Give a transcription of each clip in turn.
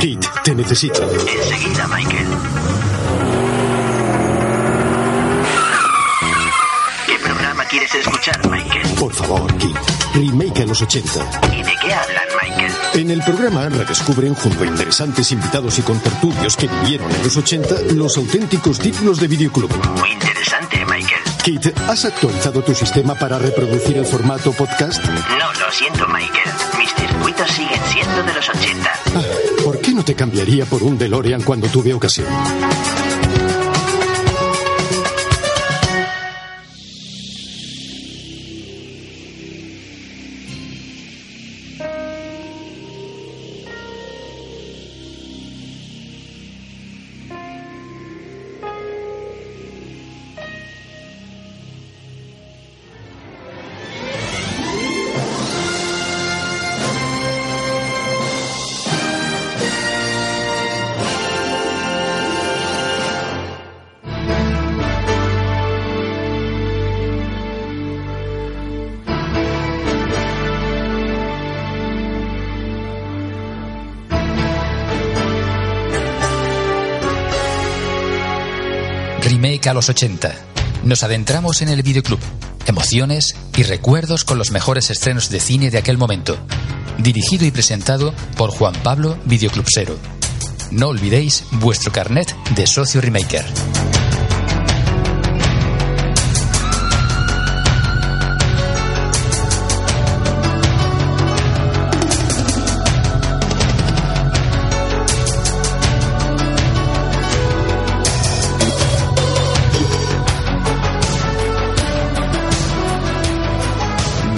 Kit, te necesito. Enseguida, Michael. ¿Qué programa quieres escuchar, Michael? Por favor, Kit. Remake a los 80. ¿Y de qué hablan, Michael? En el programa redescubren junto a interesantes invitados y contertulios que vivieron en los 80 los auténticos títulos de videoclub. Muy interesante, Michael. Kit, ¿has actualizado tu sistema para reproducir el formato podcast? No, lo siento, Michael. Mis circuitos siguen siendo de los 80. Ah, ¿Por qué no te cambiaría por un DeLorean cuando tuve ocasión? Los 80. Nos adentramos en el videoclub, emociones y recuerdos con los mejores estrenos de cine de aquel momento. Dirigido y presentado por Juan Pablo Videoclubsero. No olvidéis vuestro carnet de socio remaker.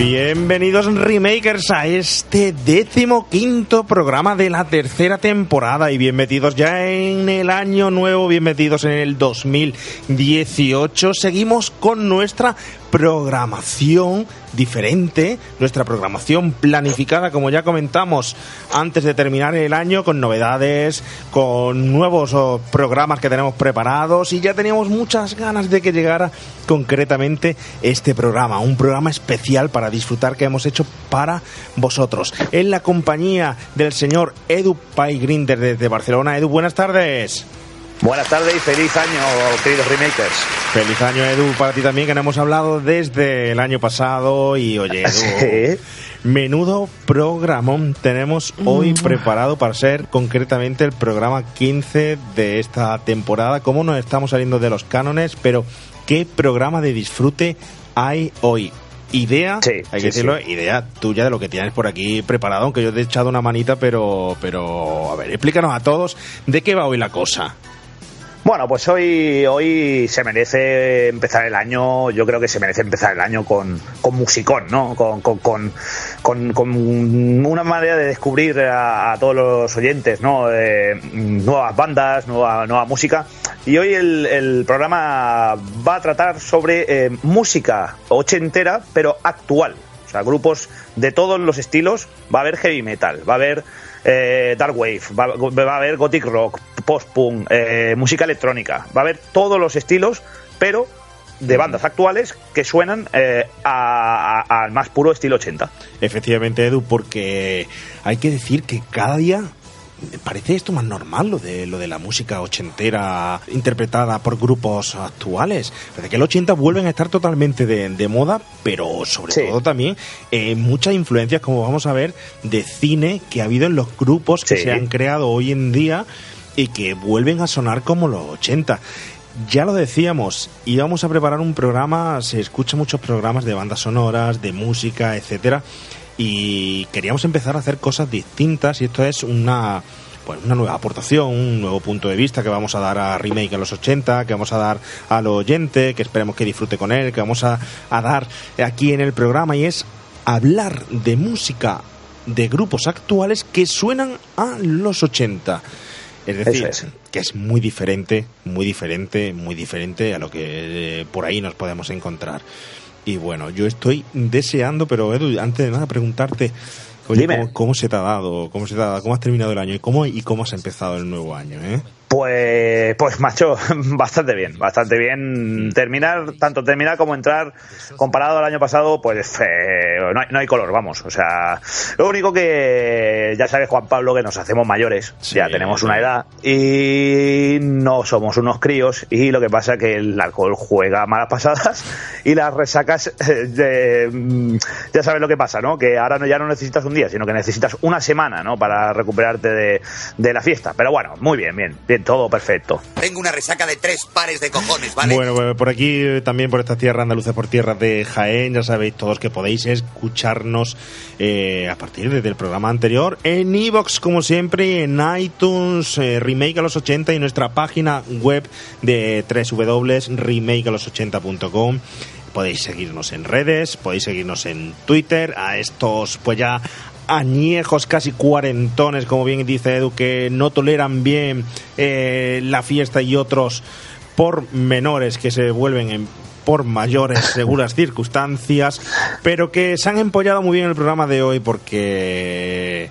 Bienvenidos remakers a este décimo quinto programa de la tercera temporada y bienvenidos ya en el año nuevo, bienvenidos en el 2018. Seguimos con nuestra programación diferente, nuestra programación planificada, como ya comentamos antes de terminar el año, con novedades, con nuevos oh, programas que tenemos preparados y ya teníamos muchas ganas de que llegara concretamente este programa, un programa especial para disfrutar que hemos hecho para vosotros. En la compañía del señor Edu Paigrinder desde Barcelona. Edu, buenas tardes. Buenas tardes y feliz año, queridos remakers. Feliz año, Edu, para ti también, que no hemos hablado desde el año pasado. Y oye, Edu, Sí. menudo programón tenemos hoy preparado para ser concretamente el programa 15 de esta temporada. ¿Cómo nos estamos saliendo de los cánones? Pero, ¿qué programa de disfrute hay hoy? Idea, Sí, hay sí, que decirlo, sí. idea tuya de lo que tienes por aquí preparado, aunque yo te he echado una manita, pero, pero, a ver, explícanos a todos de qué va hoy la cosa. Bueno, pues hoy, hoy se merece empezar el año, yo creo que se merece empezar el año con, con musicón, ¿no? Con, con, con, con- una manera de descubrir a, a todos los oyentes, ¿no? Eh, nuevas bandas, nueva, nueva música. Y hoy el, el programa va a tratar sobre eh, música ochentera, pero actual. O sea, grupos de todos los estilos. Va a haber heavy metal, va a haber eh, dark wave, va, va a haber gothic rock, post-punk, eh, música electrónica. Va a haber todos los estilos, pero de bandas actuales que suenan eh, al más puro estilo 80. Efectivamente, Edu, porque hay que decir que cada día parece esto más normal, lo de, lo de la música ochentera interpretada por grupos actuales. Parece que los 80 vuelven a estar totalmente de, de moda, pero sobre Sí. todo también eh, muchas influencias, como vamos a ver, de cine que ha habido en los grupos que Sí. se han creado hoy en día y que vuelven a sonar como los 80. Ya lo decíamos, íbamos a preparar un programa, se escuchan muchos programas de bandas sonoras, de música, etcétera, y queríamos empezar a hacer cosas distintas y esto es una pues una nueva aportación, un nuevo punto de vista que vamos a dar a Remake a los 80, que vamos a dar al oyente, que esperemos que disfrute con él, que vamos a, a dar aquí en el programa y es hablar de música de grupos actuales que suenan a los 80. Es decir, es. que es muy diferente, muy diferente, muy diferente a lo que eh, por ahí nos podemos encontrar. Y bueno, yo estoy deseando, pero Edu, antes de nada preguntarte, oye. ¿cómo, cómo se te ha dado, cómo se te ha dado, cómo has terminado el año y cómo y cómo has empezado el nuevo año, eh? Pues, pues macho, bastante bien, bastante bien. Terminar, tanto terminar como entrar, comparado al año pasado, pues eh, no, hay, no, hay, color, vamos. O sea, lo único que ya sabes, Juan Pablo, que nos hacemos mayores, sí, ya tenemos una edad y no somos unos críos y lo que pasa es que el alcohol juega malas pasadas y las resacas, de, ya sabes lo que pasa, ¿no? Que ahora no, ya no necesitas un día, sino que necesitas una semana, ¿no? Para recuperarte de, de la fiesta. Pero bueno, muy bien, bien, bien todo perfecto. Tengo una resaca de tres pares de cojones, ¿vale? Bueno, pues por aquí eh, también por esta tierra andaluza, por tierra de Jaén, ya sabéis todos que podéis escucharnos eh, a partir del programa anterior en Evox, como siempre, en iTunes, eh, Remake a los 80 y nuestra página web de www.remakealos80.com podéis seguirnos en redes, podéis seguirnos en Twitter, a estos pues ya añejos, casi cuarentones, como bien dice Edu, que no toleran bien eh, la fiesta y otros por menores que se vuelven en por mayores seguras circunstancias, pero que se han empollado muy bien el programa de hoy porque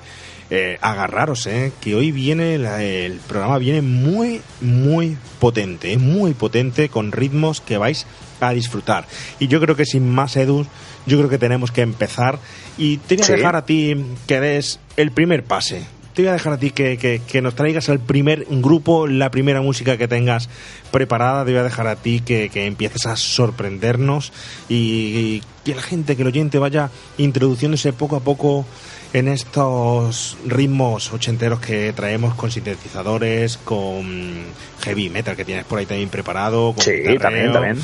eh, agarraros, eh, que hoy viene la, el programa viene muy muy potente, muy potente con ritmos que vais a disfrutar. Y yo creo que sin más Edu, yo creo que tenemos que empezar y te voy a ¿Sí? dejar a ti que des el primer pase. Te voy a dejar a ti que, que, que, nos traigas el primer grupo, la primera música que tengas preparada. Te voy a dejar a ti que, que empieces a sorprendernos y, y, que la gente, que el oyente vaya introduciéndose poco a poco en estos ritmos ochenteros que traemos con sintetizadores, con heavy metal que tienes por ahí también preparado. Con sí, guitarreo. también, también.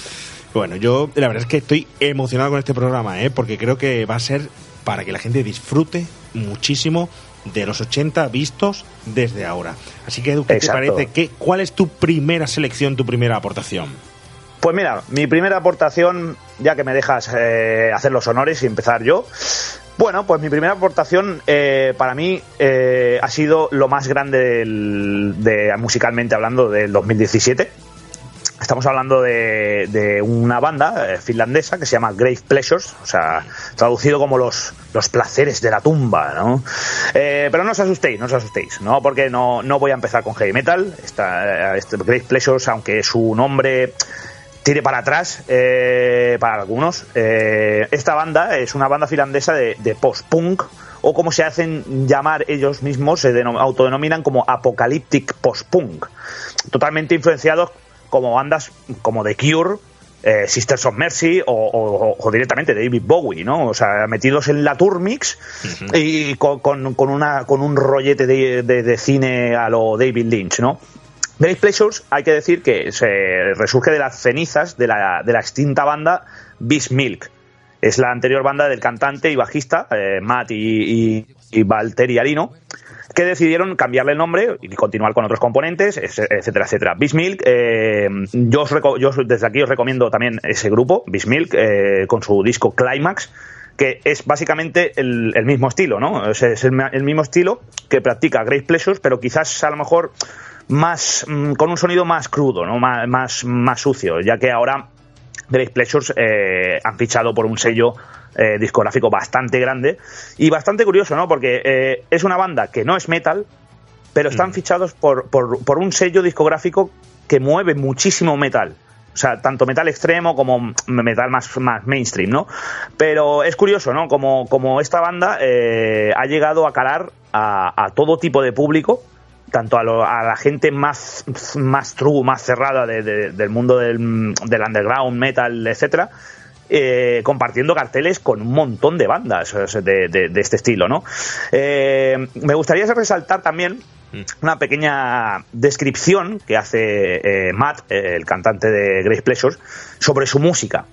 Bueno, yo la verdad es que estoy emocionado con este programa, ¿eh? porque creo que va a ser para que la gente disfrute muchísimo de los 80 vistos desde ahora. Así que, Edu, ¿qué te parece? ¿Qué, ¿Cuál es tu primera selección, tu primera aportación? Pues mira, mi primera aportación, ya que me dejas eh, hacer los honores y empezar yo, bueno, pues mi primera aportación eh, para mí eh, ha sido lo más grande del, de, musicalmente hablando del 2017. Estamos hablando de, de una banda eh, finlandesa que se llama Grave Pleasures, o sea, traducido como los, los placeres de la tumba, ¿no? Eh, pero no os asustéis, no os asustéis, ¿no? Porque no, no voy a empezar con heavy metal. Esta, este Grave Pleasures, aunque su nombre tire para atrás eh, para algunos. Eh, esta banda es una banda finlandesa de, de post-punk, o como se hacen llamar ellos mismos, se autodenominan como apocalyptic post-punk. Totalmente influenciados como bandas como The Cure, eh, Sisters of Mercy o, o, o, directamente David Bowie, ¿no? O sea, metidos en la Tour Mix uh -huh. y con, con, con, una, con un rollete de, de, de cine a lo David Lynch, ¿no? Grave Pleasures, hay que decir que se resurge de las cenizas de la, de la extinta banda Beast Milk. Es la anterior banda del cantante y bajista eh, Matt y, y, y Valtteri Alino, que decidieron cambiarle el nombre y continuar con otros componentes, etcétera, etcétera. Bismilk, eh, yo, desde aquí os recomiendo también ese grupo, Bismilk, eh, con su disco Climax, que es básicamente el, mismo estilo, ¿no? Es, el, mismo estilo que practica Grave Pleasures, pero quizás a lo mejor más mm, con un sonido más crudo, ¿no? Más, más, sucio, ya que ahora Grave Pleasures eh, han fichado por un sello eh, discográfico bastante grande y bastante curioso, ¿no? Porque eh, es una banda que no es metal, pero están mm. fichados por, por, por, un sello discográfico que mueve muchísimo metal. O sea, tanto metal extremo como metal más, más mainstream, ¿no? Pero es curioso, ¿no? Como, como esta banda eh, ha llegado a calar a, a todo tipo de público, tanto a, lo, a, la gente más, más true, más cerrada de, de, del mundo del, del, underground, metal, etcétera, eh, compartiendo carteles con un montón de bandas de, de este estilo, ¿no? Eh, me gustaría resaltar también una pequeña descripción que hace eh, Matt, el cantante de Grace Pleasures, sobre su música.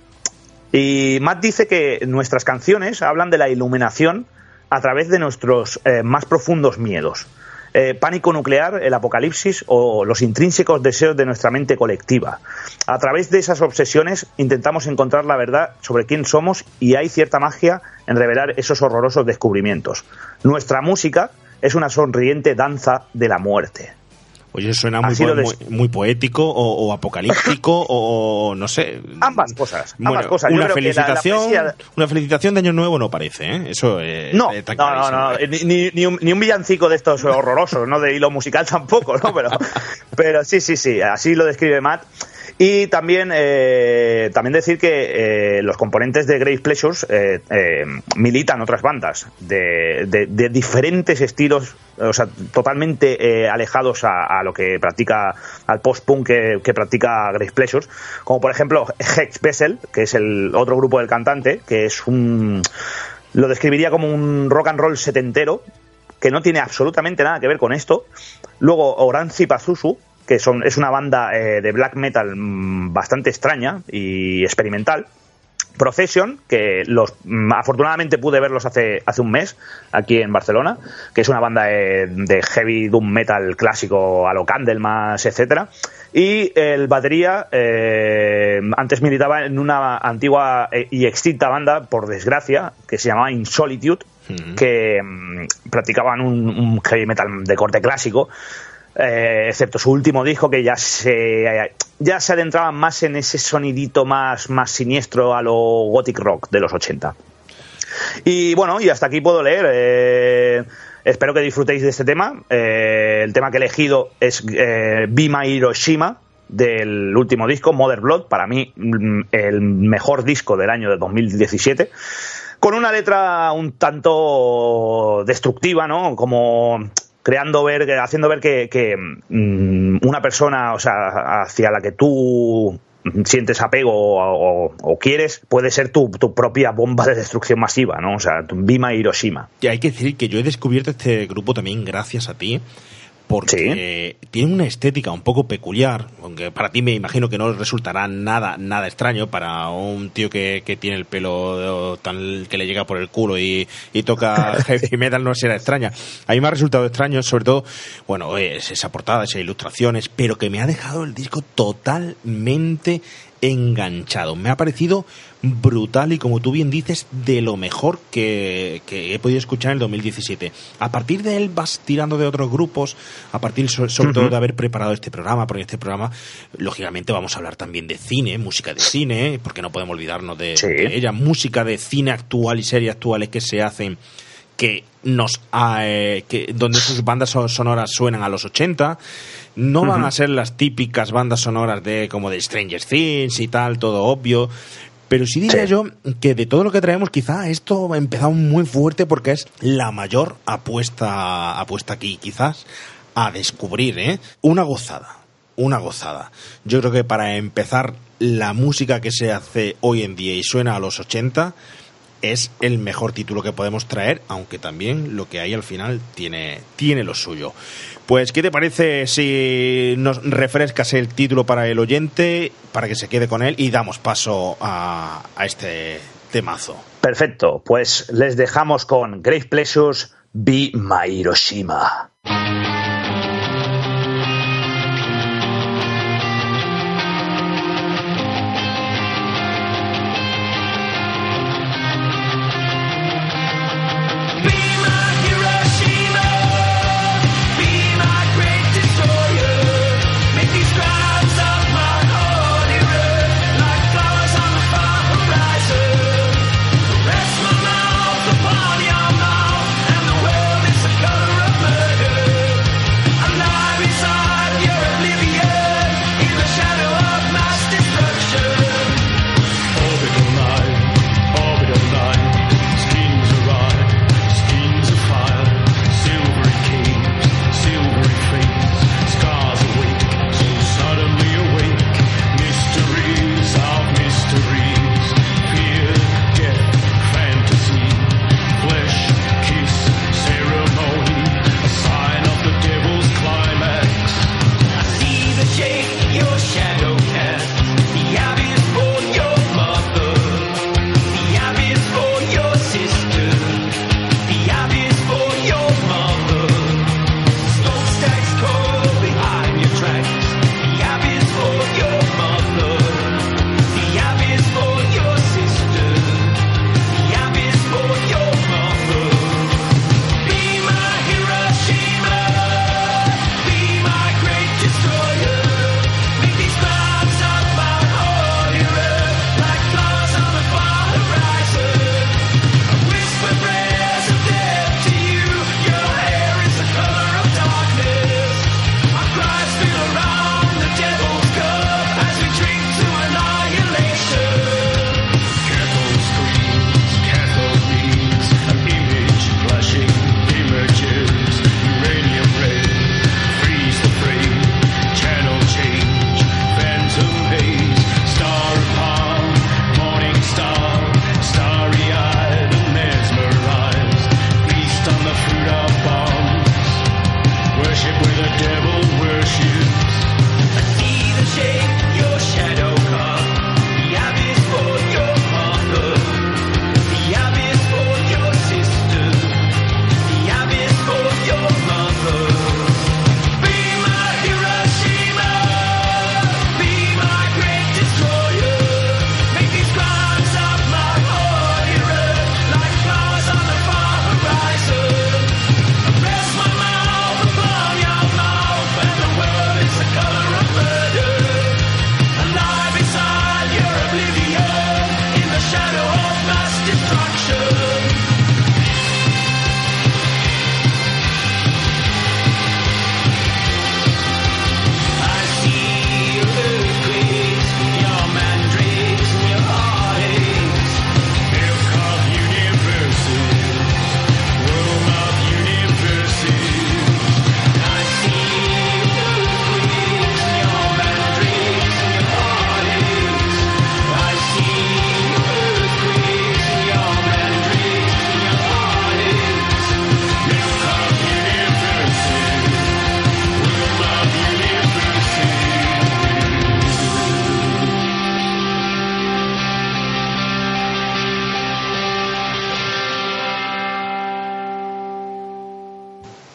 Y Matt dice que nuestras canciones hablan de la iluminación a través de nuestros más profundos miedos eh, pánico nuclear, el apocalipsis o los intrínsecos deseos de nuestra mente colectiva. A través de esas obsesiones intentamos encontrar la verdad sobre quién somos y hay cierta magia en revelar esos horrorosos descubrimientos. Nuestra música es una sonriente danza de la muerte. Oye, suena muy, muy, muy, poético o, apocalíptico o no sé. Ambas cosas. ambas cosas. Una felicitación, una felicitación de Año Nuevo no parece, ¿eh? Eso no, no, no, Ni, ni, un, ni, un, villancico de estos horrorosos, ¿no? De hilo musical tampoco, ¿no? Pero, pero sí, sí, sí. Así lo describe Matt. Y también, eh, también decir que eh, los componentes de Grave Pleasures eh, militan otras bandas de, de, diferentes estilos, o sea, totalmente alejados a, lo que practica, al post-punk que, practica Grave Pleasures, como por ejemplo Hex Bessel, que es el otro grupo del cantante, que es un. lo describiría como un rock and roll setentero, que no tiene absolutamente nada que ver con esto. Luego Oranzi Pazuzu, que son, es una banda eh, de black metal mm, bastante extraña y experimental. Procession, que los mm, afortunadamente pude verlos hace, hace un mes aquí en Barcelona, que es una banda de, heavy doom metal clásico a lo Candlemas, etcétera. Y el batería eh, antes militaba en una antigua eh, y extinta banda, por desgracia, que se llamaba Insolitude, que mm, practicaban un heavy metal de corte clásico eh, excepto su último disco que ya se ya se adentraba más en ese sonidito más, más siniestro a lo gothic rock de los 80. Y bueno, y hasta aquí puedo leer. Eh, espero que disfrutéis de este tema. Eh, el tema que he elegido es Bima Hiroshima del último disco, Mother Blood, para mí mm, el mejor disco del año de 2017 con una letra un tanto destructiva, ¿no? Como creando ver, haciendo ver que, mm, una persona, o sea, hacia la que tú sientes apego o, quieres, puede ser tu, tu, propia bomba de destrucción masiva, ¿no? O sea, Bima Hiroshima. Y hay que decir que yo he descubierto este grupo también gracias a ti porque tiene una estética un poco peculiar, aunque para ti me imagino que no resultará nada nada extraño para un tío que, tiene el pelo tan que le llega por el culo y, toca heavy metal no será extraña. A mí me ha resultado extraño, sobre todo, bueno, es esa portada, esas ilustraciones, pero que me ha dejado el disco totalmente enganchado. Me ha parecido brutal y como tú bien dices, de lo mejor que, he podido escuchar en el 2017. A partir de él vas tirando de otros grupos, a partir sobre todo de haber preparado este programa, porque este programa, lógicamente, vamos a hablar también de cine, música de cine, porque no podemos olvidarnos de, ella, música de cine actual y series actuales que se hacen que nos eh, que donde sus bandas sonoras suenan a los 80 no van a ser las típicas bandas sonoras de como de Stranger Things y tal todo obvio pero sí diría yo que de todo lo que traemos, quizá esto ha empezado muy fuerte porque es la mayor apuesta, apuesta aquí, quizás, a descubrir, ¿eh? Una gozada, una gozada. Yo creo que para empezar, la música que se hace hoy en día y suena a los 80 es el mejor título que podemos traer, aunque también lo que hay al final tiene, tiene lo suyo. Pues, ¿qué te parece si nos refrescas el título para el oyente, para que se quede con él y damos paso a, este temazo? Perfecto, pues les dejamos con Grave Pleasures, Be My.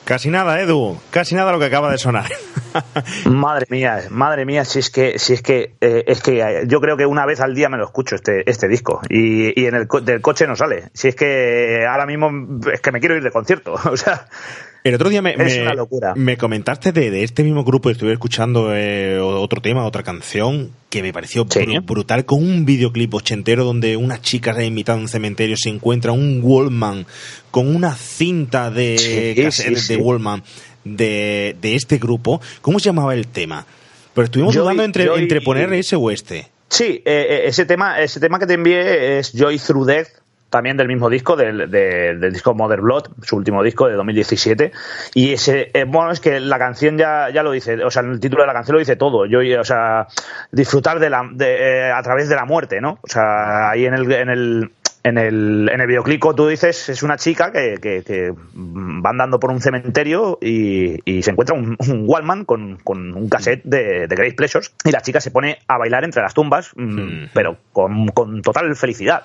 Casi nada, Edu. Casi nada lo que acaba de sonar. madre mía, madre mía, si es que, si es que, eh, es que eh, yo creo que una vez al día me lo escucho este, este disco y, y en el del coche no sale. Si es que ahora mismo es que me quiero ir de concierto, o sea. El otro día me, Es me- una locura. me comentaste de, de este mismo grupo, estuve escuchando eh, otro tema, otra canción, que me pareció Sí. brutal, con un videoclip ochentero donde una chica en mitad de un cementerio se encuentra un Wallman con una cinta de Sí, cassette sí, sí. de Wallman de, de este grupo. ¿Cómo se llamaba el tema? Pero estuvimos dudando entre, entre poner ese o este. Sí, eh, eh, ese tema, ese tema que te envié es Joy Through Death, también del mismo disco, del, de- del disco Mother Blood, su último disco de 2017. Y ese, eh, bueno, es que la canción ya, ya lo dice, o sea, el título de la canción lo dice todo. Yo, o sea, disfrutar de la, de, eh, a través de la muerte, ¿no? O sea, ahí en el, en el, en el, en el videoclip, como tú dices, es una chica que, que, que va andando por un cementerio y, y se encuentra un, un Wallman con, con un cassette de, de Great Pleasures y la chica se pone a bailar entre las tumbas, Mm. pero con, con total felicidad.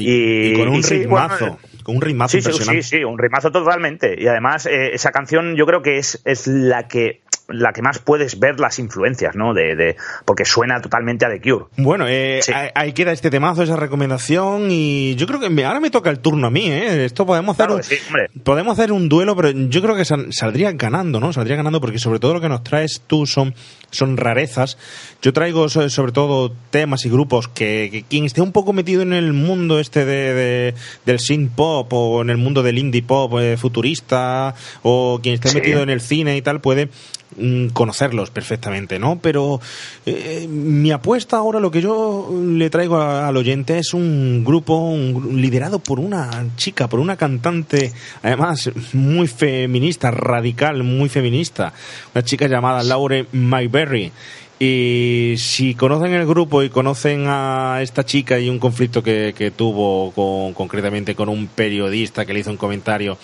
Y, y con un y sí, ritmazo, bueno, con un ritmazo Sí, sí, impresionante. sí, sí, un ritmazo totalmente. Y además, eh, esa canción yo creo que es, es la que la que más puedes ver las influencias, ¿no? De, de, porque suena totalmente a The Cure. Bueno, eh, Sí. ahí, queda este temazo, esa recomendación y yo creo que me- ahora me toca el turno a mí, ¿eh? Esto podemos hacer, Claro un, sí, podemos hacer un duelo, pero yo creo que sal- saldría ganando, ¿no? Saldría ganando porque sobre todo lo que nos traes tú son, son rarezas. Yo traigo so- sobre todo temas y grupos que, que quien esté un poco metido en el mundo este de, de- del synth pop o en el mundo del indie pop eh, futurista o quien esté Sí. metido en el cine y tal puede conocerlos perfectamente, ¿no? Pero eh, mi apuesta ahora, lo que yo le traigo a- al oyente es un grupo un liderado por una chica, por una cantante, además muy feminista, radical, muy feminista, una chica llamada Laure McBerry. Y si conocen el grupo y conocen a esta chica y un conflicto que, que tuvo con, concretamente con un periodista que le hizo un comentario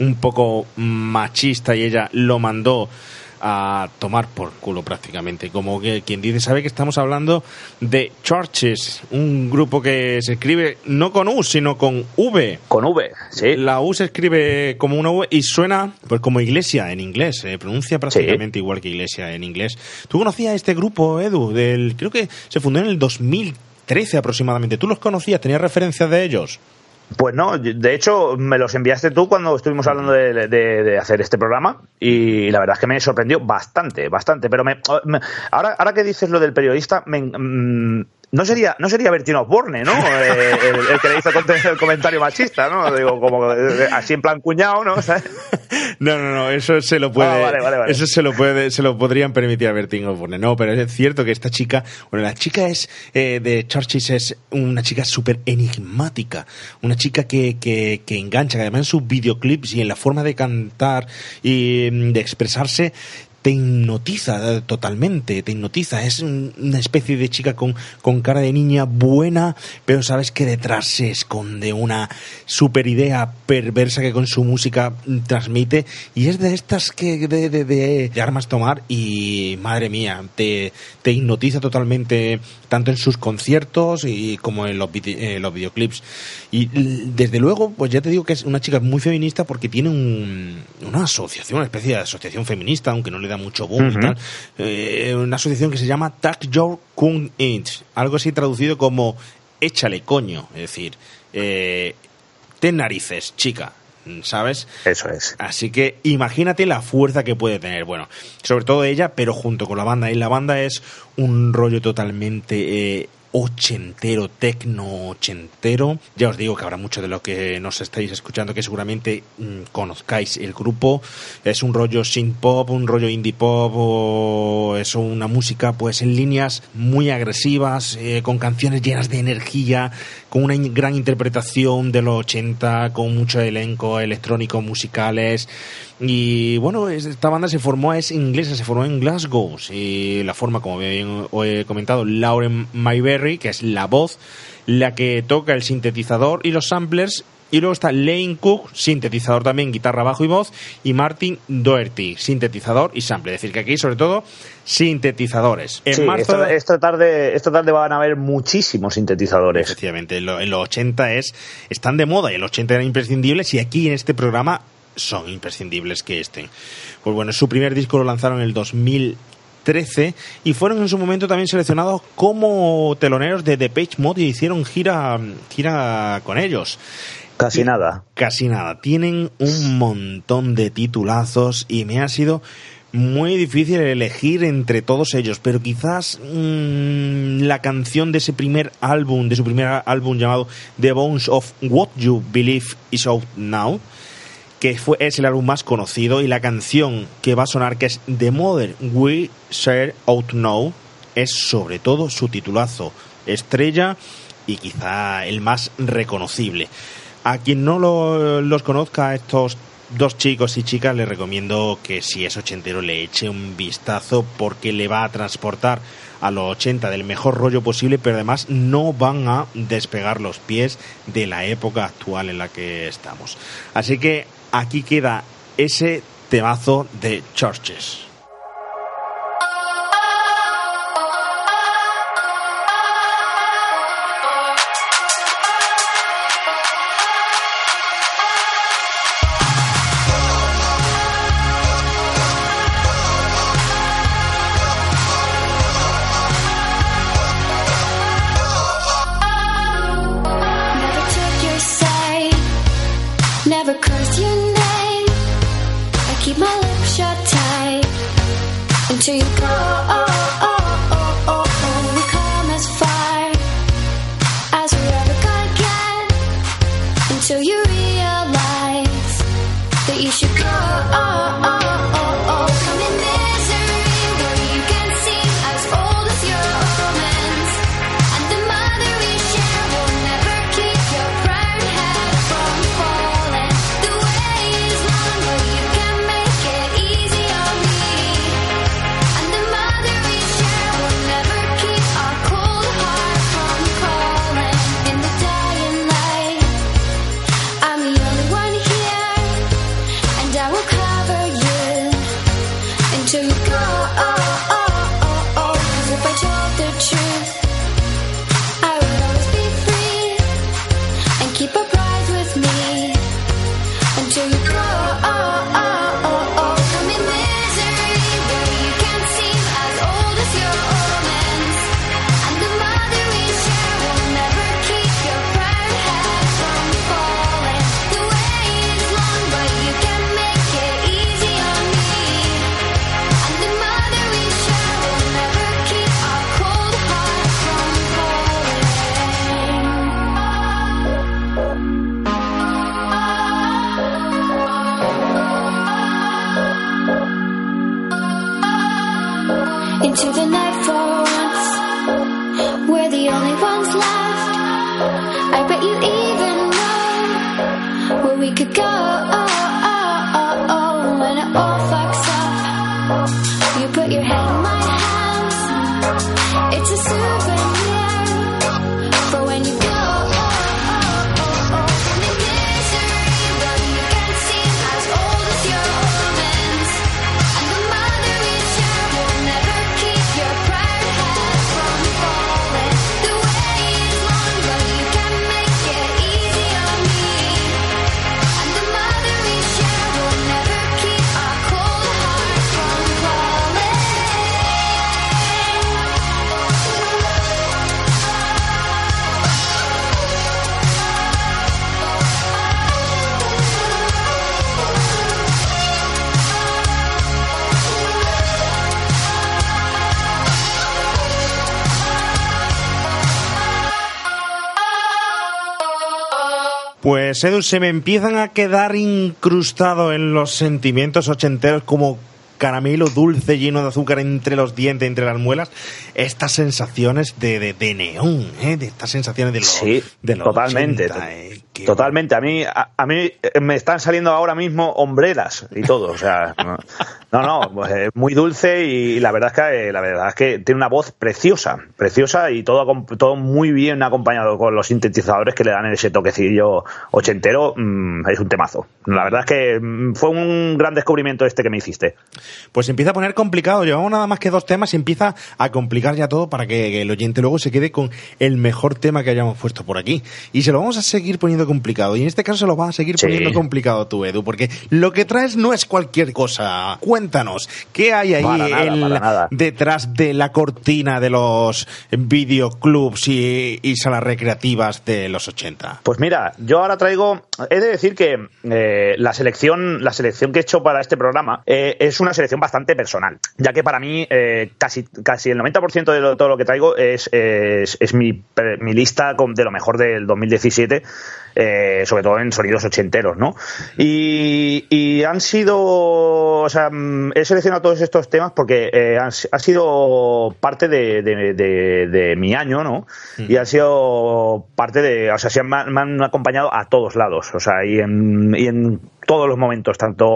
un poco machista y ella lo mandó a tomar por culo prácticamente. Como que quien dice, sabe que estamos hablando de Churches, un grupo que se escribe no con U, sino con V. Con V, sí. La U se escribe como una V y suena pues como iglesia en inglés, se pronuncia prácticamente igual que iglesia en inglés. ¿Tú conocías este grupo, Edu? Del, creo que se fundó en el 2013 aproximadamente. ¿Tú los conocías? ¿Tenías referencias de ellos? Pues no, de hecho me los enviaste tú cuando estuvimos hablando de, hacer este programa y la verdad es que me sorprendió bastante, bastante. Pero me, me- ahora, ahora que dices lo del periodista, me, mm, no sería no sería Bertino Osborne, ¿no? Eh, el, el que le hizo el comentario machista, ¿no? Digo, como eh, así en plan cuñado, ¿no? ¿Sabes? No, no, no, eso se lo puede, Ah, vale, vale, vale. eso se lo puede, se lo podrían permitir a Bertín Osborne. No, pero es cierto que esta chica, bueno, la chica es eh, de Churches es una chica súper enigmática, una chica que, que, que engancha, que además en sus videoclips y en la forma de cantar y mm, de expresarse te hipnotiza totalmente, te hipnotiza. Es una especie de chica con, con cara de niña buena, pero sabes que detrás se esconde una super idea perversa que con su música transmite. Y es de estas que de, de, de, armas tomar y madre mía, te, te hipnotiza totalmente tanto en sus conciertos y como en los, los videoclips. Y desde luego, pues ya te digo que es una chica muy feminista porque tiene un, una asociación, una especie de asociación feminista, aunque no le da mucho boom y tal. Eh, una asociación que se llama Tag Your Kung Inch, algo así traducido como échale coño, es decir, eh, ten narices, chica, ¿sabes? Eso es. Así que imagínate la fuerza que puede tener. Bueno, sobre todo ella, pero junto con la banda. Y la banda es un rollo totalmente eh, ochentero, tecno ochentero. Ya os digo que habrá mucho de lo que nos estáis escuchando que seguramente mm, conozcáis el grupo. Es un rollo synth pop, un rollo indie pop o es una música pues en líneas muy agresivas, eh, con canciones llenas de energía, con una gran interpretación de los 80, con mucho elenco electrónico musicales. Y bueno, esta banda se formó, es inglesa, se formó en Glasgow. Y la forma, como bien he comentado, Lauren Mayberry, que es la voz, la que toca el sintetizador y los samplers. Y luego está Lane Cook, sintetizador también, guitarra, bajo y voz. Y Martin Doherty, sintetizador y sample. Es decir, que aquí, sobre todo, sintetizadores. En marzo, esta, tarde, esta tarde van a haber muchísimos sintetizadores. Efectivamente, en, los 80 es, están de moda y en los 80 eran imprescindibles. Y aquí en este programa son imprescindibles que estén. Pues bueno, su primer disco lo lanzaron en el 2013 y fueron en su momento también seleccionados como teloneros de The Page Mode y hicieron gira, gira con ellos. Casi nada. Casi nada. Tienen un montón de titulazos y me ha sido muy difícil elegir entre todos ellos, pero quizás mmm, la canción de ese primer álbum, de su primer álbum llamado The Bones of What You Believe Is Out Now, que fue, es el álbum más conocido y la canción que va a sonar, que es The Mother We Share Out Now, es sobre todo su titulazo, estrella y quizá el más reconocible. A quien no lo, los conozca, estos dos chicos y chicas, les recomiendo que si es ochentero le eche un vistazo porque le va a transportar a los 80 del mejor rollo posible, pero además no van a despegar los pies de la época actual en la que estamos. Así que aquí queda ese temazo de Churches. Se me empiezan a quedar incrustados en los sentimientos ochenteros como caramelo dulce lleno de azúcar entre los dientes, entre las muelas, estas sensaciones de, de, neón, ¿eh? de estas sensaciones de los, sí, de totalmente, ¿eh? Totalmente. A mí, a, mí eh, me están saliendo ahora mismo hombreras y todo, o sea, no, no, pues, muy dulce y la verdad es que la verdad es que tiene una voz preciosa, preciosa y todo todo muy bien acompañado con los sintetizadores que le dan ese toquecillo ochentero, mm, es un temazo. La verdad es que mm, fue un gran descubrimiento este que me hiciste pues empieza a poner complicado. Llevamos nada más que dos temas y empieza a complicar ya todo para que el oyente luego se quede con el mejor tema que hayamos puesto por aquí. Y se lo vamos a seguir poniendo complicado. Y en este caso se lo vas a seguir poniendo complicado tú, Edu, porque lo que traes no es cualquier cosa. Cuéntanos, ¿qué hay ahí detrás de la cortina de los videoclubs y, y, salas recreativas de los 80? Pues mira, yo ahora traigo, he de decir que eh, la selección, la selección que he hecho para este programa eh, es una selección bastante personal, ya que para mí eh, casi, casi el 90% de todo lo que traigo es, es, mi, mi, lista de lo mejor del 2017, eh, sobre todo en sonidos ochenteros, ¿no? Y, han sido, o sea, mm, he seleccionado todos estos temas porque eh, ha sido parte de, mi año, ¿no? Mm. Y han sido parte de, o sea, se me, han, acompañado a todos lados, o sea, y en, y en todos los momentos, tanto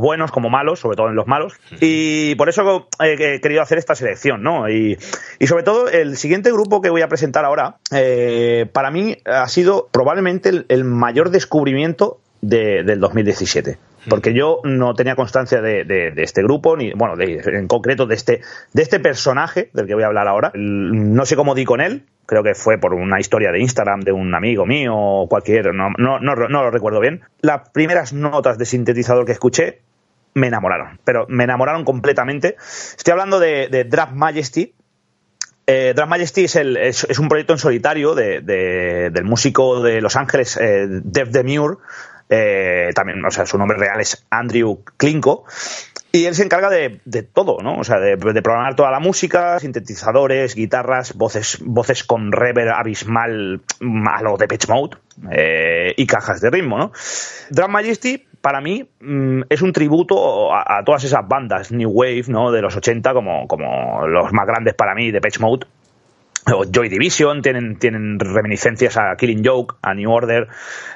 buenos como malos, sobre todo en los malos. Y por eso he querido hacer esta selección, ¿no? Y, sobre todo el siguiente grupo que voy a presentar ahora, eh, para mí ha sido probablemente el, mayor descubrimiento del 2017 porque yo no tenía constancia de, este grupo, ni, bueno, en concreto de este, de este personaje del que voy a hablar ahora. No sé cómo di con él, creo que fue por una historia de Instagram de un amigo mío o cualquier, no, no, no, lo recuerdo bien. Las primeras notas de sintetizador que escuché me enamoraron, pero me enamoraron completamente. Estoy hablando de, de Draft Majesty. Eh, Majesty es, el, es, un proyecto en solitario de, del músico de Los Ángeles, eh, Dev Demure. Eh, también, o sea, su nombre real es Andrew Klinko. Y él se encarga de, todo, ¿no? O sea, de, programar toda la música, sintetizadores, guitarras, voces, voces con reverb abismal a lo de Pitch Mode eh, y cajas de ritmo, ¿no? Drum Majesty, para mí, mm, es un tributo a, todas esas bandas New Wave, ¿no? De los 80, como, como los más grandes para mí de Pitch Mode, Joy Division, tienen, tienen reminiscencias a Killing Joke, a New Order,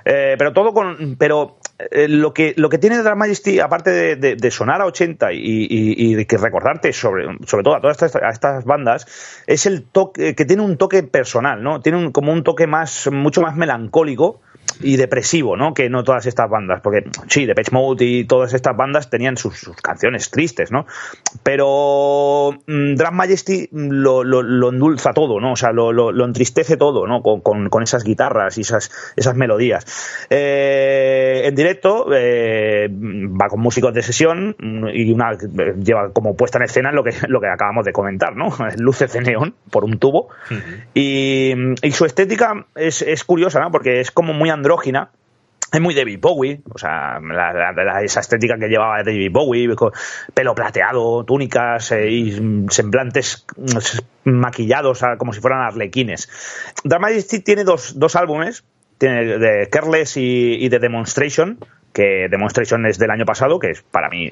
eh, pero todo con, pero eh, lo que lo que tiene Dark Majesty, aparte de, sonar a 80 y, de que recordarte sobre, sobre todo a todas estas, a estas bandas, es el toque que tiene un toque personal, ¿no? Tiene un, como un toque más, mucho más melancólico y depresivo, ¿no? Que no todas estas bandas, porque sí, Depeche Mode y todas estas bandas tenían sus, canciones tristes, ¿no? Pero mm, Majesty lo, lo, endulza todo, ¿no? O sea, lo, lo entristece todo, ¿no? Con, con, esas guitarras y esas, esas melodías. Eh, en directo eh, va con músicos de sesión y una lleva como puesta en escena lo que, lo que acabamos de comentar, ¿no? Luces de neón por un tubo. y, y, su estética es, es curiosa, ¿no? Porque es como muy andrógina. Es muy David Bowie, o sea, esa estética que llevaba David Bowie, pelo plateado, túnicas eh, y semblantes mm, maquillados como si fueran arlequines. Dramatic tiene dos, dos álbumes, tiene de Careless y, y The Demonstration, que Demonstration es del año pasado, que es para mí,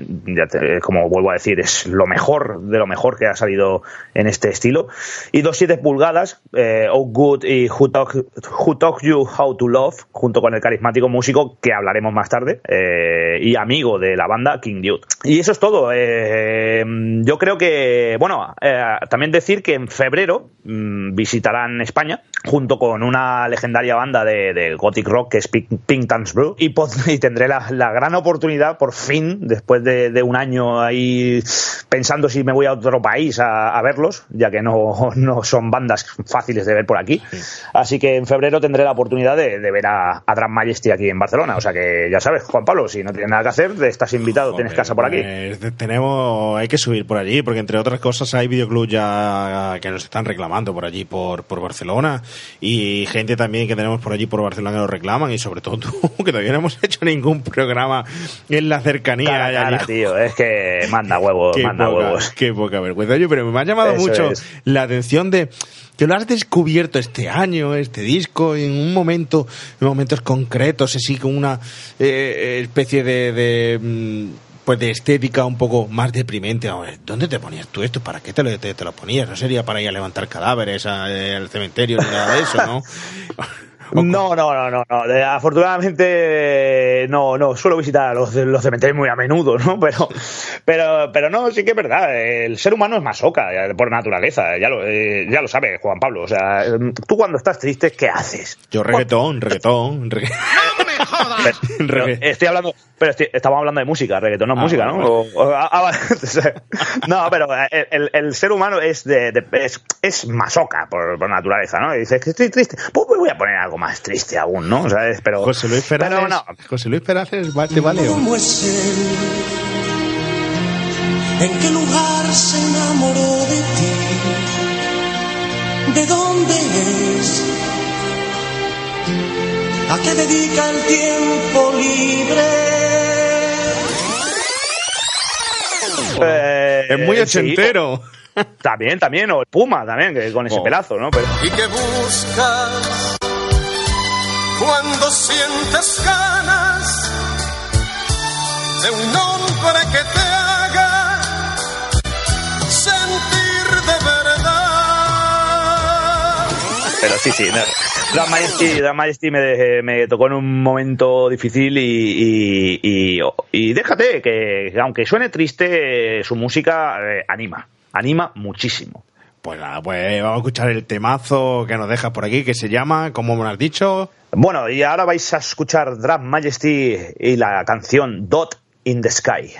como vuelvo a decir, es lo mejor de lo mejor que ha salido en este estilo. Y dos 7 pulgadas, eh, Oh Good y Who Talk, You How to Love, junto con el carismático músico que hablaremos más tarde, eh, y amigo de la banda King Dude. Y eso es todo. Eh, yo creo que, bueno, también decir que en febrero mm, visitarán España, junto con una legendaria banda de, gothic rock que es Pink, Pink Brew, y, y tendré la la, gran oportunidad, por fin, después de, un año ahí pensando si me voy a otro país a, verlos, ya que no, no, son bandas fáciles de ver por aquí. Así que en febrero tendré la oportunidad de, ver a, a Drum Majesty aquí en Barcelona. O sea que ya sabes, Juan Pablo, si no tienes nada que hacer, estás invitado, tienes casa por aquí. Pues, tenemos, hay que subir por allí, porque entre otras cosas hay videoclubs ya que nos están reclamando por allí, por, por Barcelona, y gente también que tenemos por allí por Barcelona que nos reclaman, y sobre todo tú, que todavía no hemos hecho ningún un programa en la cercanía. Cara, allá cara, allí. tío, es que manda huevos, Qué manda poca, huevos. qué poca vergüenza. Oye, pero me ha llamado Eso mucho es. la atención de que lo has descubierto este año, este disco, en un momento, en momentos concretos, así como una eh, especie de, de, mm, pues de estética un poco más deprimente. ¿Dónde te ponías tú esto? ¿Para qué te lo, te, te lo ponías? No sería para ir a levantar cadáveres eh, al cementerio ni nada de eso, ¿no? No, no, no, no, no. Afortunadamente no, no. Suelo visitar los, los cementerios muy a menudo, ¿no? Pero, pero, pero no, sí que es verdad. El ser humano es masoca eh, por naturaleza. Ya lo, eh, ya lo sabe Juan Pablo. O sea, eh, tú cuando estás triste, ¿qué haces? Yo reggaetón, reggaetón, regga- Pero, pero estoy hablando, pero estoy- estamos hablando de música, reggaetón no es Ah, música, ¿no? O- o- vale. no, pero el, el- el ser humano es de, de- es, es masoca por, por naturaleza, ¿no? Y dices que estoy triste, pues voy a poner algo más triste aún, ¿no? ¿Sabes? Pero, José Luis Perales, pero no, José Luis Perales, ¿va- ¿te vale? ¿Cómo es él? ¿En qué lugar se enamoró de ti? ¿De dónde es? ¿A qué dedica el tiempo libre? Eh, Es muy sí, ochentero. también, también, o el Puma también, que con ese Oh. pelazo, ¿no? Pero, ¿Y qué buscas cuando sientes ganas de un hombre que te haga sentir de verdad? pero sí, sí. No. Drag Majesty, Majesty me, me tocó en un momento difícil y, y, y- y déjate que, aunque suene triste, su música eh, anima. Anima muchísimo. Pues nada, pues vamos a escuchar el temazo que nos dejas por aquí, que se llama, como me has dicho, Bueno, y ahora vais a escuchar Drag Majesty y la canción Dot in the Sky.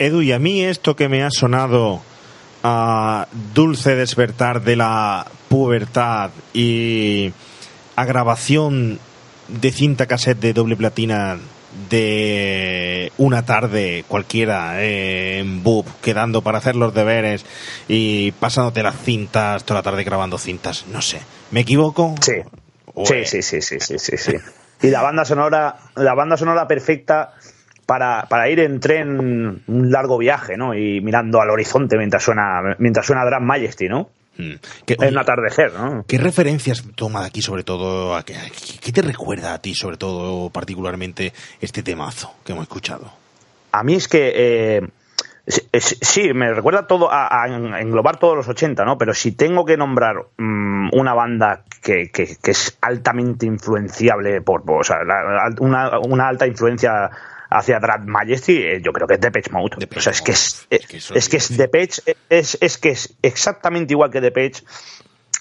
Edu, y a mí esto que me ha sonado a dulce despertar de la pubertad y a grabación de cinta cassette de doble platina de una tarde cualquiera eh, en Bub, quedando para hacer los deberes y pasándote las cintas toda la tarde grabando cintas. No sé, ¿me equivoco? Sí. Sí, sí, sí, sí, sí, sí, sí. Y la banda sonora, la banda sonora perfecta para, para, ir en tren un largo viaje, ¿no? Y mirando al horizonte mientras suena, mientras suena Grand Majesty, ¿no? Hmm. en atardecer, ¿no? ¿Qué referencias toma de aquí, sobre todo? A, ¿qué, ¿Qué te recuerda a ti, sobre todo, particularmente, este temazo que hemos escuchado? A mí es que. Eh, sí, me recuerda todo a, a, englobar todos los 80, ¿no? Pero si tengo que nombrar mmm, una banda que, que, que, es altamente influenciable por, o sea, la, una, una alta influencia hacia Drag Majesty, eh, yo creo que es Depeche Mode. Depeche o sea, es que es, es, que es, es, que es Depeche, es, es que es exactamente igual que Depeche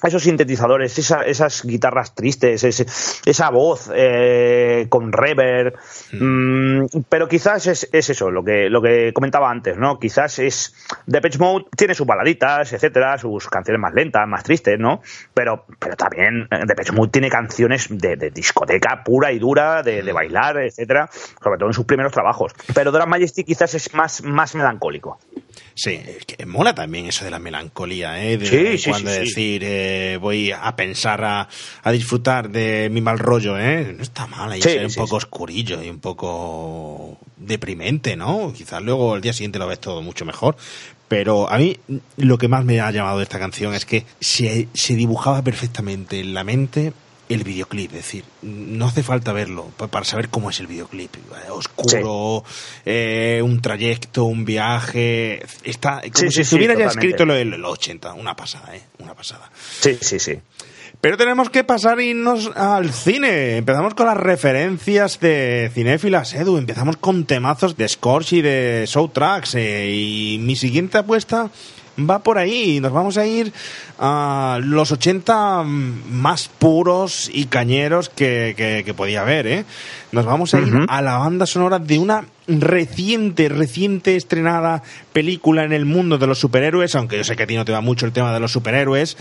esos sintetizadores, esa, esas guitarras tristes, ese, esa voz eh, con reverb, mm. pero quizás es, es, eso, lo que, lo que comentaba antes, ¿no? Quizás es Depeche Mode tiene sus baladitas, etcétera, sus canciones más lentas, más tristes, ¿no? Pero, pero también eh, Depeche Mode tiene canciones de, de discoteca pura y dura, de, de, bailar, etcétera, sobre todo en sus primeros trabajos. Pero Drum Majesty quizás es más, más melancólico. Sí, que mola también eso de la melancolía, ¿eh? De sí, sí, cuando sí, decir, eh, voy a pensar, a, a, disfrutar de mi mal rollo, ¿eh? No está mal ahí ser un poco oscurillo y un poco deprimente, ¿no? Quizás luego el día siguiente lo ves todo mucho mejor. Pero a mí lo que más me ha llamado de esta canción es que se, se dibujaba perfectamente en la mente el videoclip, es decir, no hace falta verlo para saber cómo es el videoclip. Oscuro, sí. eh, un trayecto, un viaje, está como sí, si sí, estuviera ya totalmente. escrito lo de los 80, una pasada, ¿eh? Una pasada. Sí, sí, sí. Pero tenemos que pasar e irnos al cine. Empezamos con las referencias de cinéfilas, Edu. Empezamos con temazos de Scorch y de Soundtracks. Eh, y mi siguiente apuesta va por ahí. Nos vamos a ir a los 80 más puros y cañeros que, que, que podía haber, ¿eh? Nos vamos a ir uh -huh. a la banda sonora de una reciente, reciente estrenada película en el mundo de los superhéroes, aunque yo sé que a ti no te va mucho el tema de los superhéroes,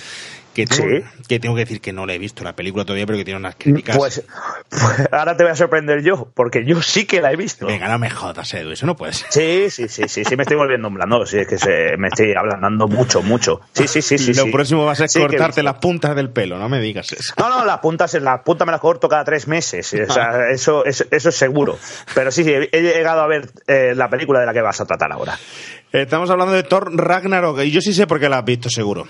que tengo, sí. que tengo que decir que no la he visto la película todavía, pero que tiene unas críticas. Pues, pues, ahora te voy a sorprender yo, porque yo sí que la he visto. Venga, no me jodas, Edu, eso no puede ser. Sí, sí, sí, sí, sí, me estoy volviendo un blando, sí, es que se, me estoy hablando mucho, mucho. Sí, sí, sí, sí. Lo sí. próximo va a ser sí cortarte las puntas del pelo, no me digas eso. No, no, las puntas, las puntas me las corto cada tres meses, o sea, eso, eso, eso es seguro. Pero sí, sí, he llegado a ver eh, la película de la que vas a tratar ahora. Estamos hablando de Thor Ragnarok, y yo sí sé por qué la has visto, seguro.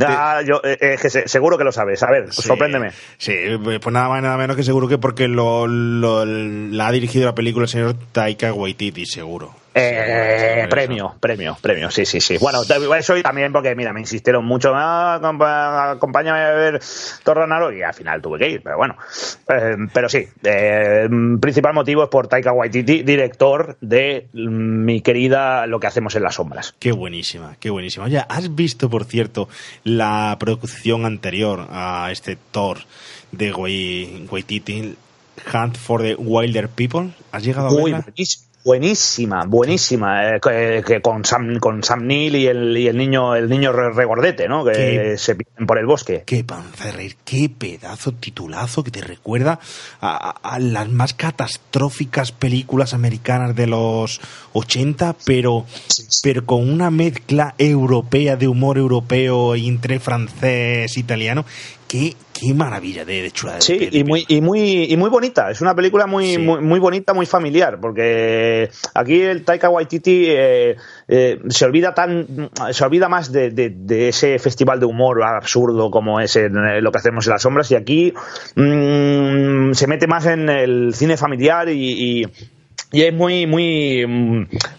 Ah, yo, eh, que se, seguro que lo sabes. A ver, sí, sorpréndeme. Sí, pues nada más nada menos que seguro que porque lo, lo, la ha dirigido la película el señor Taika Waititi, seguro. Eh, premio, premio, premio, sí, sí, sí. Bueno, eso y también porque, mira, me insistieron mucho, ah, acompáñame a ver Thor Ragnarok y al final tuve que ir, pero bueno. Eh, pero sí, eh, principal motivo es por Taika Waititi, director de mi querida Lo que hacemos en las sombras. Qué buenísima, qué buenísima. Oye, ¿has visto, por cierto, la producción anterior a este Thor de Waititi, Hunt for the Wilder People? ¿Has llegado a Uy, verla? Buenísimo buenísima, buenísima, eh, que, que, con Sam con Sam Neill y el, y el niño el niño regordete, ¿no? Que ¿Qué? se pierden por el bosque. Qué reír, qué pedazo titulazo que te recuerda a, a, las más catastróficas películas americanas de los 80, pero sí, sí. pero con una mezcla europea de humor europeo entre francés, italiano qué, qué maravilla de. Sí, de, de, y, muy, y, muy, y muy bonita. Es una película muy, sí. muy, muy, bonita, muy familiar, porque aquí el Taika Waititi eh, eh, se olvida tan se olvida más de, de, ese festival de humor absurdo como es en, eh, lo que hacemos en las sombras, y aquí mmm, se mete más en el cine familiar y, y, y es muy, muy,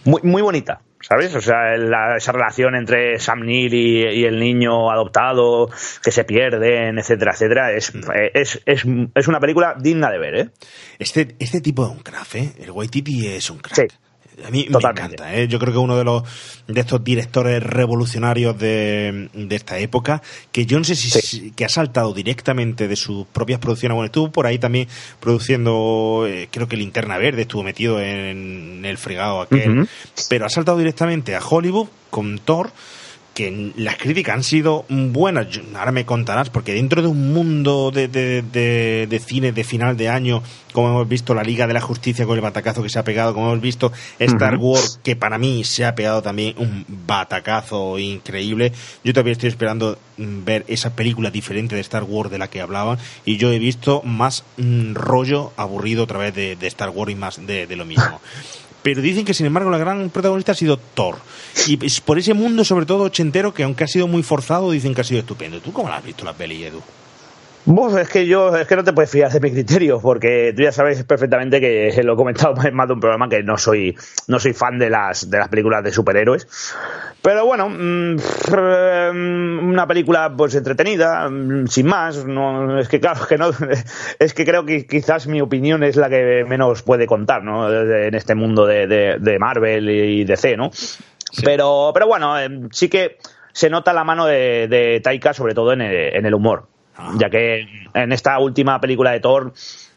muy, muy bonita. ¿Sabes? O sea, la, esa relación entre Sam Neill y, y, el niño adoptado que se pierden, etcétera, etcétera, es, es, es, es una película digna de ver, ¿eh? Este, este tipo de un craft, ¿eh? El Waititi es un crack. Sí. A mí me encanta, ¿eh? yo creo que uno de los de estos directores revolucionarios de, de esta época, que yo no sé si que ha saltado directamente de sus propias producciones, bueno, estuvo por ahí también produciendo, eh, creo que Linterna Verde estuvo metido en, el fregado aquel, pero ha saltado directamente a Hollywood con Thor, que las críticas han sido buenas, ahora me contarás, porque dentro de un mundo de, de, cine de final de año, como hemos visto la Liga de la Justicia con el batacazo que se ha pegado, como hemos visto Star Wars, que para mí se ha pegado también un batacazo increíble, yo todavía estoy esperando mm, ver esa película diferente de Star Wars de la que hablaban, y yo he visto más mm, rollo aburrido otra vez de, Star Wars y más de lo mismo. pero dicen que sin embargo la gran protagonista ha sido Thor. Y por ese mundo, sobre todo ochentero, que aunque ha sido muy forzado, dicen que ha sido estupendo. ¿Tú cómo la has visto la peli, Edu? Es que yo, es que no te puedes fiar de mi criterio, porque tú ya sabes perfectamente que lo he comentado en más de un programa que no soy, no soy fan de las, de las películas de superhéroes. Pero bueno, mm, una película pues entretenida, mm, sin más, no, es que claro, que no, es que creo que quizás mi opinión es la que menos puede contar, ¿no? En este mundo de, de, Marvel y DC, ¿no? Pero, pero bueno, eh, sí que se nota la mano de, de Taika, sobre todo en en el humor ya que en esta última película de Thor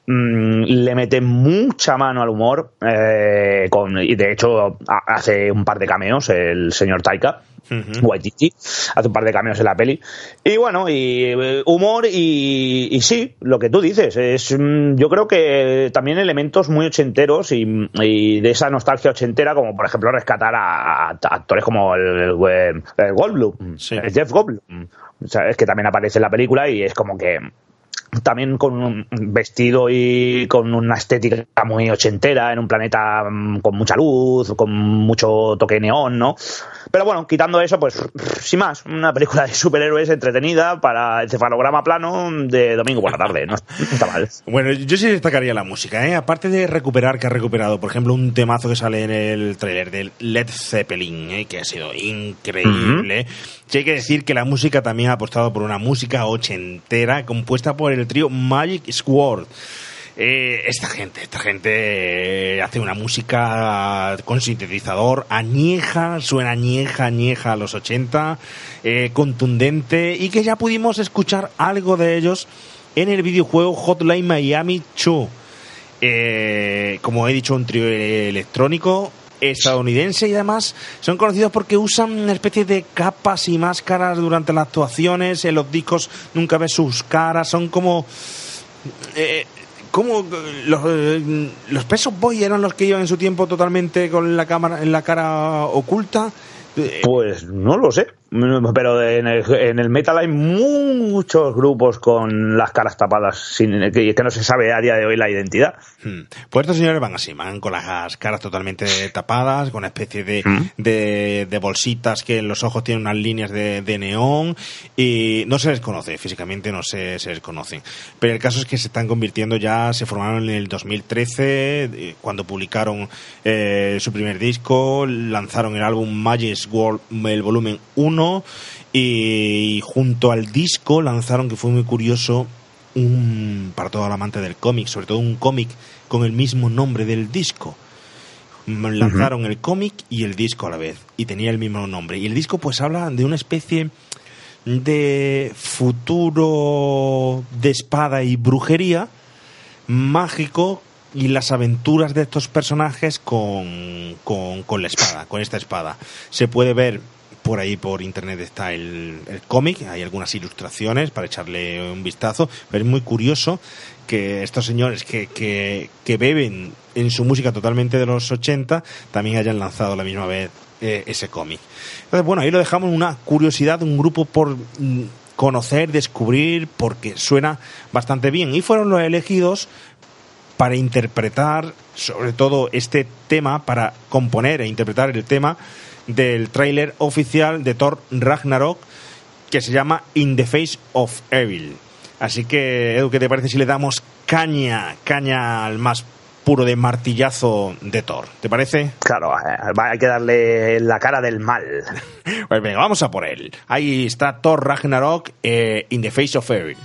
mm, le mete mucha mano al humor eh, con, y de hecho hace un par de cameos el señor Taika Waititi hace un par de cameos en la peli. Y bueno y eh, humor y, sí lo que tú dices es mm, yo creo que también elementos muy ochenteros y, de esa nostalgia ochentera como por ejemplo rescatar a, actores como el, Goldblum Jeff Goldblum es que también aparece en la película y es como que también con un vestido y con una estética muy ochentera en un planeta mm, con mucha luz, con mucho toque neón, ¿no? Pero bueno, quitando eso, pues sin más, una película de superhéroes entretenida para el cefalograma plano de domingo por la tarde, no, está mal. Bueno, yo sí destacaría la música, ¿eh? Aparte de recuperar, que ha recuperado, por ejemplo, un temazo que sale en el tráiler del Led Zeppelin, ¿eh? que ha sido increíble. Sí hay que decir que la música también ha apostado por una música ochentera compuesta por el trío Magic Squad. Eh, esta gente, esta gente eh, hace una música con sintetizador añeja, suena añeja, añeja a los 80, eh, contundente y que ya pudimos escuchar algo de ellos en el videojuego Hotline Miami 2. como he dicho, un trío electrónico estadounidense y además son conocidos porque usan una especie de capas y máscaras durante las actuaciones, en los discos nunca ves sus caras, son como... Eh, como los, los Pesos Boy eran los que iban en su tiempo totalmente con la cámara en la cara oculta pues no lo sé, pero en el, metal hay muchos grupos con las caras tapadas sin que, que no se sabe a día de hoy la identidad. Hmm. Pues estos señores van así, van con las caras totalmente tapadas, con una especie de, hmm. de, bolsitas que en los ojos tienen unas líneas de, neón y no se les conoce, físicamente no se, se les conocen. Pero el caso es que se están convirtiendo ya, se formaron en el 2013 eh, cuando publicaron eh, su primer disco, lanzaron el álbum Magic World, el volumen 1, y junto al disco lanzaron, que fue muy curioso, un, para todo el amante del cómic, sobre todo un cómic con el mismo nombre del disco. Lanzaron el cómic y el disco a la vez, y tenía el mismo nombre. Y el disco pues habla de una especie de futuro de espada y brujería mágico y las aventuras de estos personajes con, con, la espada, con esta espada. Se puede ver por ahí por internet está el, el cómic, hay algunas ilustraciones para echarle un vistazo, pero es muy curioso que estos señores que, que, que beben en su música totalmente de los 80 también hayan lanzado la misma vez eh, ese cómic. Entonces, bueno, ahí lo dejamos una curiosidad, un grupo por mm, conocer, descubrir, porque suena bastante bien. Y fueron los elegidos para interpretar sobre todo este tema, para componer e interpretar el tema del tráiler oficial de Thor Ragnarok que se llama In the Face of Evil. Así que, Edu, ¿qué te parece si le damos caña, caña al más puro de martillazo de Thor? ¿Te parece? Claro, eh, hay que darle la cara del mal. pues venga, vamos a por él. Ahí está Thor Ragnarok eh, In the Face of Evil.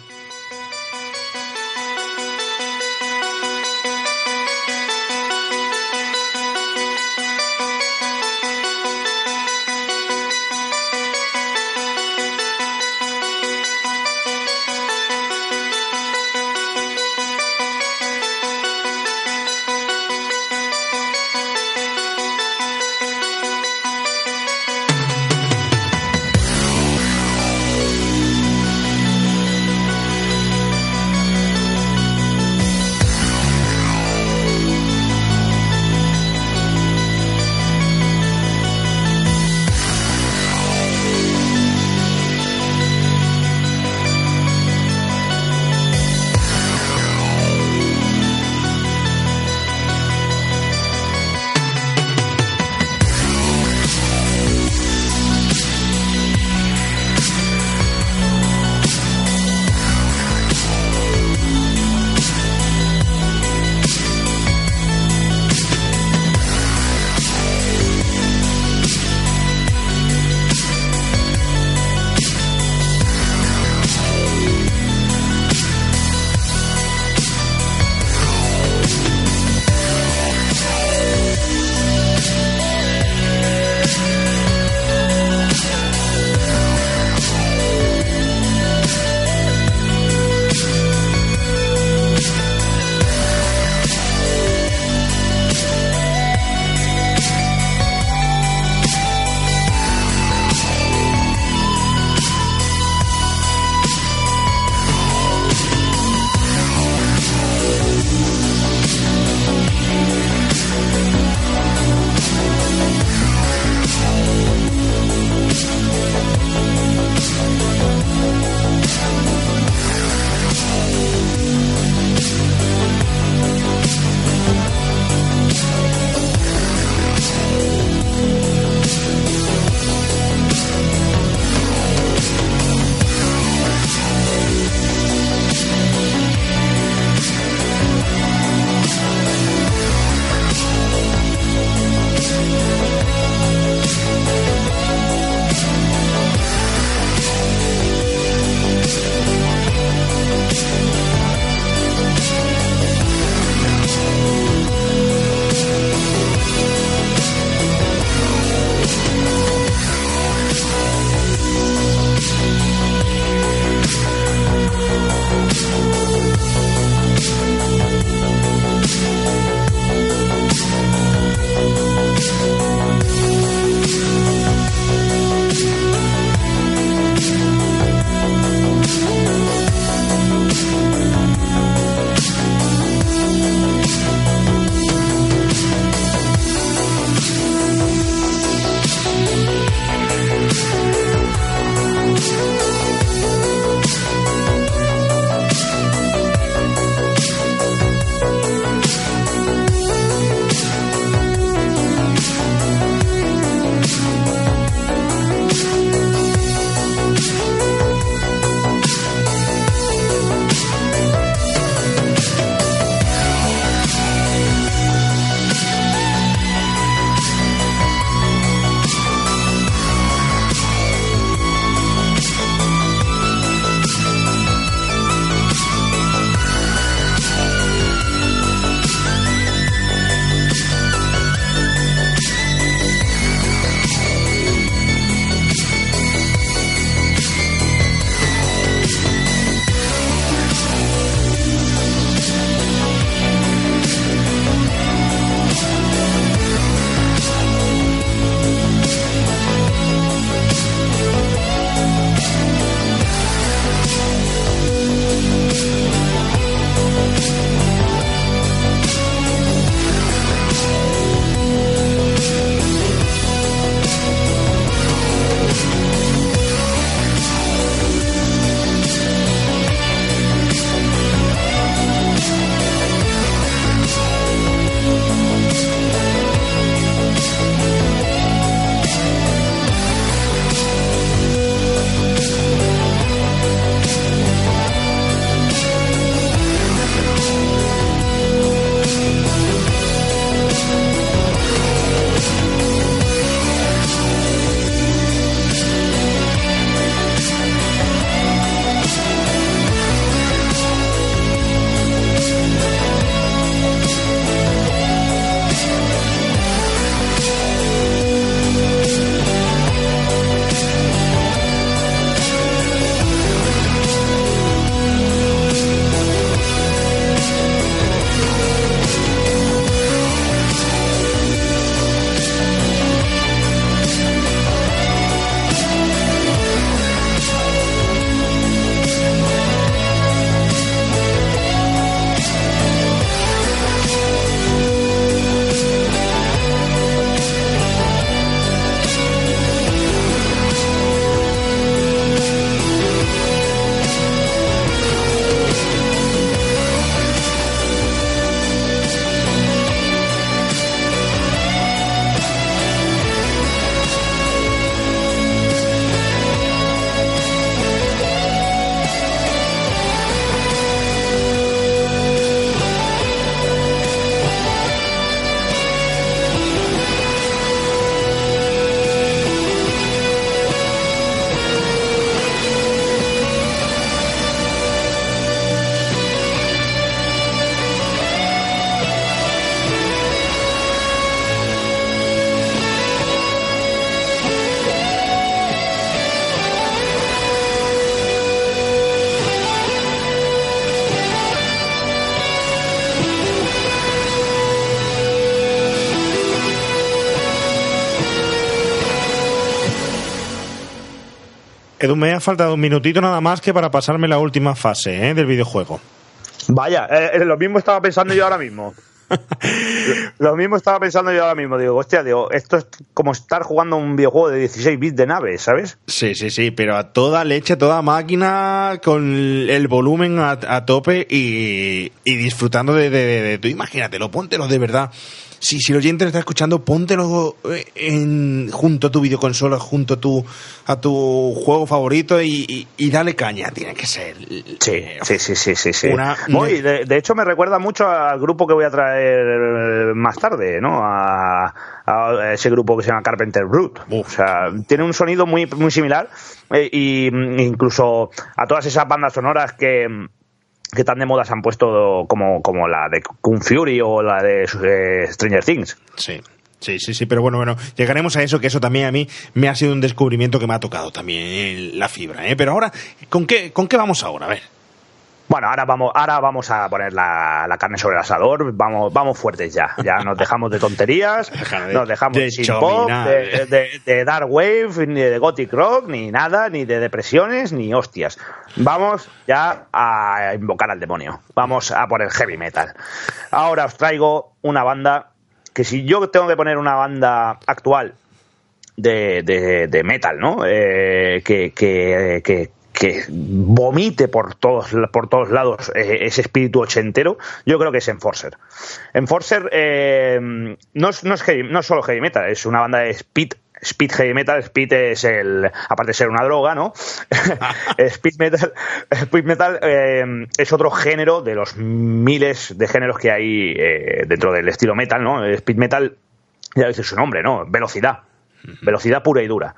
Edu, me ha faltado un minutito nada más que para pasarme la última fase ¿eh? del videojuego. Vaya, eh, lo mismo estaba pensando yo ahora mismo. Lo mismo estaba pensando yo ahora mismo. Digo, hostia, digo, esto es como estar jugando un videojuego de 16 bits de nave, ¿sabes? Sí, sí, sí, pero a toda leche, a toda máquina, con el volumen a, tope y, disfrutando de, de, de, de, Imagínatelo, póntelo de verdad si, si el oyente lo está escuchando, póntelo eh, en, junto a tu videoconsola, junto a tu, a tu juego favorito y, dale caña. Tiene que ser. Sí, sí, sí, sí, sí. de, hecho, me recuerda mucho al grupo que voy a traer más tarde, ¿no? A, ese grupo que se llama Carpenter Brute. O sea, tiene un sonido muy, muy similar. e incluso a todas esas bandas sonoras que que tan de moda se han puesto como, como la de Kung Fury o la de eh, Stranger Things. Sí. Sí, sí, sí, pero bueno, bueno, llegaremos a eso, que eso también a mí me ha sido un descubrimiento que me ha tocado también la fibra, ¿eh? Pero ahora, ¿con qué, ¿con qué vamos ahora? A ver. Bueno, ahora vamos, ahora vamos a poner la, carne sobre el asador, vamos, vamos fuertes ya. Ya nos dejamos de tonterías, nos dejamos de, sin pop, de, dark wave, ni de gothic rock, ni nada, ni de depresiones, ni hostias. Vamos ya a invocar al demonio. Vamos a poner heavy metal. Ahora os traigo una banda que si yo tengo que poner una banda actual de, de, metal, ¿no? Eh, que, que, que, que vomite por todos, por todos lados eh, ese espíritu ochentero, yo creo que es Enforcer. Enforcer eh, no, es, no, es no solo heavy metal, es una banda de speed Speed Heavy Metal, Speed es el, aparte de ser una droga, ¿no? speed Metal, speed metal eh, es otro género de los miles de géneros que hay dentro del estilo metal, ¿no? Speed Metal, ya dice su nombre, ¿no? Velocidad, velocidad pura y dura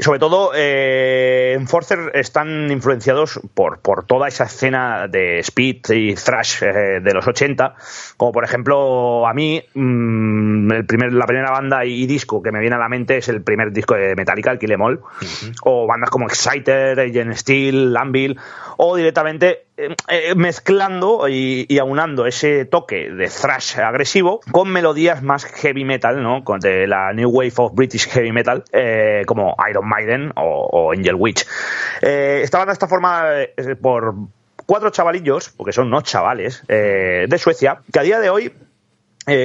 sobre todo, eh, Enforcer están influenciados por, por toda esa escena de speed y thrash eh, de los 80, como por ejemplo, a mí, mm, el primer, la primera banda y, disco que me viene a la mente es el primer disco de Metallica, el Kill Em All, o bandas como Exciter, Agent Steel, Anvil, o directamente mezclando y, aunando ese toque de thrash agresivo con melodías más heavy metal, ¿no? De la New Wave of British Heavy Metal, eh, como Iron Maiden o, Angel Witch. esta banda está formada por cuatro chavalillos, porque son unos chavales, de Suecia, que a día de hoy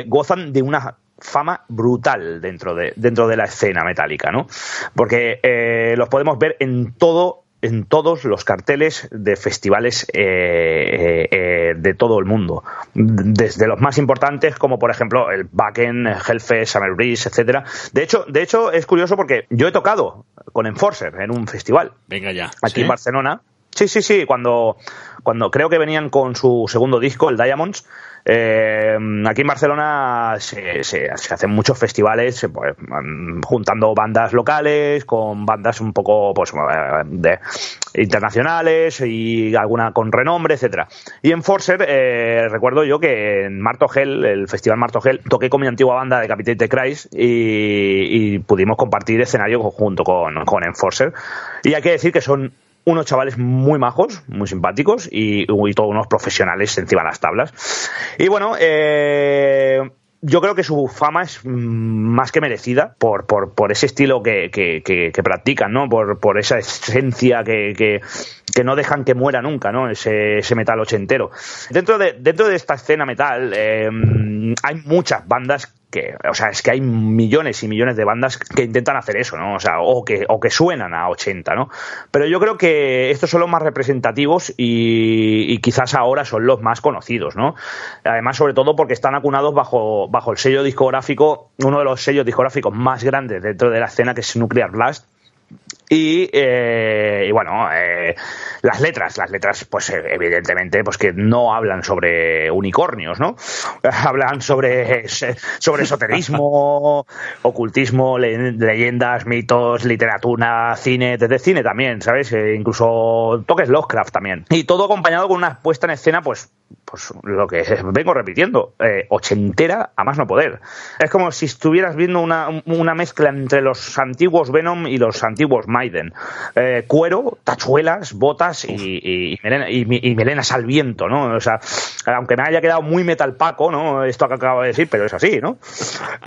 gozan de una fama brutal dentro de, dentro de la escena metálica, ¿no? Porque los podemos ver en todo en todos los carteles de festivales eh, eh, eh, de todo el mundo. Desde los más importantes, como por ejemplo el Backen, Hellfest, Summer Breeze, etcétera. De hecho, de hecho, es curioso porque yo he tocado con Enforcer en un festival. Venga ya. Aquí en Barcelona. Sí, sí, sí. Cuando, cuando creo que venían con su segundo disco, el Diamonds, eh, aquí en Barcelona se, hacen muchos festivales pues, mm, juntando bandas locales con bandas un poco pues, eh, de, internacionales y alguna con renombre, etcétera. Y en Forcer eh, recuerdo yo que en Martogel, el festival Martogel, toqué con mi antigua banda de Capitate Christ y, y pudimos compartir escenario junto con, con Enforcer. Y hay que decir que son unos chavales muy majos, muy simpáticos y, todos unos profesionales encima de las tablas. Y bueno, eh, yo creo que su fama es más que merecida por, por, ese estilo que, que, practican, ¿no? Por, por esa esencia que, que, no dejan que muera nunca, ¿no? Ese, ese metal ochentero. Dentro de, dentro de esta escena metal eh, hay muchas bandas que, o sea, es que hay millones y millones de bandas que intentan hacer eso, ¿no? O sea, o que, o que suenan a 80, ¿no? Pero yo creo que estos son los más representativos y, quizás ahora son los más conocidos, ¿no? Además, sobre todo porque están acunados bajo, bajo el sello discográfico, uno de los sellos discográficos más grandes dentro de la escena, que es Nuclear Blast, y, eh, y, bueno, eh, las letras, las letras, pues eh, evidentemente, pues que no hablan sobre unicornios, ¿no? Hablan sobre, sobre esoterismo, ocultismo, leyendas, mitos, literatura, cine, desde cine también, ¿sabes? incluso toques Lovecraft también. Y todo acompañado con una puesta en escena, pues, pues lo que vengo repitiendo, eh, ochentera a más no poder. Es como si estuvieras viendo una, una mezcla entre los antiguos Venom y los antiguos Maiden. Eh, cuero, tachuelas, botas y, y, melenas al viento, ¿no? O sea, aunque me haya quedado muy metal paco, ¿no? Esto que acabo de decir, pero es así, ¿no?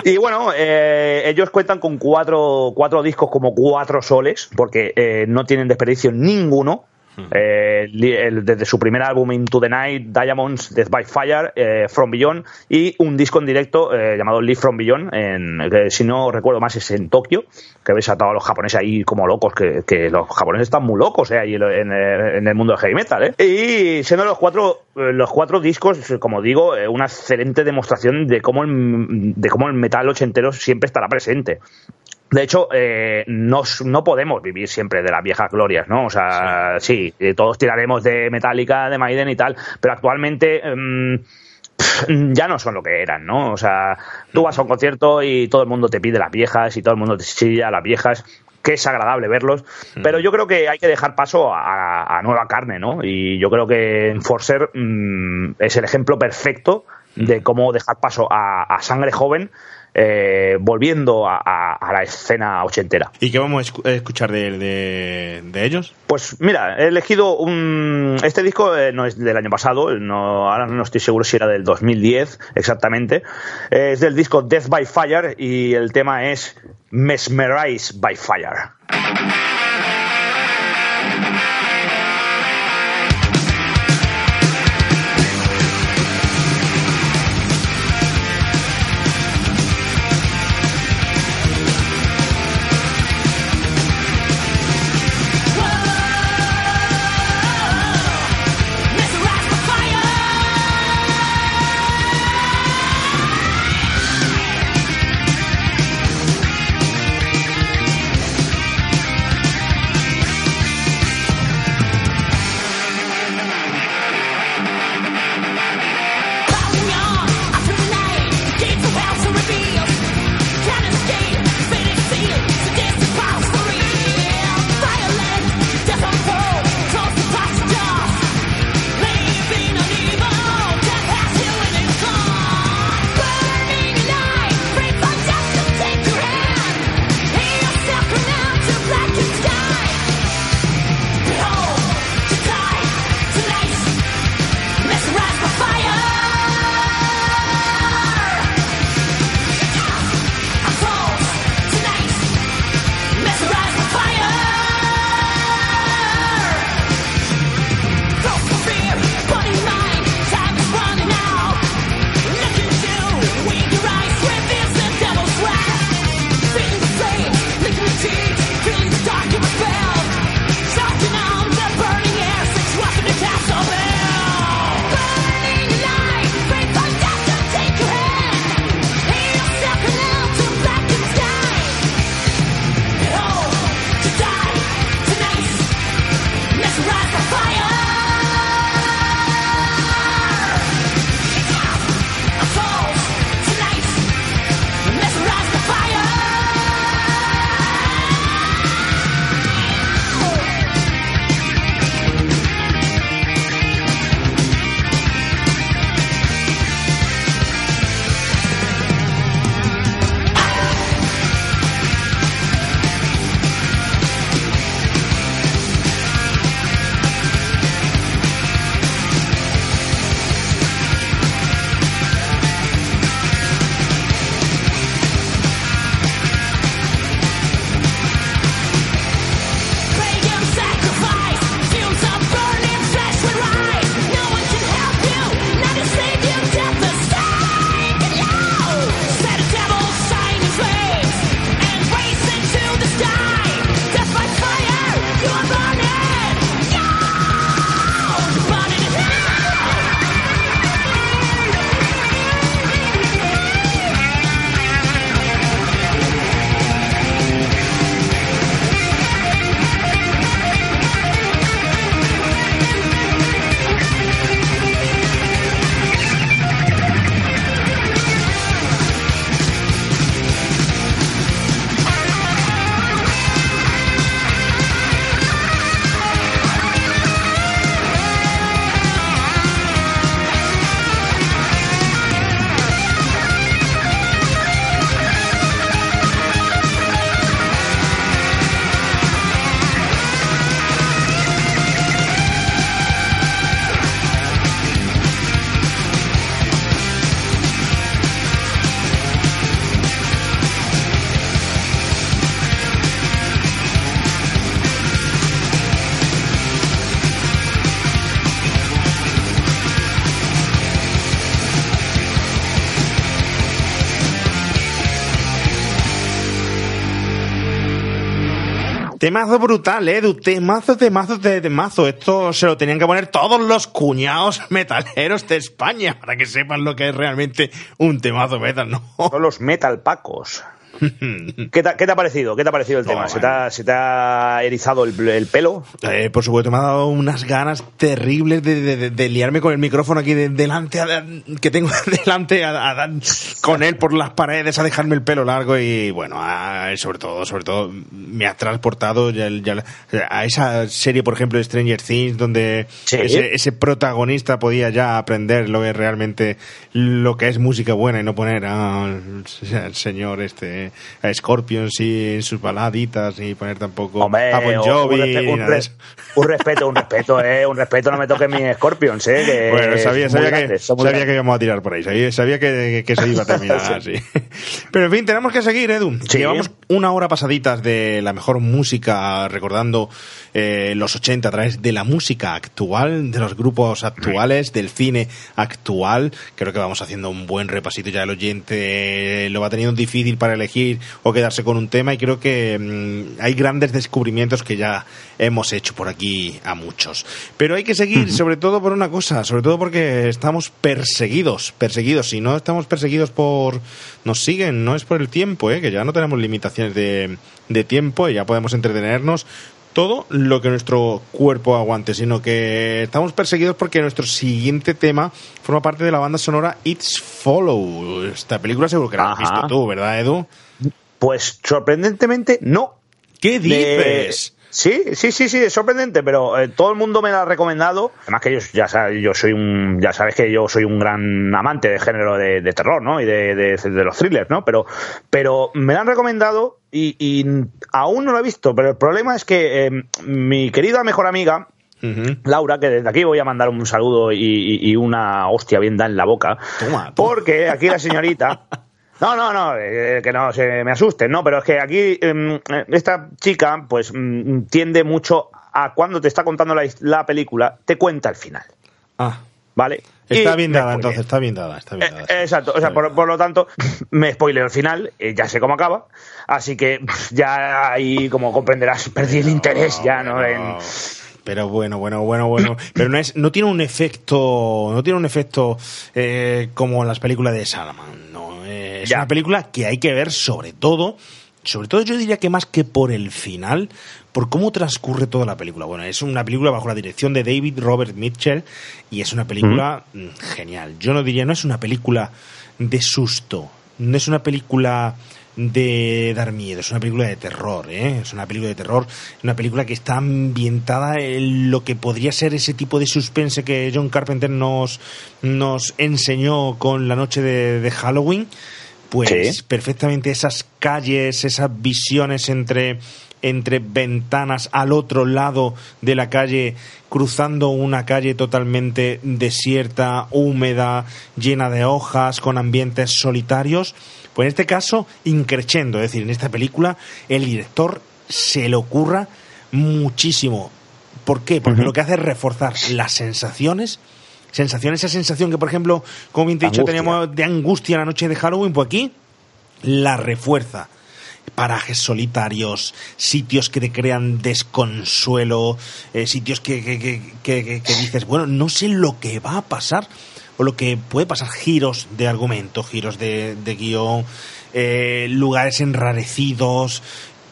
Y bueno, eh, ellos cuentan con cuatro, cuatro discos como cuatro soles, porque eh, no tienen desperdicio ninguno. Eh, desde su primer álbum Into the Night, Diamonds, Death by Fire, eh, From Beyond y un disco en directo eh, llamado Live From Beyond, en, que si no recuerdo más es en Tokio, que ves a todos los japoneses ahí como locos, que, los japoneses están muy locos ahí en, el mundo del heavy metal. Y siendo los cuatro, los cuatro discos, como digo, una excelente demostración de cómo el, de cómo el metal ochentero siempre estará presente. De hecho, eh, no, podemos vivir siempre de las viejas glorias, ¿no? O sea, sí, eh, todos tiraremos de Metallica, de Maiden y tal, pero actualmente em, ya no son lo que eran, ¿no? O sea, tú vas a un concierto y todo el mundo te pide las viejas y todo el mundo te chilla las viejas que es agradable verlos, pero yo creo que hay que dejar paso a, nueva carne, ¿no? Y yo creo que Enforcer mm, es el ejemplo perfecto de cómo dejar paso a sangre joven eh, volviendo a, la escena ochentera. ¿Y qué vamos a escuchar de, ellos? Pues mira, he elegido un... Este disco eh, no es del año pasado, no, ahora no estoy seguro si era del 2010 exactamente. Es del disco Death by Fire y el tema es Mesmerize by Fire. Temazo brutal, Edu. Temazo, temazo, de temazo. Esto se lo tenían que poner todos los cuñados metaleros de España para que sepan lo que es realmente un temazo metal, ¿no? Son los metal pacos. ¿Qué te, qué te ha parecido? ¿Qué te ha parecido el tema? ¿Se te, ha, se te ha erizado el, el pelo? Eh, por supuesto, me ha dado unas ganas terribles de, de- de- de liarme con el micrófono aquí de- delante, a- que tengo delante a, a con él por las paredes, a dejarme el pelo largo y bueno, a- sobre todo, sobre todo, me ha transportado ya- ya- a esa serie, por ejemplo, de Stranger Things, donde Sí. ese, ese protagonista podía ya aprender lo que es realmente lo que es música buena y no poner al señor este a Scorpion sí, en sus baladitas ni poner tampoco Hombre, a Bon un, Jovi respe- un nada de res- un respeto, un respeto, eh, un respeto, no me toques mis Scorpions, eh, que Bueno, sabía, sabía, que, grandes, sabía que íbamos a tirar por ahí, sabía, sabía que, que se iba a terminar así. Pero en fin, tenemos que seguir, Edu. Sí. Llevamos una hora pasaditas de la mejor música, recordando eh, los 80 a través de la música actual, de los grupos actuales, del cine actual. Creo que vamos haciendo un buen repasito ya el oyente lo va teniendo difícil para elegir o quedarse con un tema y creo que mm, hay grandes descubrimientos que ya hemos hecho por aquí a muchos. Pero hay que seguir, sobre todo por una cosa, sobre todo porque estamos perseguidos, perseguidos. Si no estamos perseguidos por... Nos siguen, no es por el tiempo, ¿eh? que ya no tenemos limitaciones de, de tiempo y ya podemos entretenernos todo lo que nuestro cuerpo aguante, sino que estamos perseguidos porque nuestro siguiente tema forma parte de la banda sonora It's Follow. Esta película seguro que la has Ajá. visto tú, ¿verdad, Edu? Pues sorprendentemente no. ¿Qué dices? Sí, sí, sí, sí, es sorprendente, pero eh, todo el mundo me la ha recomendado. Además que yo ya sabes, yo soy un, ya sabes que yo soy un gran amante de género de, de terror, ¿no? Y de, de- de los thrillers, ¿no? Pero, pero me la han recomendado y, y aún no la he visto. Pero el problema es que eh, mi querida mejor amiga. Laura, que desde aquí voy a mandar un saludo y, y- y una hostia bien da en la boca. Toma, toma. Porque aquí la señorita. No, no, no, eh, que no se me asusten, no, pero es que aquí em, eh, esta chica, pues, mm, tiende mucho a cuando te está contando la, película, te cuenta el final, Ah, ¿vale? está Y bien dada, entonces, está bien dada, está bien Eh, dada. eh, exacto, o sea, por, por lo tanto, me spoileo el final, eh, ya sé cómo acaba, así que ya ahí, como comprenderás, perdí el interés ya, ¿no? En- Pero bueno, bueno, bueno, bueno. Pero no es, no tiene un efecto, no tiene un efecto eh, como las películas de Salaman. No, Eh, es Ya. una película que hay que ver sobre todo, sobre todo yo diría que más que por el final, por cómo transcurre toda la película. Bueno, es una película bajo la dirección de David Robert Mitchell y es una película mm, genial. Yo no diría, no es una película de susto, no es una película de dar miedo, es una película de terror, ¿eh? es una película de terror, una película que está ambientada en lo que podría ser ese tipo de suspense que John Carpenter nos, nos enseñó con la noche de, de Halloween, pues Sí. perfectamente esas calles, esas visiones entre entre ventanas al otro lado de la calle, cruzando una calle totalmente desierta, húmeda, llena de hojas, con ambientes solitarios. Pues en este caso, increchendo, es decir, en esta película, el director se le ocurra muchísimo. ¿Por qué? Porque lo que hace es reforzar las sensaciones. Sensación, esa sensación que, por ejemplo, como bien te he dicho, teníamos de angustia la noche de Halloween, pues aquí la refuerza. Parajes solitarios, sitios que te crean desconsuelo, eh, sitios que, que- que- que dices, bueno, no sé lo que va a pasar, o lo que puede pasar, giros de argumento, giros de, de guion, eh, lugares enrarecidos.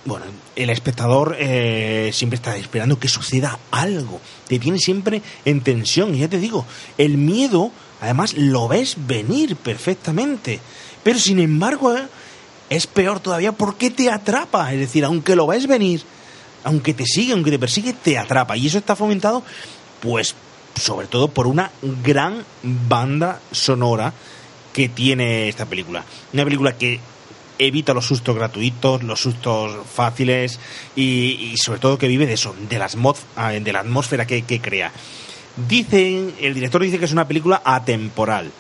Bueno, el espectador eh, siempre está esperando que suceda algo, te tiene siempre en tensión, y ya te digo, el miedo, además, lo ves venir perfectamente, pero sin embargo, eh, es peor todavía porque te atrapa. Es decir, aunque lo ves venir, aunque te sigue, aunque te persigue, te atrapa. Y eso está fomentado, pues, sobre todo por una gran banda sonora que tiene esta película. Una película que evita los sustos gratuitos, los sustos fáciles y, sobre todo que vive de eso, de, las mod- ah, de la atmósfera que, que crea. Dicen, el director dice que es una película atemporal,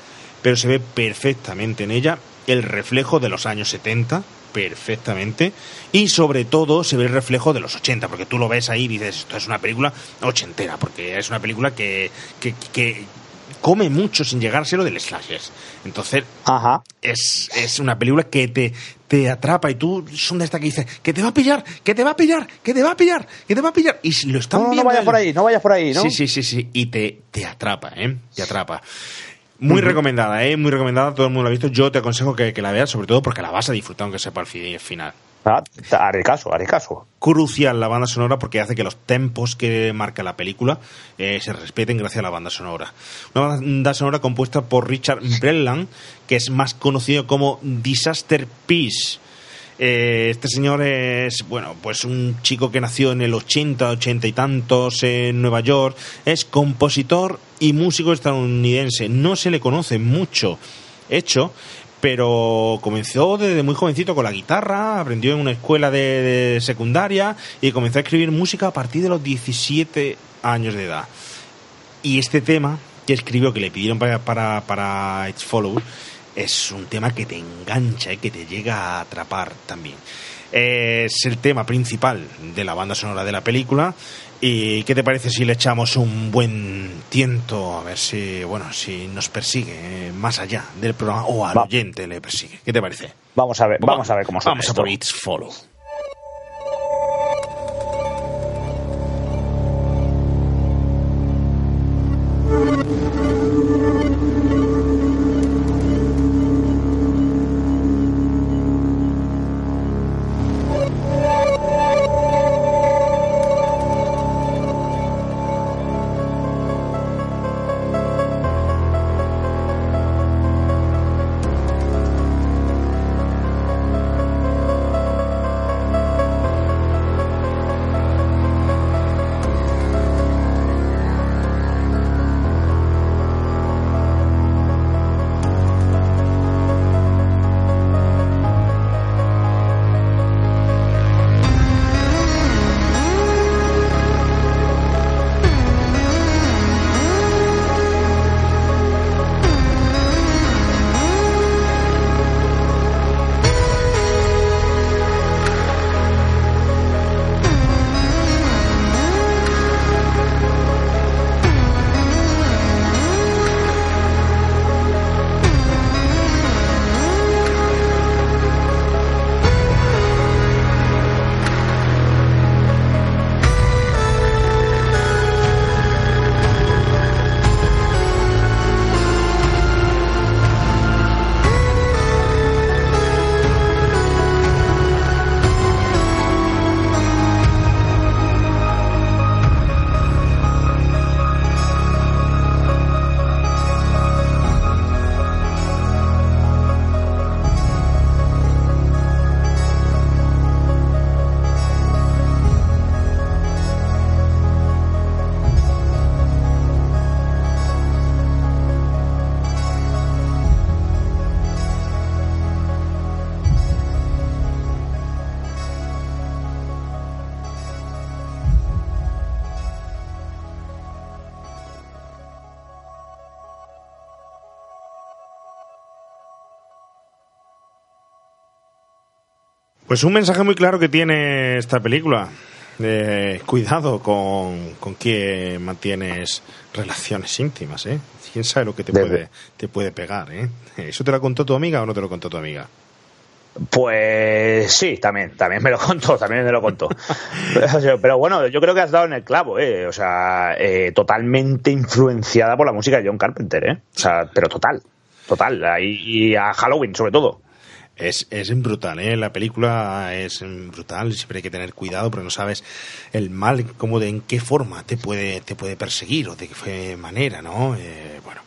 pero se ve perfectamente en ella el reflejo de los años 70, perfectamente, y sobre todo se ve el reflejo de los 80, porque tú lo ves ahí y dices, esto es una película ochentera, porque es una película que, que, que come mucho sin llegárselo del slasher. Entonces, Ajá. es, es una película que te, te atrapa y tú son de esta que dice que te va a pillar, que te va a pillar, que te va a pillar, que te va a pillar. Y si lo están No, no viendo vayas el- por ahí, no vayas por ahí, ¿no? Sí, sí, sí, sí. Y te, te atrapa, ¿eh? Te atrapa. Muy recomendada, ¿eh? Muy recomendada. Todo el mundo la ha visto. Yo te aconsejo que, que la veas, sobre todo porque la vas a disfrutar aunque sepa el fi- final. Ah, haré caso, haré caso. Crucial la banda sonora porque hace que los tempos que marca la película eh, se respeten gracias a la banda sonora. Una banda sonora compuesta por Richard Breland, que es más conocido como Disaster Peace. Eh, este señor es, bueno, pues un chico que nació en el 80, 80 y tantos en Nueva York. Es compositor y músico estadounidense. No se le conoce mucho hecho, pero comenzó desde muy jovencito con la guitarra, aprendió en una escuela de, secundaria y comenzó a escribir música a partir de los 17 años de edad. Y este tema que escribió, que le pidieron para, para, para It's Follow, es un tema que te engancha y que te llega a atrapar también. Es el tema principal de la banda sonora de la película. ¿Y qué te parece si le echamos un buen tiento a ver si, bueno, si nos persigue eh, más allá del programa o al Va. oyente le persigue? ¿Qué te parece? Vamos a ver, vamos a ver cómo Vamos a esto. por It's Follow. Pues un mensaje muy claro que tiene esta película. Eh, cuidado con, con quién mantienes relaciones íntimas, ¿eh? ¿Quién sabe lo que te Desde- puede, te puede pegar, ¿eh? ¿Eso te lo contó tu amiga o no te lo contó tu amiga? Pues sí, también, también me lo contó, también me lo contó. Pero bueno, yo creo que has dado en el clavo, ¿eh? O sea, eh, totalmente influenciada por la música de John Carpenter, ¿eh? O sea, pero total, total. Y, y a Halloween, sobre todo. Es, es brutal, ¿eh? La película es brutal, siempre hay que tener cuidado porque no sabes el mal, cómo de en qué forma te puede, te puede perseguir o de qué manera, ¿no? Eh, bueno,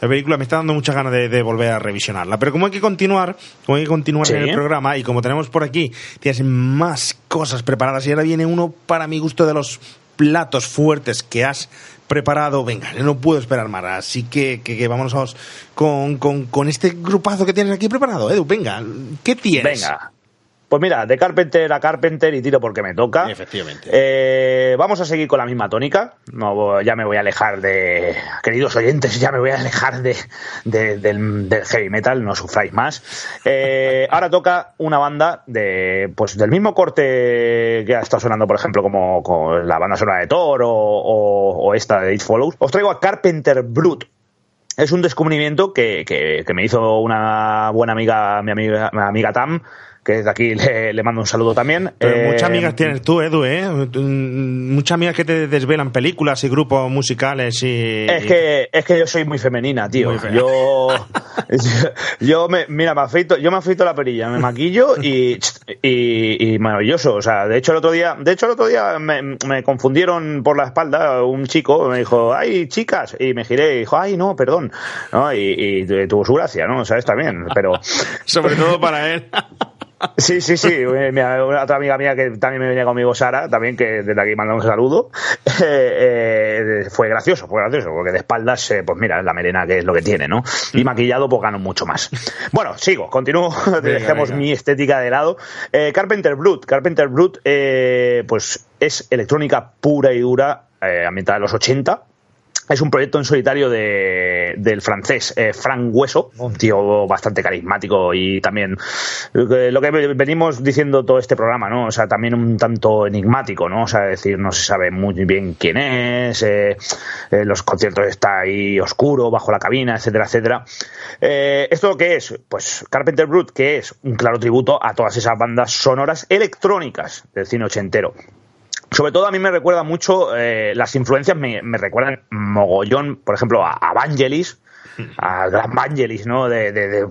la película me está dando muchas ganas de, de volver a revisionarla, pero como hay que continuar, como hay que continuar Sí. en el programa y como tenemos por aquí, tienes más cosas preparadas y ahora viene uno para mi gusto de los platos fuertes que has preparado, venga, no puedo esperar más, así que, que, que vámonos con, con, con este grupazo que tienes aquí preparado, Edu, venga, ¿qué tienes? Venga. Pues mira, de Carpenter a Carpenter y tiro porque me toca. Efectivamente. Eh, vamos a seguir con la misma tónica. No, ya me voy a alejar de. Queridos oyentes, ya me voy a alejar de, de- del, del heavy metal, no sufráis más. Eh, ahora toca una banda de pues del mismo corte que ha estado sonando, por ejemplo, como, como la banda sonora de Thor o, o- o esta de It Follows. Os traigo a Carpenter Brut. es un descubrimiento que, que, que, me hizo una buena amiga, mi amiga, mi amiga Tam, que desde aquí le, mando un saludo también. Eh, muchas amigas tienes tú, Edu, ¿eh? Muchas amigas que te desvelan películas y grupos musicales y... Es que, es que yo soy muy femenina, tío. yo, yo, me, mira, me afeito, yo me afeito la perilla, me maquillo y, y, maravilloso. O sea, de hecho el otro día, de hecho el otro día me, confundieron por la espalda un chico, me dijo, ay, chicas, y me giré y dijo, ay, no, perdón. ¿No? Y, y tuvo su gracia, ¿no? O sea, está bien, pero... Sobre todo para él. Sí, sí, sí. Una otra amiga mía que también me venía conmigo, Sara, también, que desde aquí mandamos un saludo. Eh, fue gracioso, fue gracioso, porque de espaldas, eh, pues mira, la melena que es lo que tiene, ¿no? Y mm. maquillado, pues gano mucho más. Bueno, sigo, continúo, dejemos mi estética de lado. Eh, Carpenter Brut. Carpenter Brut, pues es electrónica pura y dura, a mitad de los 80 es un proyecto en solitario de, del francés eh, Frank Hueso, un tío bastante carismático y también lo que venimos diciendo todo este programa, ¿no? O sea, también un tanto enigmático, ¿no? O sea, decir, no se sabe muy bien quién es, eh, eh, los conciertos está ahí oscuro, bajo la cabina, etcétera, etcétera. ¿Esto qué es? Pues Carpenter Brut, que es un claro tributo a todas esas bandas sonoras electrónicas del cine ochentero. Sobre todo a mí me recuerda mucho, eh, las influencias me, recuerdan mogollón, por ejemplo, a, Vangelis, al gran Vangelis, ¿no? De, de,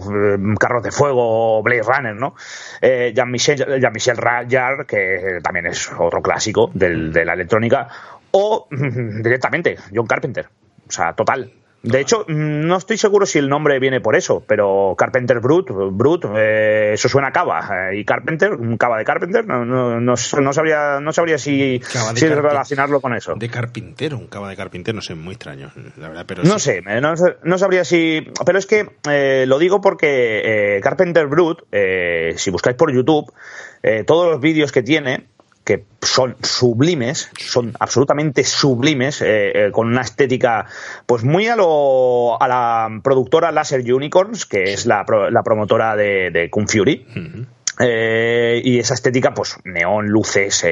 Carros de Fuego, Blade Runner, ¿no? Eh, Jean-Michel Jean Jarre, que también es otro clásico del, de la electrónica, o directamente John Carpenter. O sea, total. De hecho, no estoy seguro si el nombre viene por eso, pero Carpenter Brut, Brut, eh, eso suena a cava. Eh, y Carpenter, un cava de Carpenter, no, no, no, sabría, no sabría si, si relacionarlo con eso. De carpintero, un cava de carpintero, no sé, muy extraño, la verdad, pero No sé, no, sabría si. Pero es que eh, lo digo porque Carpenter Brut, si buscáis por YouTube, todos los vídeos que tiene que son sublimes, son absolutamente sublimes, eh, eh, con una estética, pues muy a lo a la productora Laser Unicorns, que es la, la promotora de, de Kung Fury. Eh, y esa estética, pues neón, luces,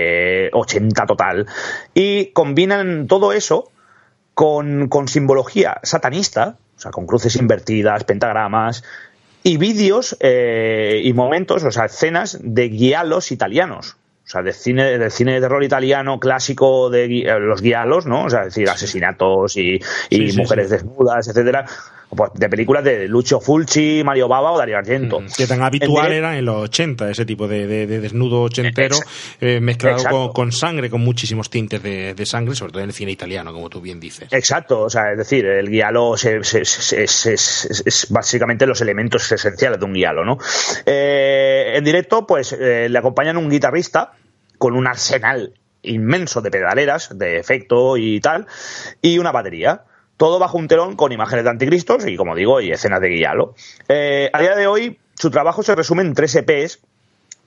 80 total. Y combinan todo eso con, con simbología satanista, o sea, con cruces invertidas, pentagramas, y vídeos y momentos, o sea, escenas de guialos italianos. O sea, de cine, del cine de terror italiano clásico de eh, los guialos, ¿no? O sea, es decir, asesinatos y, mujeres desnudas, etcétera. Pues de películas de Lucio Fulci, Mario Bava o Dario Argento. Que tan habitual era en los 80, ese tipo de, desnudo ochentero eh, mezclado con, sangre, con muchísimos tintes de, sangre, sobre todo en el cine italiano, como tú bien dices. Exacto, o sea, es decir, el guialo es, básicamente los elementos esenciales de un guialo, ¿no? Eh, en directo, pues le acompañan un guitarrista con un arsenal inmenso de pedaleras, de efecto y tal, y una batería. Todo bajo un telón con imágenes de anticristos y, como digo, y escenas de guialo. Eh, a día de hoy, su trabajo se resume en tres EPs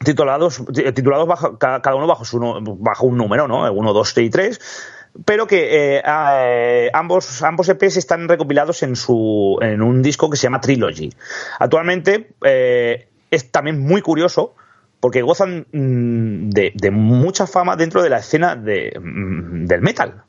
titulados, titulados cada uno bajo, su, bajo un número, ¿no? Uno, dos, y tres pero que eh, eh, ambos, ambos EPs están recopilados en, su, en un disco que se llama Trilogy. Actualmente es también muy curioso porque gozan mm, de, mucha fama dentro de la escena mm, del metal.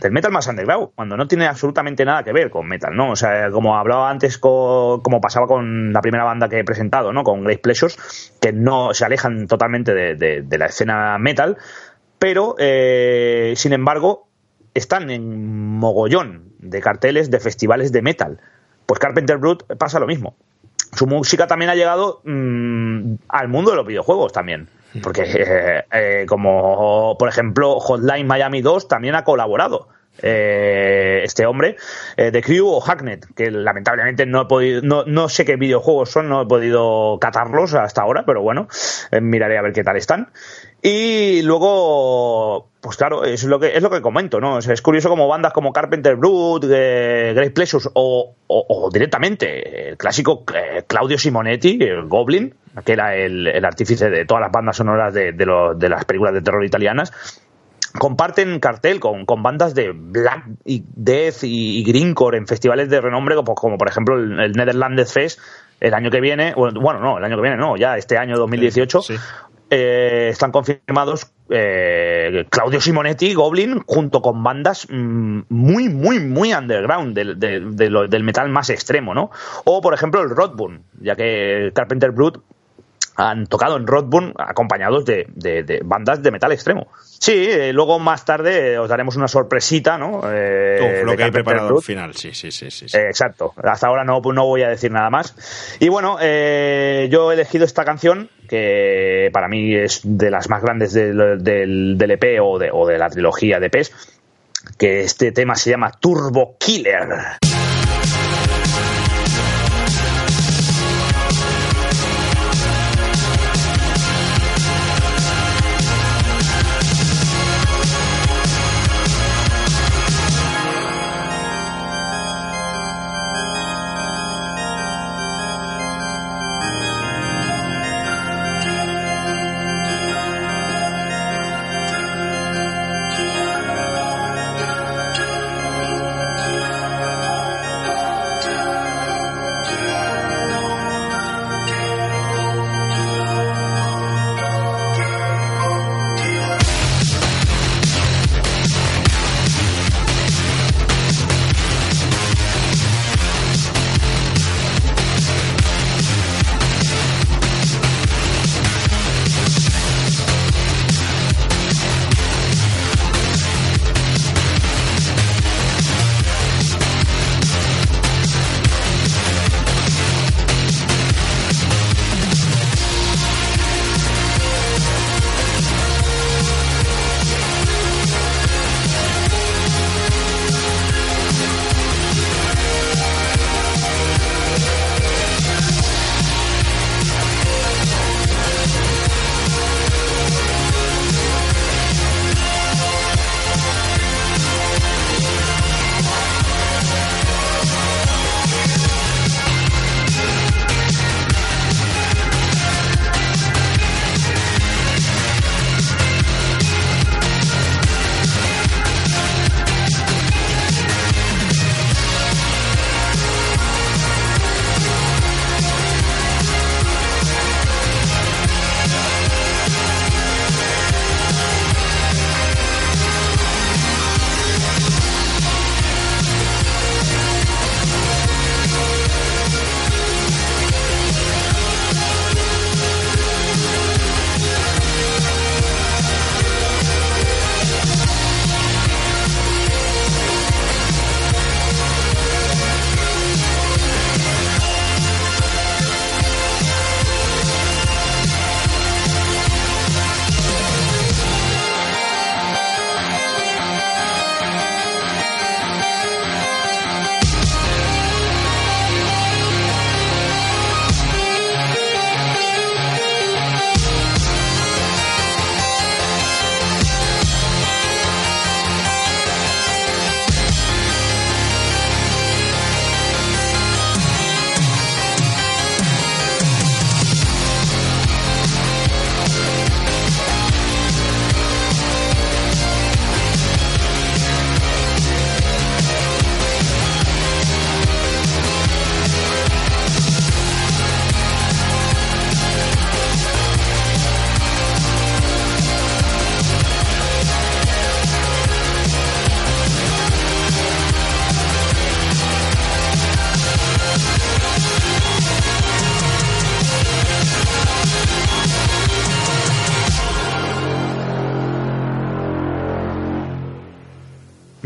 Del metal más underground, cuando no tiene absolutamente nada que ver con metal, ¿no? O sea, como hablaba antes, como pasaba con la primera banda que he presentado, ¿no? Con Great Pleasures, que no se alejan totalmente de, la escena metal, pero, eh, sin embargo, están en mogollón de carteles de festivales de metal. Pues Carpenter Brut pasa lo mismo su música también ha llegado mm, al mundo de los videojuegos también. Porque, eh, eh, como por ejemplo, Hotline Miami 2 también ha colaborado. Eh, este hombre de Crew o Hacknet que lamentablemente no he podido no, no, sé qué videojuegos son no he podido catarlos hasta ahora pero bueno miraré a ver qué tal están y luego, pues claro, es lo que es lo que comento, ¿no? Es, curioso como bandas como Carpenter Brut, eh, Great Pleasures o, directamente el clásico eh, Claudio Simonetti, el Goblin, que era el, artífice de todas las bandas sonoras de, de, las películas de terror italianas, comparten cartel con, con, bandas de Black y Death y, Greencore en festivales de renombre como, como por ejemplo el, Netherlands Fest el año que viene, bueno, no, el año que viene no, ya este año 2018, eh, están confirmados eh, Claudio Simonetti, Goblin, junto con bandas mm, muy, muy, muy underground del, del, del, del metal más extremo, ¿no? O, por ejemplo, el Rodburn, ya que Carpenter Brut han tocado en Rodburn acompañados de, de, de, bandas de metal extremo. Sí, eh, luego más tarde os daremos una sorpresita, ¿no? Eh, Uf, lo que hay preparado al final, sí, sí, sí. sí, sí. Eh, exacto. Hasta ahora no, no voy a decir nada más. Y bueno, eh, yo he elegido esta canción que para mí es de las más grandes del, del, del EP o de, o de la trilogía de PES, que este tema se llama Turbo Killer.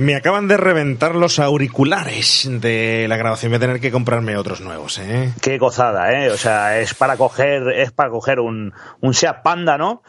Me acaban de reventar los auriculares de la grabación. Voy a tener que comprarme otros nuevos, ¿eh? Qué gozada, ¿eh? O sea, es para coger, es para coger un, un Seat Panda, ¿no?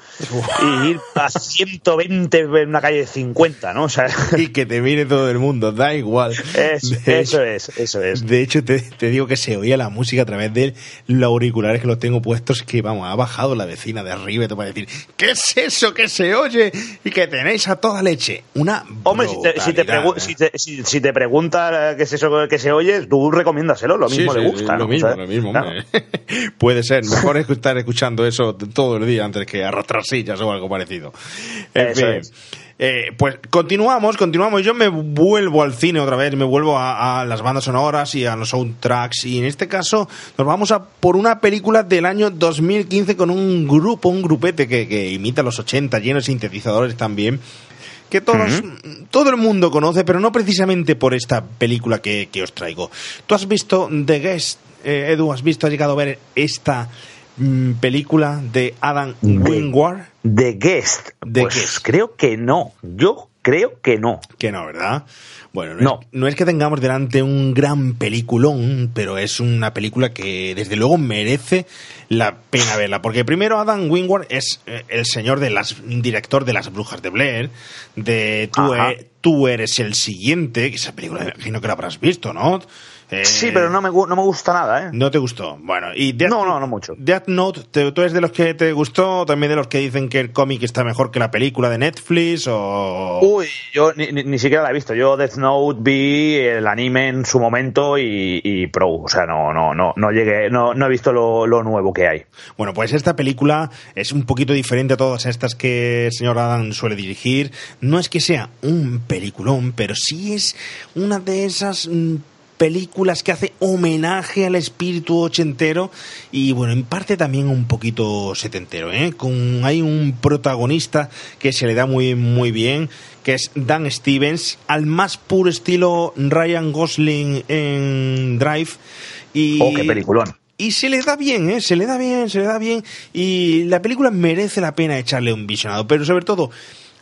Y ir a 120 en una calle de 50, ¿no? O sea... Y que te mire todo el mundo, da igual. Es, eso es, eso es. De hecho, te, te, digo que se oía la música a través de los auriculares que los tengo puestos, que vamos, ha bajado la vecina de arriba y te va a decir, ¿qué es eso que se oye? Y que tenéis a toda leche. Una Hombre, si te, si te, si te, si, si te pregunta qué es eso que se oye, tú recomiéndaselo, lo mismo sí, le sí, gusta. Lo ¿no? mismo, lo mismo, claro. Puede ser. Mejor estar escuchando eso todo el día antes que arrastrar sillas o algo parecido. En Eso fin. es. Eh, pues continuamos, continuamos. Yo me vuelvo al cine otra vez, me vuelvo a, a, las bandas sonoras y a los soundtracks. Y en este caso nos vamos a por una película del año 2015 con un grupo, un grupete que, que imita los 80, lleno de sintetizadores también. Que todos, todo el mundo conoce, pero no precisamente por esta película que, que os traigo. ¿Tú has visto The Guest? Eh, Edu, ¿has visto, has llegado a ver esta mm, película de Adam Wingward? The Guest. The pues Guest. creo que no. Yo creo que no. Que no, ¿verdad? Bueno, no, No. Es, no es que tengamos delante un gran peliculón, pero es una película que desde luego merece la pena verla. Porque primero Adam Wingward es eh, el señor de las director de Las Brujas de Blair, de Tú, Ajá. e- Tú eres el siguiente, que esa película me imagino que la habrás visto, ¿no? Eh, Sí, pero no me, no me gusta nada, ¿eh? ¿No te gustó? Bueno, y Death, No, no, no mucho. Death Note, ¿te- ¿tú eres de los que te gustó o también de los que dicen que el cómic está mejor que la película de Netflix o...? Uy, yo ni, ni- ni siquiera la he visto. Yo Death Note vi el anime en su momento y, y pro. O sea, no, no, no, no llegué, no, no he visto lo, lo nuevo que hay. Bueno, pues esta película es un poquito diferente a todas estas que el señor Adam suele dirigir. No es que sea un peliculón, pero sí es una de esas mm, películas que hace homenaje al espíritu ochentero y bueno, en parte también un poquito setentero, ¿eh? Con, hay un protagonista que se le da muy, muy bien, que es Dan Stevens, al más puro estilo Ryan Gosling en Drive. Y, Oh, qué peliculón. y se le da bien, ¿eh? Se le da bien, se le da bien. Y la película merece la pena echarle un visionado. Pero sobre todo,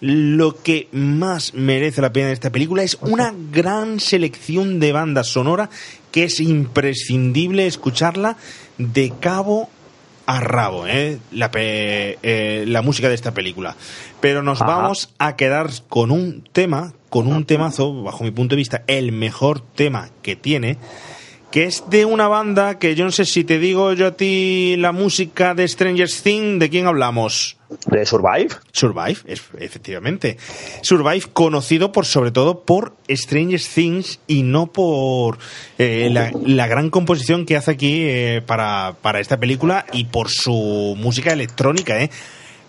lo que más merece la pena de esta película es una gran selección de bandas sonora que es imprescindible escucharla de cabo a rabo, ¿eh? La, pe- eh, la música de esta película. Pero nos Ajá. vamos a quedar con un tema, con un temazo, bajo mi punto de vista, el mejor tema que tiene, que es de una banda que yo no sé si te digo yo a ti la música de Stranger Things, ¿de quién hablamos? ¿De Survive? Survive, es- efectivamente. Survive conocido por sobre todo por Stranger Things y no por eh, la, la gran composición que hace aquí eh, para, para esta película y por su música electrónica, ¿eh?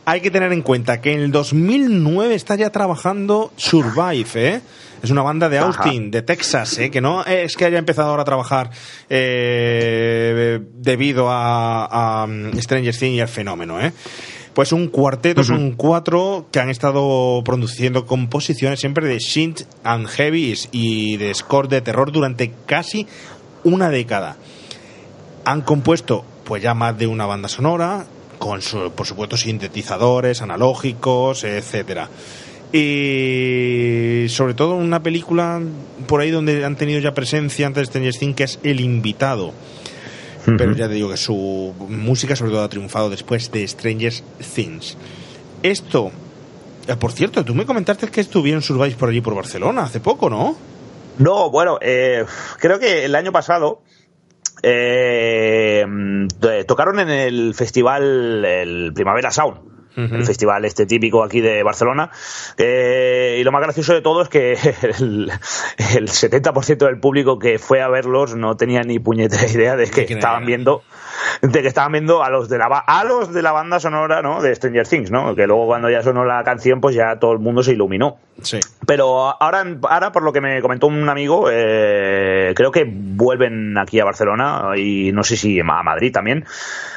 Hay que tener en cuenta que en el 2009 está ya trabajando Survive, ¿eh? Es una banda de Ajá. Austin, de Texas, ¿eh? que no es que haya empezado ahora a trabajar eh, debido a, a mm, Stranger Things y al fenómeno. ¿eh? Pues un cuarteto, son cuatro que han estado produciendo composiciones siempre de synth and heavies y de score de terror durante casi una década. Han compuesto pues ya más de una banda sonora, con su- por supuesto sintetizadores, analógicos, etcétera. Y sobre todo una película por ahí donde han tenido ya presencia antes de Stranger Things, que es El Invitado. Pero ya te digo que su música sobre todo ha triunfado después de Stranger Things. Esto, eh, por cierto, tú me comentaste que estuvieron Survive por allí por Barcelona hace poco, ¿no? No, bueno, eh, creo que el año pasado eh, eh, tocaron en el festival el Primavera Sound. El festival este típico aquí de Barcelona. Eh, y lo más gracioso de todo es que el, el 70% del público que fue a verlos no tenía ni puñetera idea de que estaban era. viendo de que estaban viendo a los de la a los de la banda sonora ¿no? de Stranger Things, ¿no? Que luego cuando ya sonó la canción, pues ya todo el mundo se iluminó. Sí. Pero ahora, ahora por lo que me comentó un amigo, eh, creo que vuelven aquí a Barcelona y no sé si a Madrid también.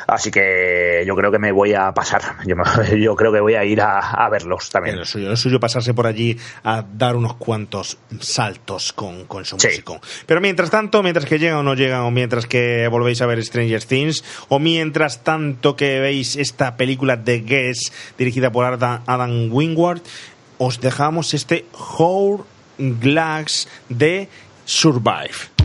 Así que yo creo que me voy a pasar. Yo, me- yo creo que voy a ir a, a verlos también. Lo suyo, lo suyo pasarse por allí a dar unos cuantos saltos con, con su Sí. músico. Pero mientras tanto, mientras que llegan o no llegan, o mientras que volvéis a ver Stranger Things, o mientras tanto que veis esta película de Guess dirigida por Adam, Adam Wingward, os dejamos este Whole Glass de Survive.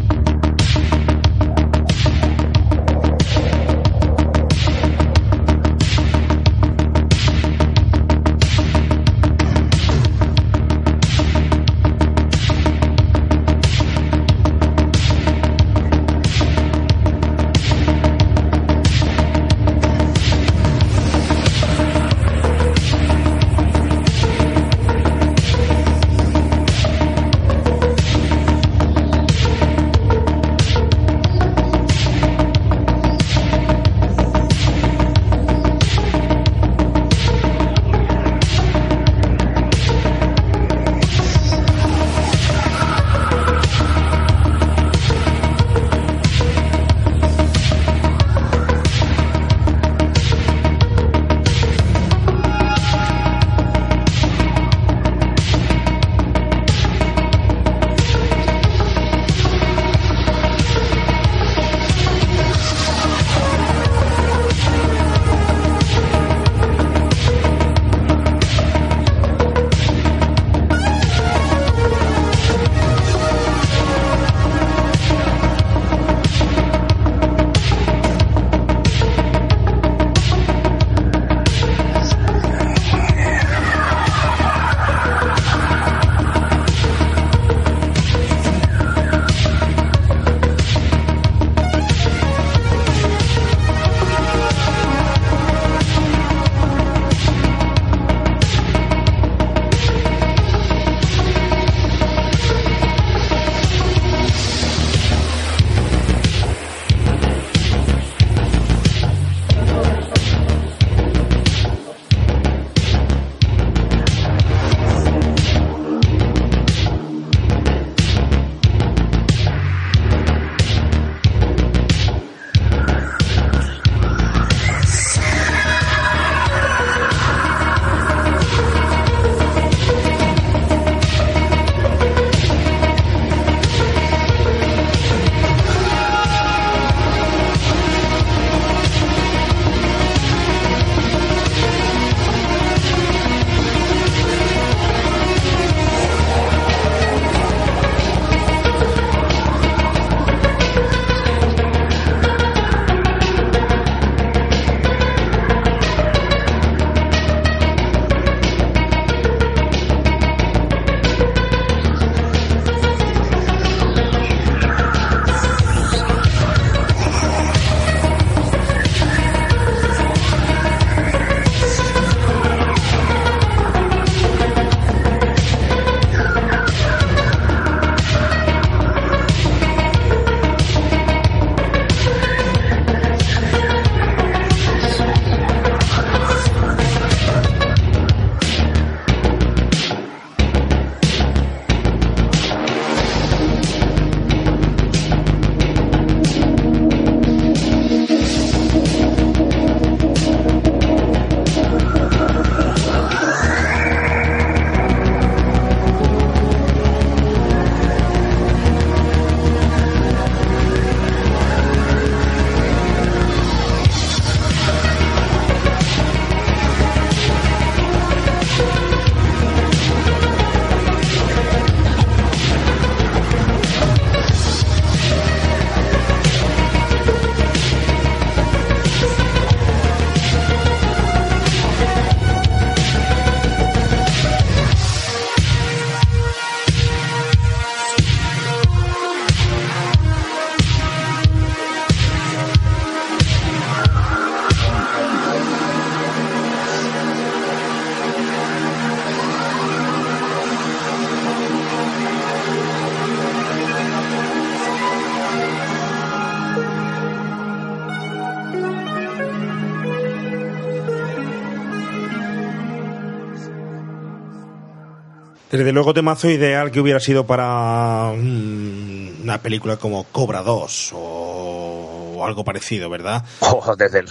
Desde luego temazo ideal que hubiera sido para mm, una película como Cobra 2 o, algo parecido, ¿verdad? Oh, desde el-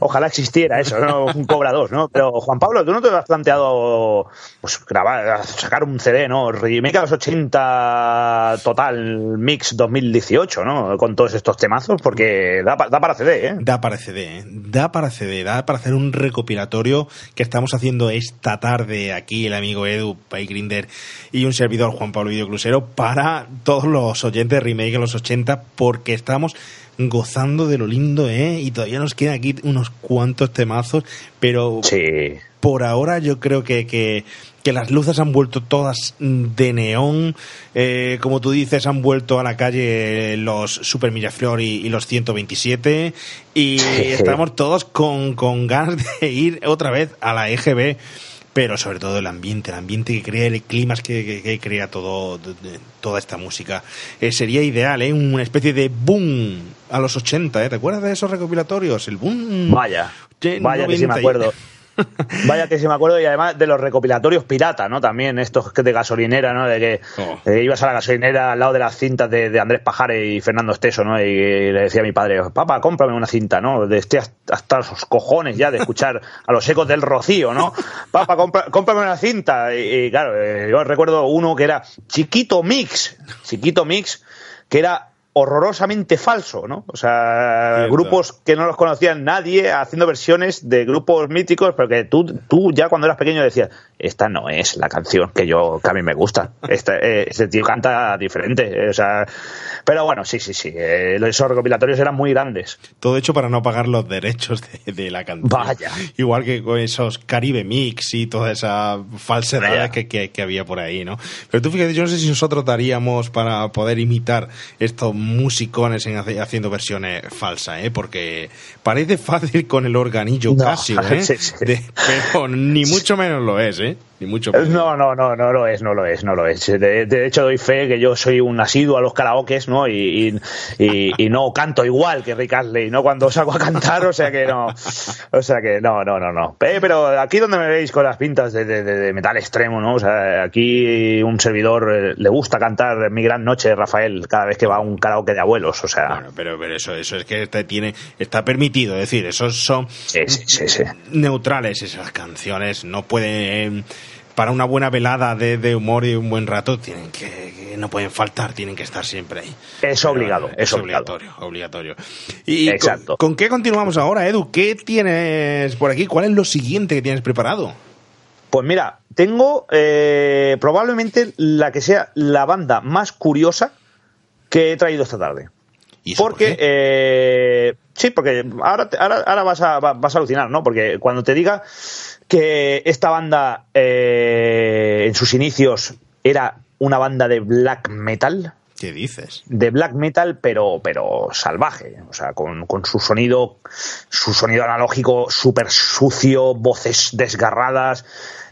ojalá existiera eso, ¿no? un Cobra 2, ¿no? Pero Juan Pablo, ¿tú no te has planteado pues grabar, sacar un CD, ¿no? Remake a los 80 total mix 2018, ¿no? Con todos estos temazos, porque da, da para CD, ¿eh? Da para CD, ¿eh? da para CD, da para hacer un recopilatorio que estamos haciendo esta tarde aquí el amigo Edu, Pai Grinder y un servidor Juan Pablo Videoclusero para todos los oyentes de remake en los 80 porque estamos gozando de lo lindo, ¿eh? Y todavía nos quedan aquí unos cuantos temazos, pero Sí. por ahora yo creo que, que, que las luces han vuelto todas de neón, eh, como tú dices, han vuelto a la calle los Super Miraflor y, y los 127 y estamos todos con, con ganas de ir otra vez a la EGB. Pero sobre todo el ambiente, el ambiente que crea, el clima que, que- que crea todo, de- toda esta música. Eh, sería ideal, ¿eh? Una especie de boom a los 80, ¿eh? ¿Te acuerdas de esos recopilatorios? El boom. Vaya, vaya que sí me 90 y- acuerdo. Vaya que sí me acuerdo y además de los recopilatorios pirata, ¿no? También estos de gasolinera, ¿no? De que Oh. eh, ibas a la gasolinera al lado de las cintas de, de Andrés Pajare y Fernando Esteso, ¿no? Y, le decía a mi padre, papá, cómprame una cinta, ¿no? De este hasta, hasta los cojones ya de escuchar a los ecos del rocío, ¿no? Papá, compra- cómprame una cinta. Y, y, claro, eh, yo recuerdo uno que era Chiquito Mix, Chiquito Mix, que era horrorosamente falso, ¿no? O sea, Cierto. grupos que no los conocía nadie haciendo versiones de grupos míticos, pero que tú, tú ya cuando eras pequeño decías, esta no es la canción que yo que a mí me gusta. Esta, eh, este tío canta diferente. eh, o sea, pero bueno, sí, sí, sí. eh, esos recopilatorios eran muy grandes. Todo hecho para no pagar los derechos de, de la canción. Vaya. Igual que con esos Caribe Mix y toda esa falsedad que, que- que había por ahí, ¿no? Pero tú fíjate, yo no sé si nosotros daríamos para poder imitar estos musicones en hace- haciendo versiones falsas, ¿eh? Porque parece fácil con el organillo No, Casio, ¿eh? sí, sí. De- pero ni mucho menos lo es, ¿eh? Ni mucho menos. No, no, no, no lo es, no lo es, no lo es. De, de hecho, doy fe que yo soy un asiduo a los karaokes, ¿no? Y, y, y- y no canto igual que Rick Astley, ¿no? Cuando salgo a cantar, o sea que no. O sea que no, no, no, no. Eh, pero aquí donde me veis con las pintas de, de- de- de metal extremo, ¿no? O sea, aquí un servidor eh, le gusta cantar Mi Gran Noche, Rafael, cada vez que va a un karaoke de abuelos, o sea. Bueno, pero, pero eso, eso es que te tiene, está permitido, es decir, esos son Sí, sí, sí, sí. neutrales esas canciones, no pueden, para una buena velada de, de humor y un buen rato, tienen que, que no pueden faltar, tienen que estar siempre ahí. Es obligado, Pero, es obligado. obligatorio, obligatorio. Y con- Exacto. ¿con, qué continuamos ahora, Edu? ¿Qué tienes por aquí? ¿Cuál es lo siguiente que tienes preparado? Pues mira, tengo eh, probablemente la que sea la banda más curiosa que he traído esta tarde. ¿Y eso por Porque, eh, sí, porque ahora, ahora, ahora vas, a, va- vas a alucinar, ¿no? Porque cuando te diga que esta banda eh, en sus inicios era una banda de black metal, ¿Qué dices? de black metal, pero, pero salvaje, o sea, con, con su sonido, su sonido analógico súper sucio, voces desgarradas.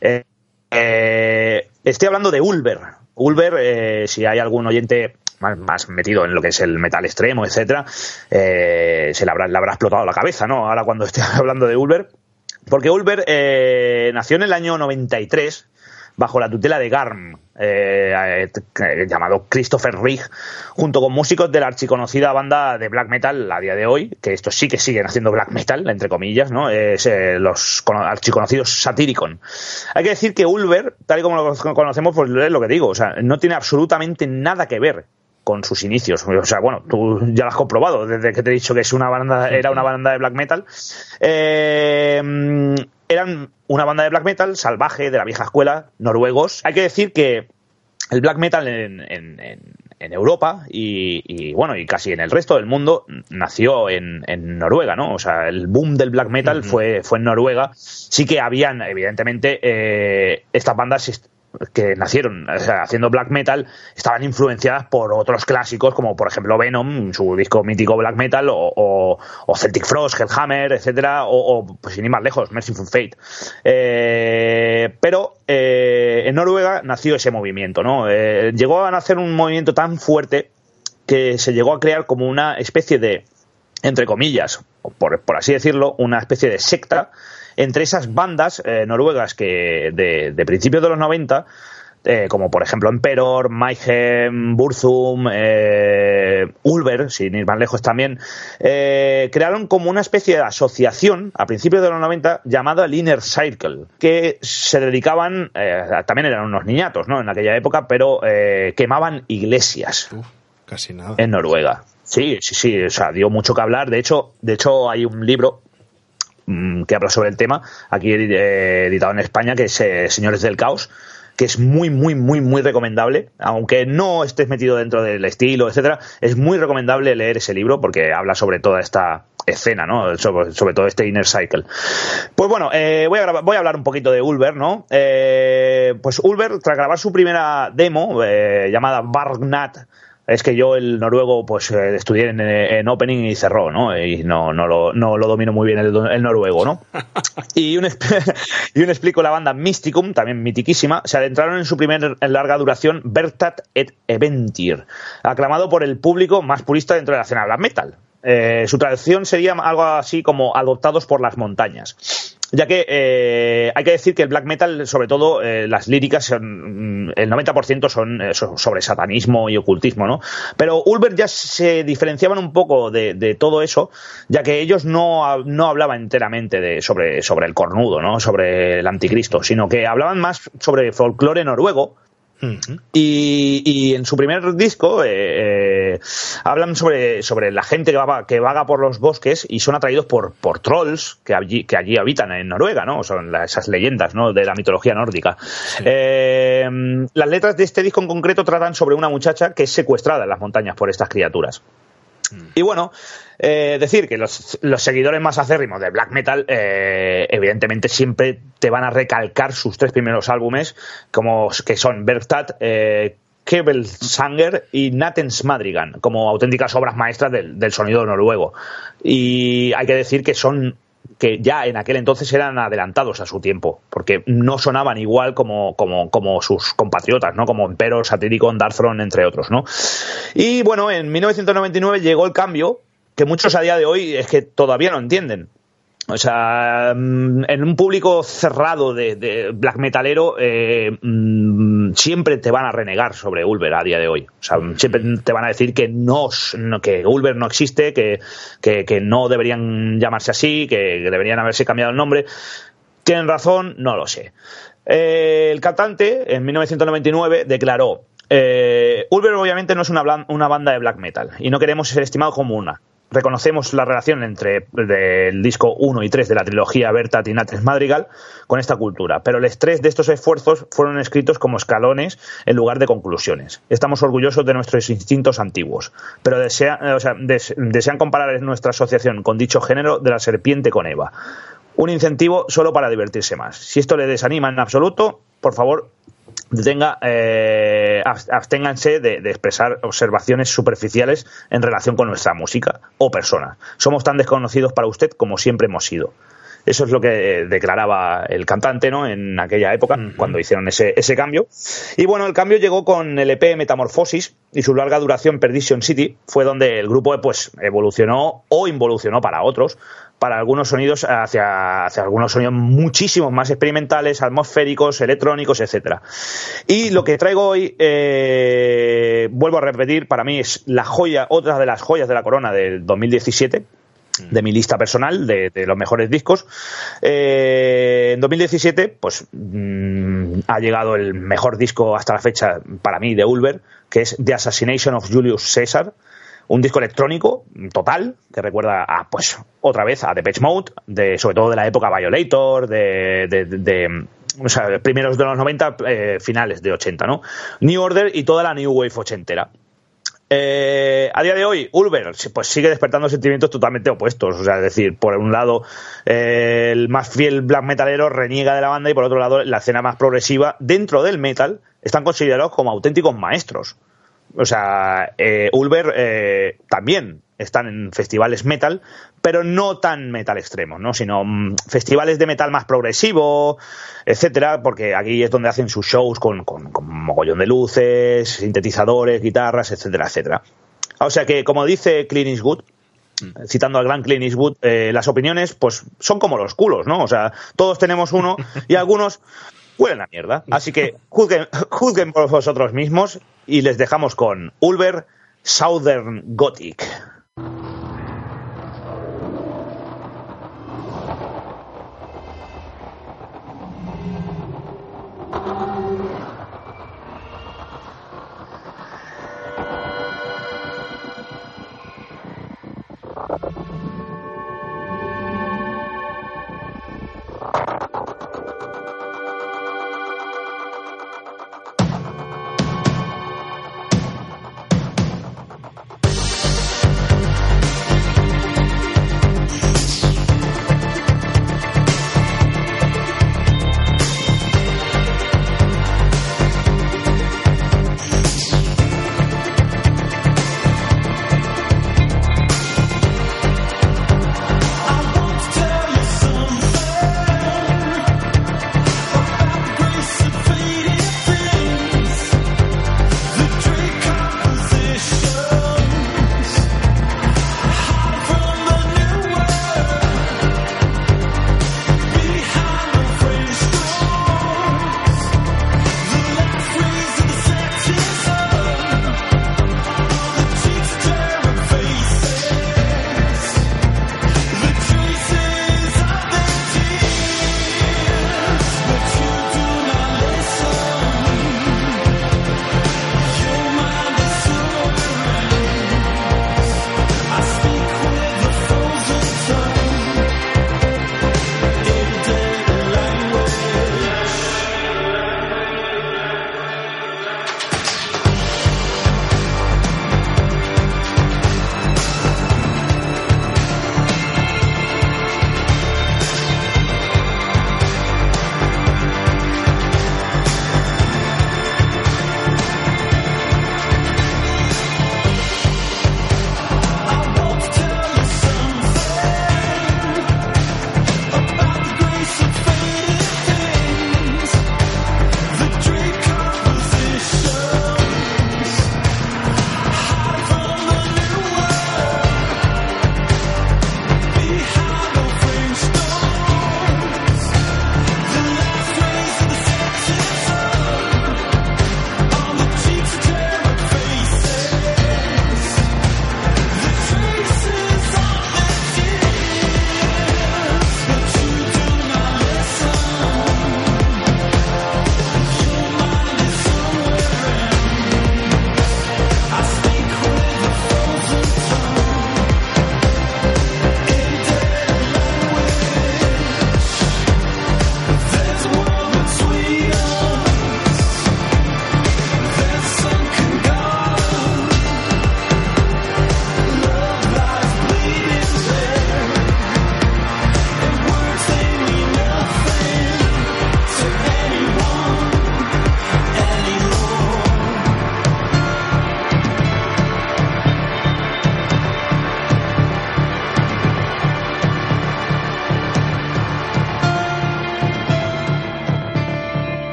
eh, eh, estoy hablando de Ulver. Ulver, eh, si hay algún oyente más, metido en lo que es el metal extremo, etcétera, eh, se le habrá, le habrá explotado la cabeza, ¿no? Ahora cuando estoy hablando de Ulver. Porque Ulver eh, nació en el año 93 bajo la tutela de Garm, eh, eh, llamado Christopher Rigg, junto con músicos de la archiconocida banda de black metal a día de hoy, que estos sí que siguen haciendo black metal, entre comillas, ¿no? Eh, los cono- archiconocidos Satyricon. Hay que decir que Ulver, tal y como lo conocemos, pues es lo que digo, o sea, no tiene absolutamente nada que ver con sus inicios. O sea, bueno, tú ya lo has comprobado desde que te he dicho que es una banda, era una banda de black metal. Eh, eran una banda de black metal salvaje de la vieja escuela, noruegos. Hay que decir que el black metal en, en- en- en Europa y, y, bueno y casi en el resto del mundo nació en, en Noruega no o sea el boom del black metal fue fue en Noruega sí que habían evidentemente eh, estas bandas que nacieron haciendo black metal estaban influenciadas por otros clásicos como por ejemplo Venom su disco mítico black metal o, Celtic Frost Hellhammer etcétera o, o, pues sin ir más lejos Merciful Fate. Eh, pero eh, en Noruega nació ese movimiento no Eh, llegó a nacer un movimiento tan fuerte que se llegó a crear como una especie de entre comillas, por, por así decirlo, una especie de secta entre esas bandas eh, noruegas que de, de principios de los 90 eh, como por ejemplo Emperor, Mayhem, Burzum, eh, Ulver, sin ir más lejos también, eh, crearon como una especie de asociación a principios de los 90 llamada el Inner Circle, que se dedicaban, eh, también eran unos niñatos ¿no? en aquella época, pero eh, quemaban iglesias Uf, casi nada. en Noruega. Sí, sí, sí, o sea, dio mucho que hablar. De hecho, de hecho hay un libro que habla sobre el tema, aquí eh, editado en España, que es eh, Señores del Caos, que es muy, muy, muy, muy recomendable, aunque no estés metido dentro del estilo, etcétera, es muy recomendable leer ese libro porque habla sobre toda esta escena, ¿no? Sobre, todo este Inner Cycle. Pues bueno, eh, voy, a voy a hablar un poquito de Ulver, ¿no? Pues Ulver, tras grabar su primera demo, llamada Bargnat, es que yo el noruego pues eh, estudié en, en opening y cerró, ¿no? Y no, no, lo, no lo domino muy bien el, el noruego, ¿no? y, un, y un explico la banda Mysticum, también mitiquísima, se adentraron en su primer en larga duración Bertat et Eventir, aclamado por el público más purista dentro de la escena black metal. Eh, su traducción sería algo así como adoptados por las montañas. Ya que eh, hay que decir que el black metal, sobre todo eh, las líricas, son, mm, el 90% son eh, so- sobre satanismo y ocultismo, ¿no? Pero Ulver ya se diferenciaban un poco de, de todo eso, ya que ellos no, no hablaban enteramente de, sobre, sobre el cornudo, ¿no? Sobre el anticristo, sino que hablaban más sobre folclore noruego, Y, y en su primer disco eh, eh, hablan sobre, sobre la gente que vaga, que vaga por los bosques y son atraídos por, por trolls que allí, que allí habitan en Noruega, ¿no? Son esas leyendas ¿no? de la mitología nórdica. Eh, las letras de este disco en concreto tratan sobre una muchacha que es secuestrada en las montañas por estas criaturas. Y bueno, eh, decir que los, los seguidores más acérrimos de black metal, eh, evidentemente siempre te van a recalcar sus tres primeros álbumes, como que son Bergstad, eh, Sanger y Natens Madrigan, como auténticas obras maestras del, del sonido noruego. Y hay que decir que son que ya en aquel entonces eran adelantados a su tiempo, porque no sonaban igual como, como, como sus compatriotas, ¿no? Como Emperor, Satyricon, Darkthrone, entre otros, ¿no? Y bueno, en 1999 llegó el cambio que muchos a día de hoy es que todavía no entienden. O sea, mm, en un público cerrado de, black metalero eh, mm, siempre te van a renegar sobre Ulver a día de hoy. O sea, siempre te van a decir que no, que Ulver no existe, que, que, no deberían llamarse así, que, deberían haberse cambiado el nombre. ¿Tienen razón? No lo sé. Eh, el cantante, en 1999, declaró: eh, Ulver, obviamente, no es una, una banda de black metal y no queremos ser estimado como una. Reconocemos la relación entre el disco 1 y 3 de la trilogía Bertat y Natres Madrigal con esta cultura, pero el estrés de estos esfuerzos fueron escritos como escalones en lugar de conclusiones. Estamos orgullosos de nuestros instintos antiguos, pero desea- eh, desean comparar nuestra asociación con dicho género de la serpiente con Eva un incentivo solo para divertirse más. Si esto le desanima en absoluto, por favor, detenga, eh, abs- absténganse de, de expresar observaciones superficiales en relación con nuestra música o persona. Somos tan desconocidos para usted como siempre hemos sido. Eso es lo que eh, declaraba el cantante ¿no? en aquella época, cuando hicieron ese, ese cambio. Y bueno, el cambio llegó con el EP Metamorfosis y su larga duración Perdition City fue donde el grupo pues, evolucionó o involucionó para otros, para algunos sonidos hacia, hacia algunos sonidos muchísimo más experimentales, atmosféricos, electrónicos, etcétera. Y lo que traigo hoy, eh, vuelvo a repetir, para mí es la joya, otra de las joyas de la corona del 2017 de mi lista personal de, de los mejores discos. Eh, en 2017, pues mm, ha llegado el mejor disco hasta la fecha para mí de Ulver, que es The Assassination of Julius Caesar. Un disco electrónico total que recuerda a, pues, otra vez a Depeche Mode, de, sobre todo de la época Violator, de, de, de- de, o sea, primeros de los 90, eh, finales de 80, ¿no? New Order y toda la New Wave ochentera. Eh, a día de hoy, Ulver pues sigue despertando sentimientos totalmente opuestos. O sea, es decir, por un lado, eh, el más fiel black metalero reniega de la banda y por otro lado, la escena más progresiva dentro del metal están considerados como auténticos maestros. O sea, eh, Ulver eh, también están en festivales metal, pero no tan metal extremo, ¿no? Sino mm, festivales de metal más progresivo, etcétera, porque aquí es donde hacen sus shows con, con, con mogollón de luces, sintetizadores, guitarras, etcétera, etcétera. O sea que, como dice Clint Eastwood, citando al gran Clint Eastwood, eh, las opiniones, pues, son como los culos, ¿no? O sea, todos tenemos uno y algunos huelen a mierda. Así que juzguen, juzguen por vosotros mismos y les dejamos con Ulver Southern Gothic.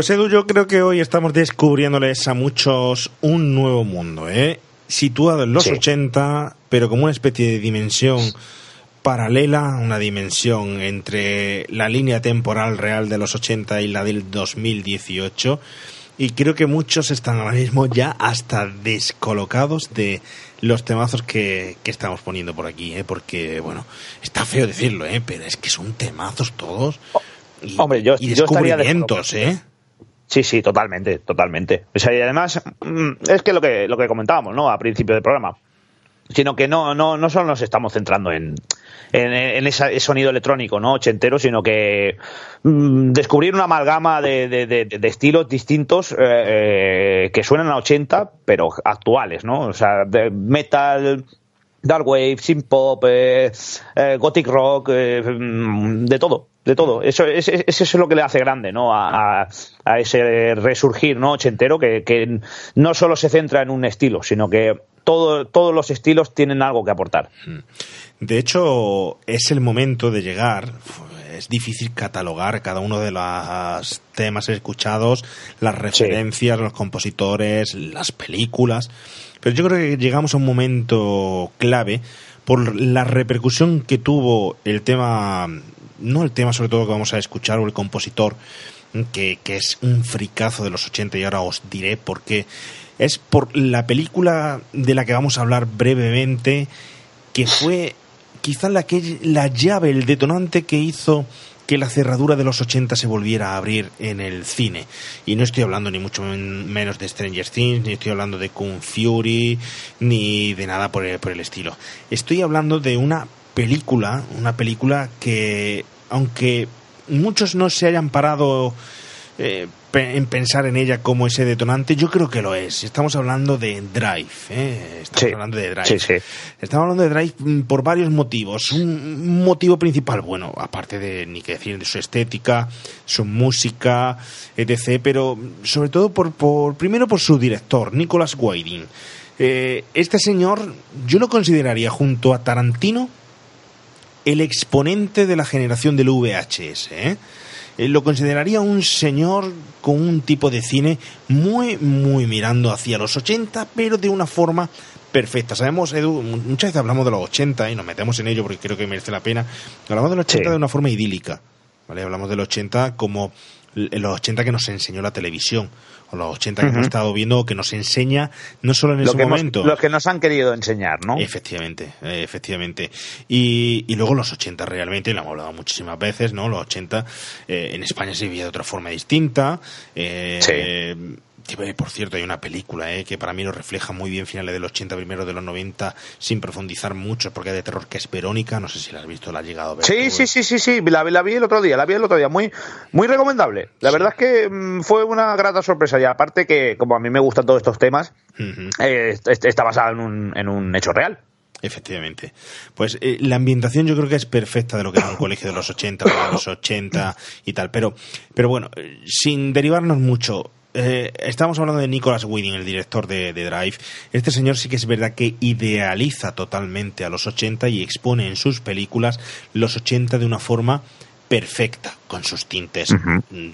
Pues Edu, yo creo que hoy estamos descubriéndoles a muchos un nuevo mundo, ¿eh? situado en los Sí. 80, pero como una especie de dimensión paralela, una dimensión entre la línea temporal real de los 80 y la del 2018. Y creo que muchos están ahora mismo ya hasta descolocados de los temazos que, que estamos poniendo por aquí, ¿eh? porque, bueno, está feo decirlo, ¿eh? pero es que son temazos todos. Y, Hombre, yo- y yo descubrimientos, ¿eh? Sí, sí, totalmente, totalmente. O sea, y además, mm, es que lo que, lo que comentábamos, ¿no? A principio del programa. Sino que no, no, no solo nos estamos centrando en, en, ese sonido electrónico, ¿no? Ochentero, sino que mm, descubrir una amalgama de, de- estilos distintos eh, eh, que suenan a 80, pero actuales, ¿no? O sea, de metal, dark wave, synth pop, eh, eh, gothic rock, mm, de todo. De todo. Eso, eso, eso es lo que le hace grande, ¿no? A, a- ese resurgir, ¿no? Ochentero, que, que no solo se centra en un estilo, sino que todo, todos los estilos tienen algo que aportar. De hecho, es el momento de llegar. Es difícil catalogar cada uno de los temas escuchados, las referencias, los compositores, las películas. Pero yo creo que llegamos a un momento clave por la repercusión que tuvo el tema, no el tema sobre todo que vamos a escuchar, o el compositor, que, que es un fricazo de los 80 y ahora os diré por qué. Es por la película de la que vamos a hablar brevemente, que fue quizás la, que, la llave, el detonante que hizo que la cerradura de los 80 se volviera a abrir en el cine. Y no estoy hablando ni mucho men- menos de Stranger Things, ni estoy hablando de Kung Fury, ni de nada por el, por el estilo. Estoy hablando de una película, una película que, aunque muchos no se hayan parado eh, en pensar en ella como ese detonante, yo creo que lo es. Estamos hablando de Drive, ¿eh? Estamos Sí. hablando de Drive. Sí, sí. Estamos hablando de Drive mm, por varios motivos. Un motivo principal, bueno, aparte de ni que decir de su estética, su música, etc., pero sobre todo por, por primero por su director, Nicholas Winding. Eh, este señor, yo lo consideraría junto a Tarantino el exponente de la generación del VHS. ¿eh? Eh, lo consideraría un señor con un tipo de cine muy, muy mirando hacia los 80, pero de una forma perfecta. Sabemos, Edu, mu- muchas veces hablamos de los 80 y nos metemos en ello porque creo que merece la pena. Hablamos de los 80 Sí. de una forma idílica. ¿vale? Hablamos de los 80 como los 80 que nos enseñó la televisión, o los 80 que hemos estado viendo, que nos enseña no solo en Lo ese que, hemos- momento. lo que nos han querido enseñar, ¿no? Efectivamente, efectivamente. Y, y luego los 80 realmente, lo hemos hablado muchísimas veces, ¿no? Los 80 eh, en España se vivía de otra forma distinta. Eh, que, por cierto, hay una película eh, que para mí lo refleja muy bien, finales de los 80, primero de los 90, sin profundizar mucho, porque es de terror, que es Verónica. No sé si la has visto, la has llegado a ver. Sí, sí, eh. sí, sí, sí, la, la vi el otro día, la vi el otro día, muy, muy recomendable. La verdad es que mm, fue una grata sorpresa y aparte que como a mí me gustan todos estos temas, eh, est- está basada en un, en un hecho real. Efectivamente. Pues eh, la ambientación yo creo que es perfecta de lo que era un colegio de los 80, de los 80 y tal. Pero, pero bueno, sin derivarnos mucho, eh, estamos hablando de Nicholas Winding, el director de, de Drive. Este señor sí que es verdad que idealiza totalmente a los 80 y expone en sus películas los 80 de una forma perfecta, con sus tintes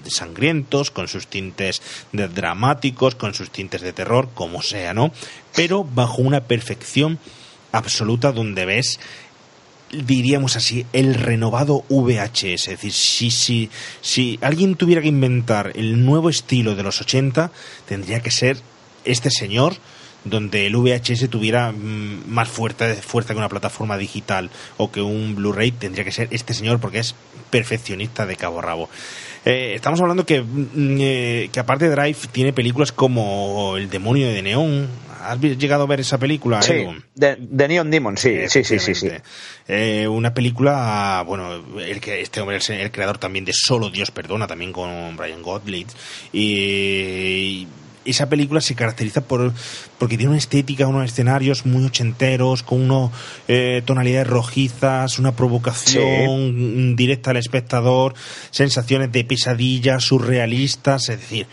sangrientos, con sus tintes de dramáticos, con sus tintes de terror, como sea, ¿no? Pero bajo una perfección absoluta donde ves diríamos así, el renovado VHS. Es decir, si, si, si alguien tuviera que inventar el nuevo estilo de los 80, tendría que ser este señor, donde el VHS tuviera mm, más fuerza, fuerza que una plataforma digital o que un Blu-ray, tendría que ser este señor porque es perfeccionista de cabo a rabo. Eh, estamos hablando que, mm, eh, que aparte Drive tiene películas como El demonio de Neón. ¿Has llegado a ver esa película? Sí, de, de Neon Demon, sí, sí, sí, sí, sí. Eh, una película, bueno, el que este hombre es el creador también de Solo Dios Perdona, también con Brian Gottlieb. Y esa película se caracteriza por porque tiene una estética, unos escenarios muy ochenteros, con unas tonalidades rojizas, una provocación directa al espectador, sensaciones de pesadilla, surrealistas, es decir,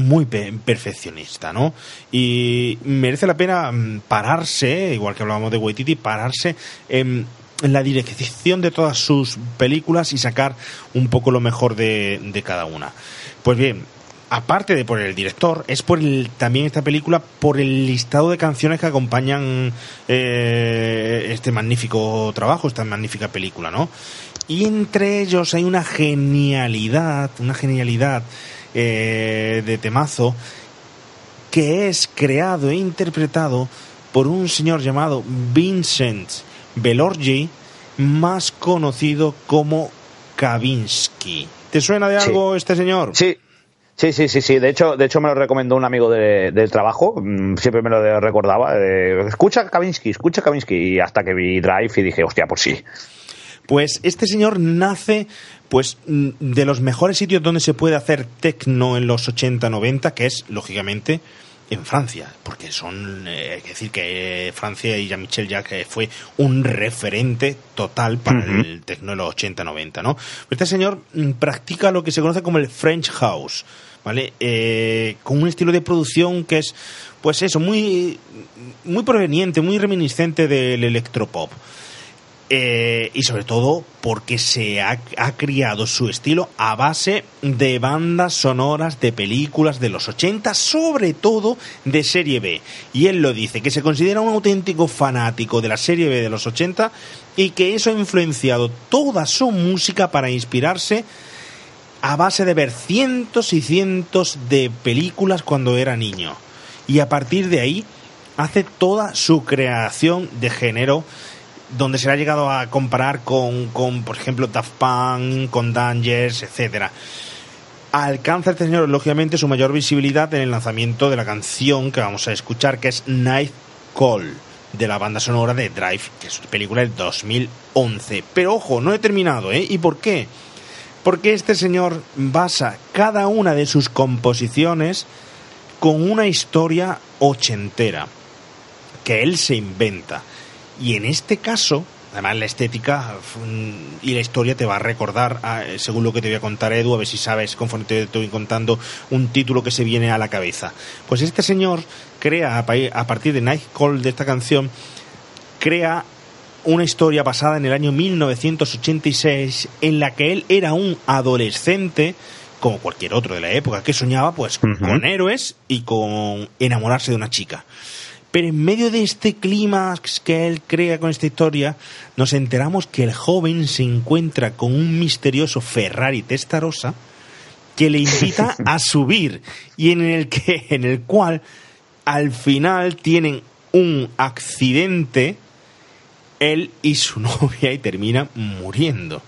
muy pe- perfeccionista, ¿no? Y merece la pena mm, pararse, igual que hablábamos de Waititi, pararse en, la dirección de todas sus películas y sacar un poco lo mejor de, de cada una. Pues bien, aparte de por el director, es por el, también esta película por el listado de canciones que acompañan eh, este magnífico trabajo, esta magnífica película, ¿no? Y entre ellos hay una genialidad, una genialidad eh, de temazo que es creado e interpretado por un señor llamado Vincent Belorgi, más conocido como Kavinsky. ¿Te suena de Sí. algo este señor? Sí, sí, sí, sí, sí. De hecho, de hecho me lo recomendó un amigo de- del trabajo. mm, Siempre me lo recordaba. eh, escucha Kavinsky, escucha Kavinsky. Y hasta que vi Drive y dije, hostia, pues sí. Pues este señor nace pues mm, de los mejores sitios donde se puede hacer tecno en los 80-90, que es, lógicamente, en Francia, porque son, eh, hay que decir que Francia y Jean-Michel Jacques fue un referente total para el techno de los 80-90, ¿no? Este señor mm, practica lo que se conoce como el French House, ¿vale? Eh, con un estilo de producción que es, pues eso, muy, muy proveniente, muy reminiscente del electropop. Eh, y sobre todo porque se ha, ha, criado su estilo a base de bandas sonoras de películas de los 80, sobre todo de serie B. Y él lo dice, que se considera un auténtico fanático de la serie B de los 80 y que eso ha influenciado toda su música para inspirarse a base de ver cientos y cientos de películas cuando era niño. Y a partir de ahí hace toda su creación de género donde se le ha llegado a comparar con, con por ejemplo, Daft Punk, con Dangers, etcétera. Alcanza este señor, lógicamente, su mayor visibilidad en el lanzamiento de la canción que vamos a escuchar, que es Night Call, de la banda sonora de Drive, que es una película del 2011. Pero ojo, no he terminado, ¿eh? ¿Y por qué? Porque este señor basa cada una de sus composiciones con una historia ochentera que él se inventa. Y en este caso, además la estética y la historia te va a recordar, según lo que te voy a contar Edu, a ver si sabes, conforme te estoy contando, un título que se viene a la cabeza. Pues este señor crea, a partir de Night Call de esta canción, crea una historia basada en el año 1986 en la que él era un adolescente como cualquier otro de la época que soñaba pues con héroes y con enamorarse de una chica. Pero en medio de este clima que él crea con esta historia, nos enteramos que el joven se encuentra con un misterioso Ferrari Testarossa que le invita a subir y en el que en el cual al final tienen un accidente él y su novia y termina muriendo.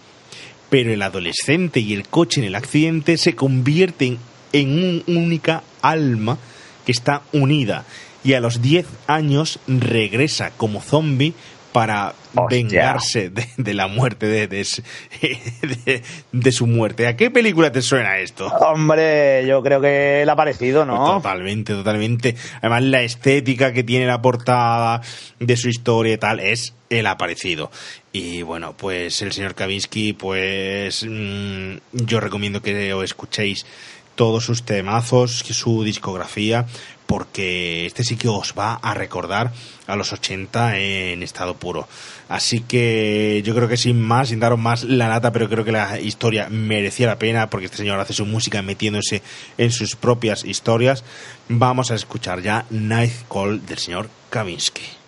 Pero el adolescente y el coche en el accidente se convierten en una única alma que está unida y a los 10 años regresa como zombie para vengarse de, la muerte de, de, de, su muerte. ¿A qué película te suena esto? Hombre, yo creo que el ha parecido, ¿no? Pues totalmente, totalmente. Además, la estética que tiene la portada de su historia y tal es el aparecido. Y bueno, pues el señor Kavinsky, pues mm, yo recomiendo que os escuchéis todos sus temazos, su discografía, porque este sí que os va a recordar a los 80 en estado puro. Así que yo creo que sin más, sin daros más la lata, pero creo que la historia merecía la pena porque este señor hace su música metiéndose en sus propias historias. Vamos a escuchar ya Night Call del señor Kavinsky.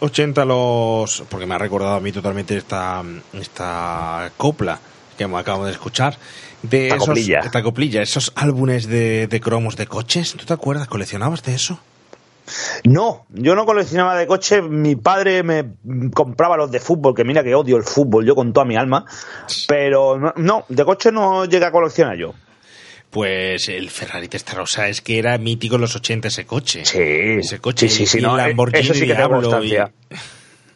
Los 80 los... porque me ha recordado a mí totalmente esta, esta copla que acabamos de escuchar, de esta esos, coplilla. esta coplilla, esos álbumes de, de cromos de coches, ¿tú te acuerdas? ¿Coleccionabas de eso? No, yo no coleccionaba de coches. Mi padre me compraba los de fútbol, que mira que odio el fútbol, yo con toda mi alma. Pero no, no de coches no llegué a coleccionar yo. Pues el Ferrari Testarossa es que era mítico en los 80 ese coche. Sí, ese coche. Sí, sí, sí, y no, eh, Lamborghini eso sí que tengo Diablo constancia. y-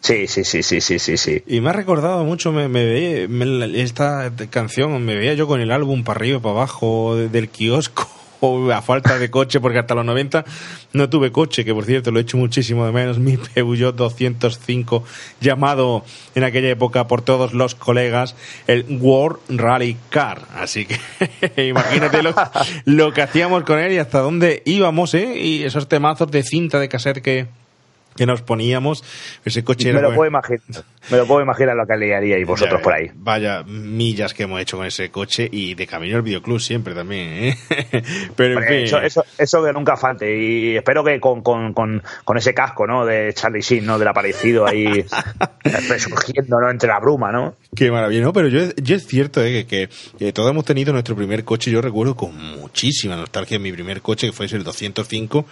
Sí, sí, sí, sí, sí, sí, sí. Y me ha recordado mucho, me, me veía- me- esta canción, me veía yo con el álbum para arriba y para abajo de- del kiosco, o a falta de coche, porque hasta los 90 no tuve coche, que por cierto lo he hecho muchísimo de menos, mi Peugeot 205, llamado en aquella época por todos los colegas el World Rally Car. Así que imagínate lo, lo que hacíamos con él y hasta dónde íbamos, ¿eh? Y esos temazos de cinta de cassette que, que nos poníamos, ese coche Me era... lo bueno, puedo imaginar. Me lo puedo imaginar lo que liaríais vosotros ya, por ahí. Vaya millas que hemos hecho con ese coche y de camino al videoclub siempre también, ¿eh? Pero en fin. Eso, eso, eso que nunca falte. Y espero que con, con, con, con ese casco, ¿no? De Charlie Sheen, ¿no? Del aparecido ahí resurgiendo, ¿no? Entre la bruma, ¿no? Qué maravilla, ¿no? Pero yo, yo es cierto ¿eh? que, que, que todos hemos tenido nuestro primer coche. Yo recuerdo con muchísima nostalgia mi primer coche, que fue el 205.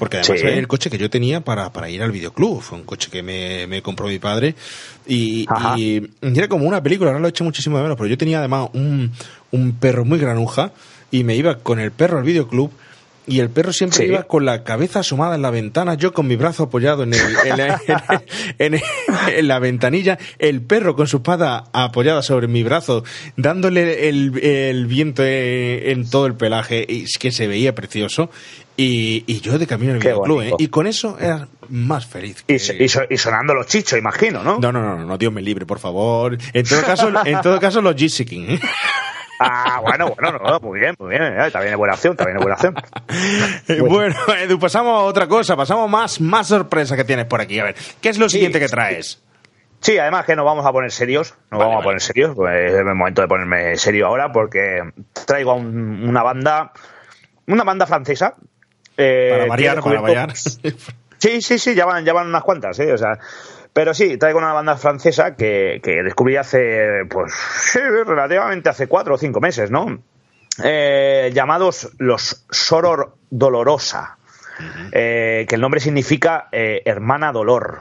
Porque además Sí. era el coche que yo tenía para, para ir al videoclub. Fue un coche que me, me compró mi padre. Y, era como una película, ahora lo he hecho muchísimo de menos. Pero yo tenía además un, un perro muy granuja. Y me iba con el perro al videoclub. Y el perro siempre Sí. iba con la cabeza asomada en la ventana, yo con mi brazo apoyado en, el, en, la, en el- en la ventanilla, el perro con su espada apoyada sobre mi brazo, dándole el, el viento en todo el pelaje, y es que se veía precioso. Y, y yo de camino al videoclub, ¿eh? Y con eso era más feliz. Y, que- so- y, so- y sonando los chichos, imagino, ¿no? No, no, no, no, Dios me libre, por favor. En todo caso, en todo caso los G-Seeking, ¿eh? Ah, bueno, bueno, no, muy bien, muy bien. eh, Está bien, es buena opción, está bien, es buena opción. Eh, Bueno, Edu, pasamos a otra cosa, pasamos más, más sorpresa que tienes por aquí. A ver, ¿qué es lo Sí, siguiente que traes? Sí, además que nos vamos a poner serios, nos Vale, vamos vale. a poner serios, pues es el momento de ponerme serio ahora porque traigo a un- una banda, una banda francesa. Eh, Para variar, para variar. Sí, sí, sí, ya van, ya van unas cuantas, ¿eh? O sea, pero sí, traigo una banda francesa que, que descubrí hace, pues, sí, relativamente hace cuatro o cinco meses, ¿no? Eh, llamados los Soror Dolorosa. eh, que el nombre significa eh, hermana dolor.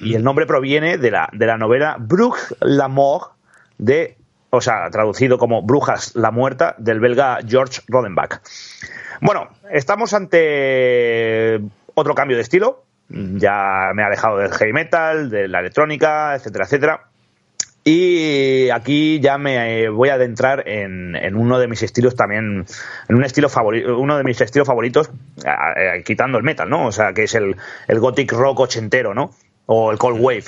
Y el nombre proviene de la, de la novela Bruch la Mort de, o sea, traducido como Brujas la Muerta, del belga George Rodenbach. Bueno, estamos ante otro cambio de estilo. Ya me he alejado del heavy metal, de la electrónica, etcétera, etcétera. Y aquí ya me voy a adentrar en, uno de mis estilos también, en un estilo favorito, uno de mis estilos favoritos, quitando el metal, ¿no? O sea, que es el, el gothic rock ochentero, ¿no? O el cold wave.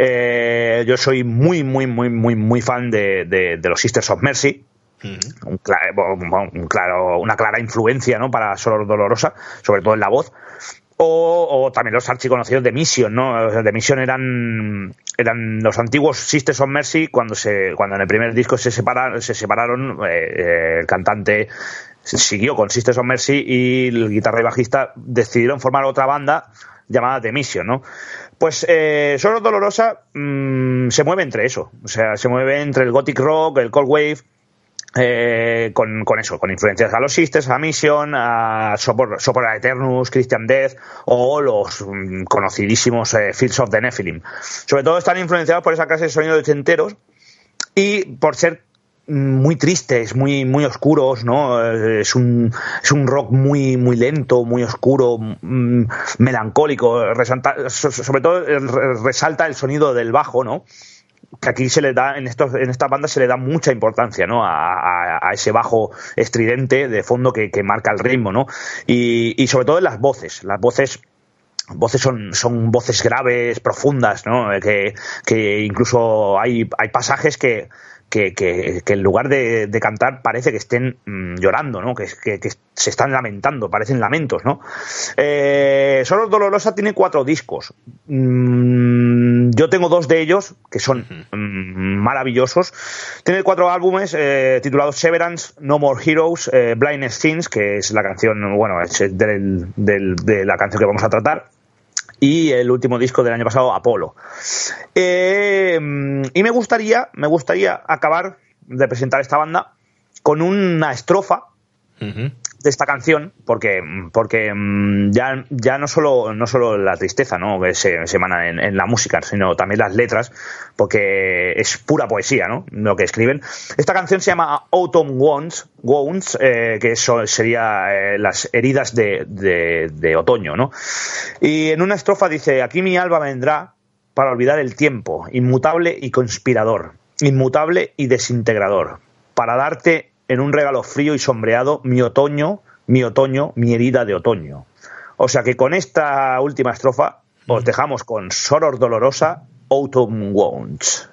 Eh, yo soy muy, muy, muy, muy, muy fan de, de, de los Sisters of Mercy, un claro, un claro, una clara influencia ¿no? para Sor Dolorosa, sobre todo en la voz. O, o también los archiconocidos de Mission, ¿no? De Mission eran, eran los antiguos Sisters of Mercy cuando se, cuando en el primer disco se separaron, se separaron eh, eh, el cantante siguió con Sisters of Mercy y el guitarra y bajista decidieron formar otra banda llamada The Mission, ¿no? Pues eh, Sor Dolorosa mmm, se mueve entre eso, o sea, se mueve entre el gothic rock, el cold wave, eh, con, con, eso, con influencias a los Sisters, a Mission, a Sopor, Eternus, Christian Death o los mm, conocidísimos eh, Fields of the Nephilim. Sobre todo están influenciados por esa clase de sonidos ochenteros y por ser muy tristes, muy, muy oscuros, ¿no? Es un, es un rock muy, muy lento, muy oscuro, mmm, melancólico, resalta, sobre todo resalta el sonido del bajo, ¿no? que aquí se le da, en, estos, en esta banda se le da mucha importancia, ¿no? A, a, ese bajo estridente de fondo que, marca el ritmo, ¿no? Y, y, sobre todo en las voces, las voces voces son, son voces graves, profundas, ¿no? Que, que incluso hay, hay pasajes que, que, que, que, en lugar de, de, cantar parece que estén mmm, llorando, ¿no? Que, que, se están lamentando, parecen lamentos, ¿no? Eh, Solo Dolorosa tiene cuatro discos. Mm, yo tengo dos de ellos que son mmm, maravillosos. Tiene cuatro álbumes eh, titulados Severance, No More Heroes, eh, Blindness Things, que es la canción, bueno, es del, del, de la canción que vamos a tratar y el último disco del año pasado, Apolo. Eh, y me gustaría, me gustaría acabar de presentar esta banda con una estrofa de esta canción, porque, porque ya, ya no solo, no solo la tristeza, ¿no? que se, emana en, en, la música, sino también las letras, porque es pura poesía, ¿no? Lo que escriben. Esta canción se llama Autumn Wounds, Wounds eh, que eso sería eh, las heridas de, de, de otoño, ¿no? Y en una estrofa dice, aquí mi alba vendrá para olvidar el tiempo, inmutable y conspirador, inmutable y desintegrador, para darte en un regalo frío y sombreado mi otoño, mi otoño, mi herida de otoño. O sea que con esta última estrofa os dejamos con Soror Dolorosa, Autumn Wounds.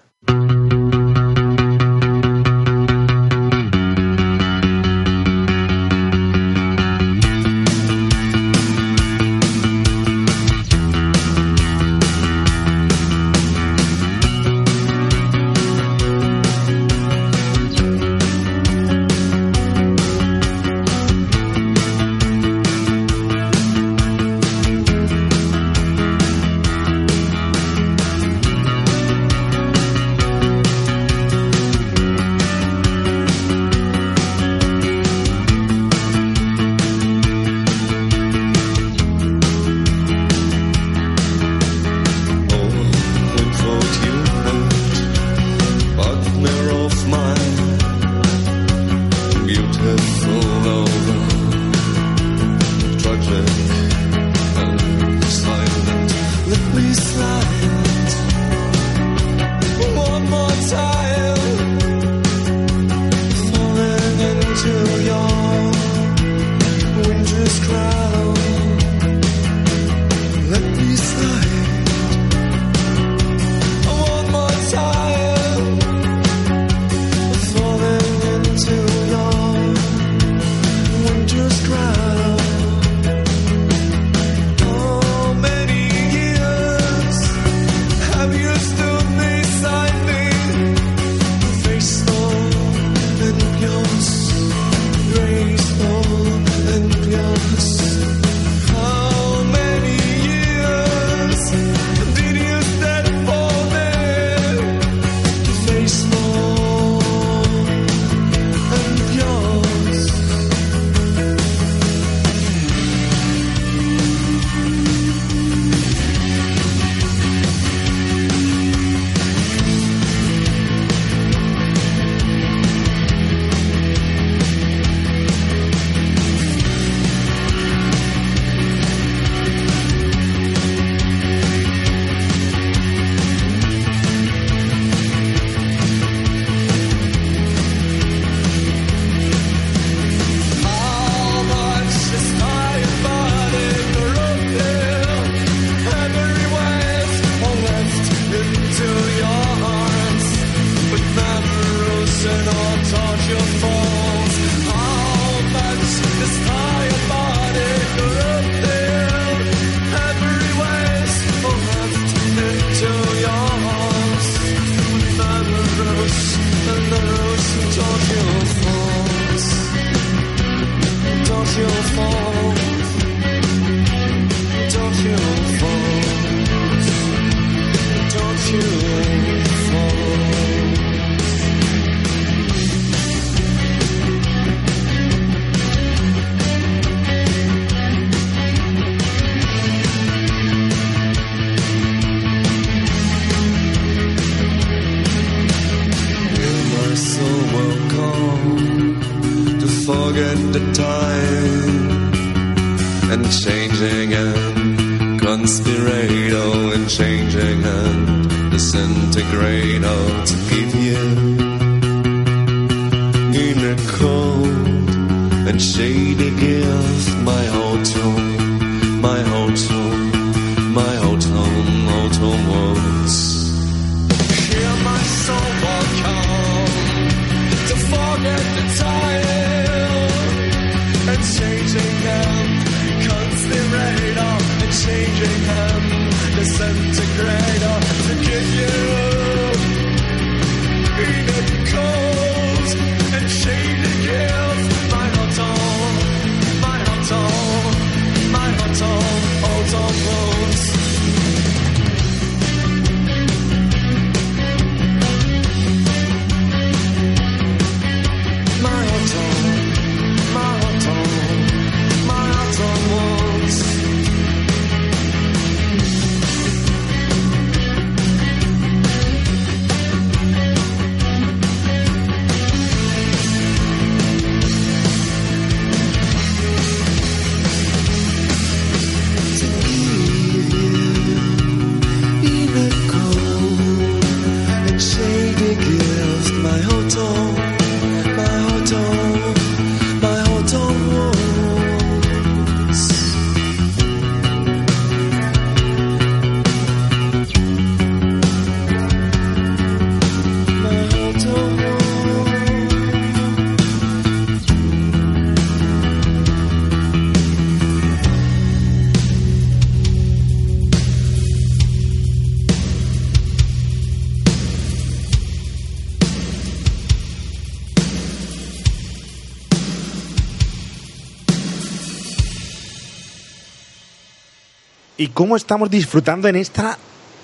Cómo estamos disfrutando en esta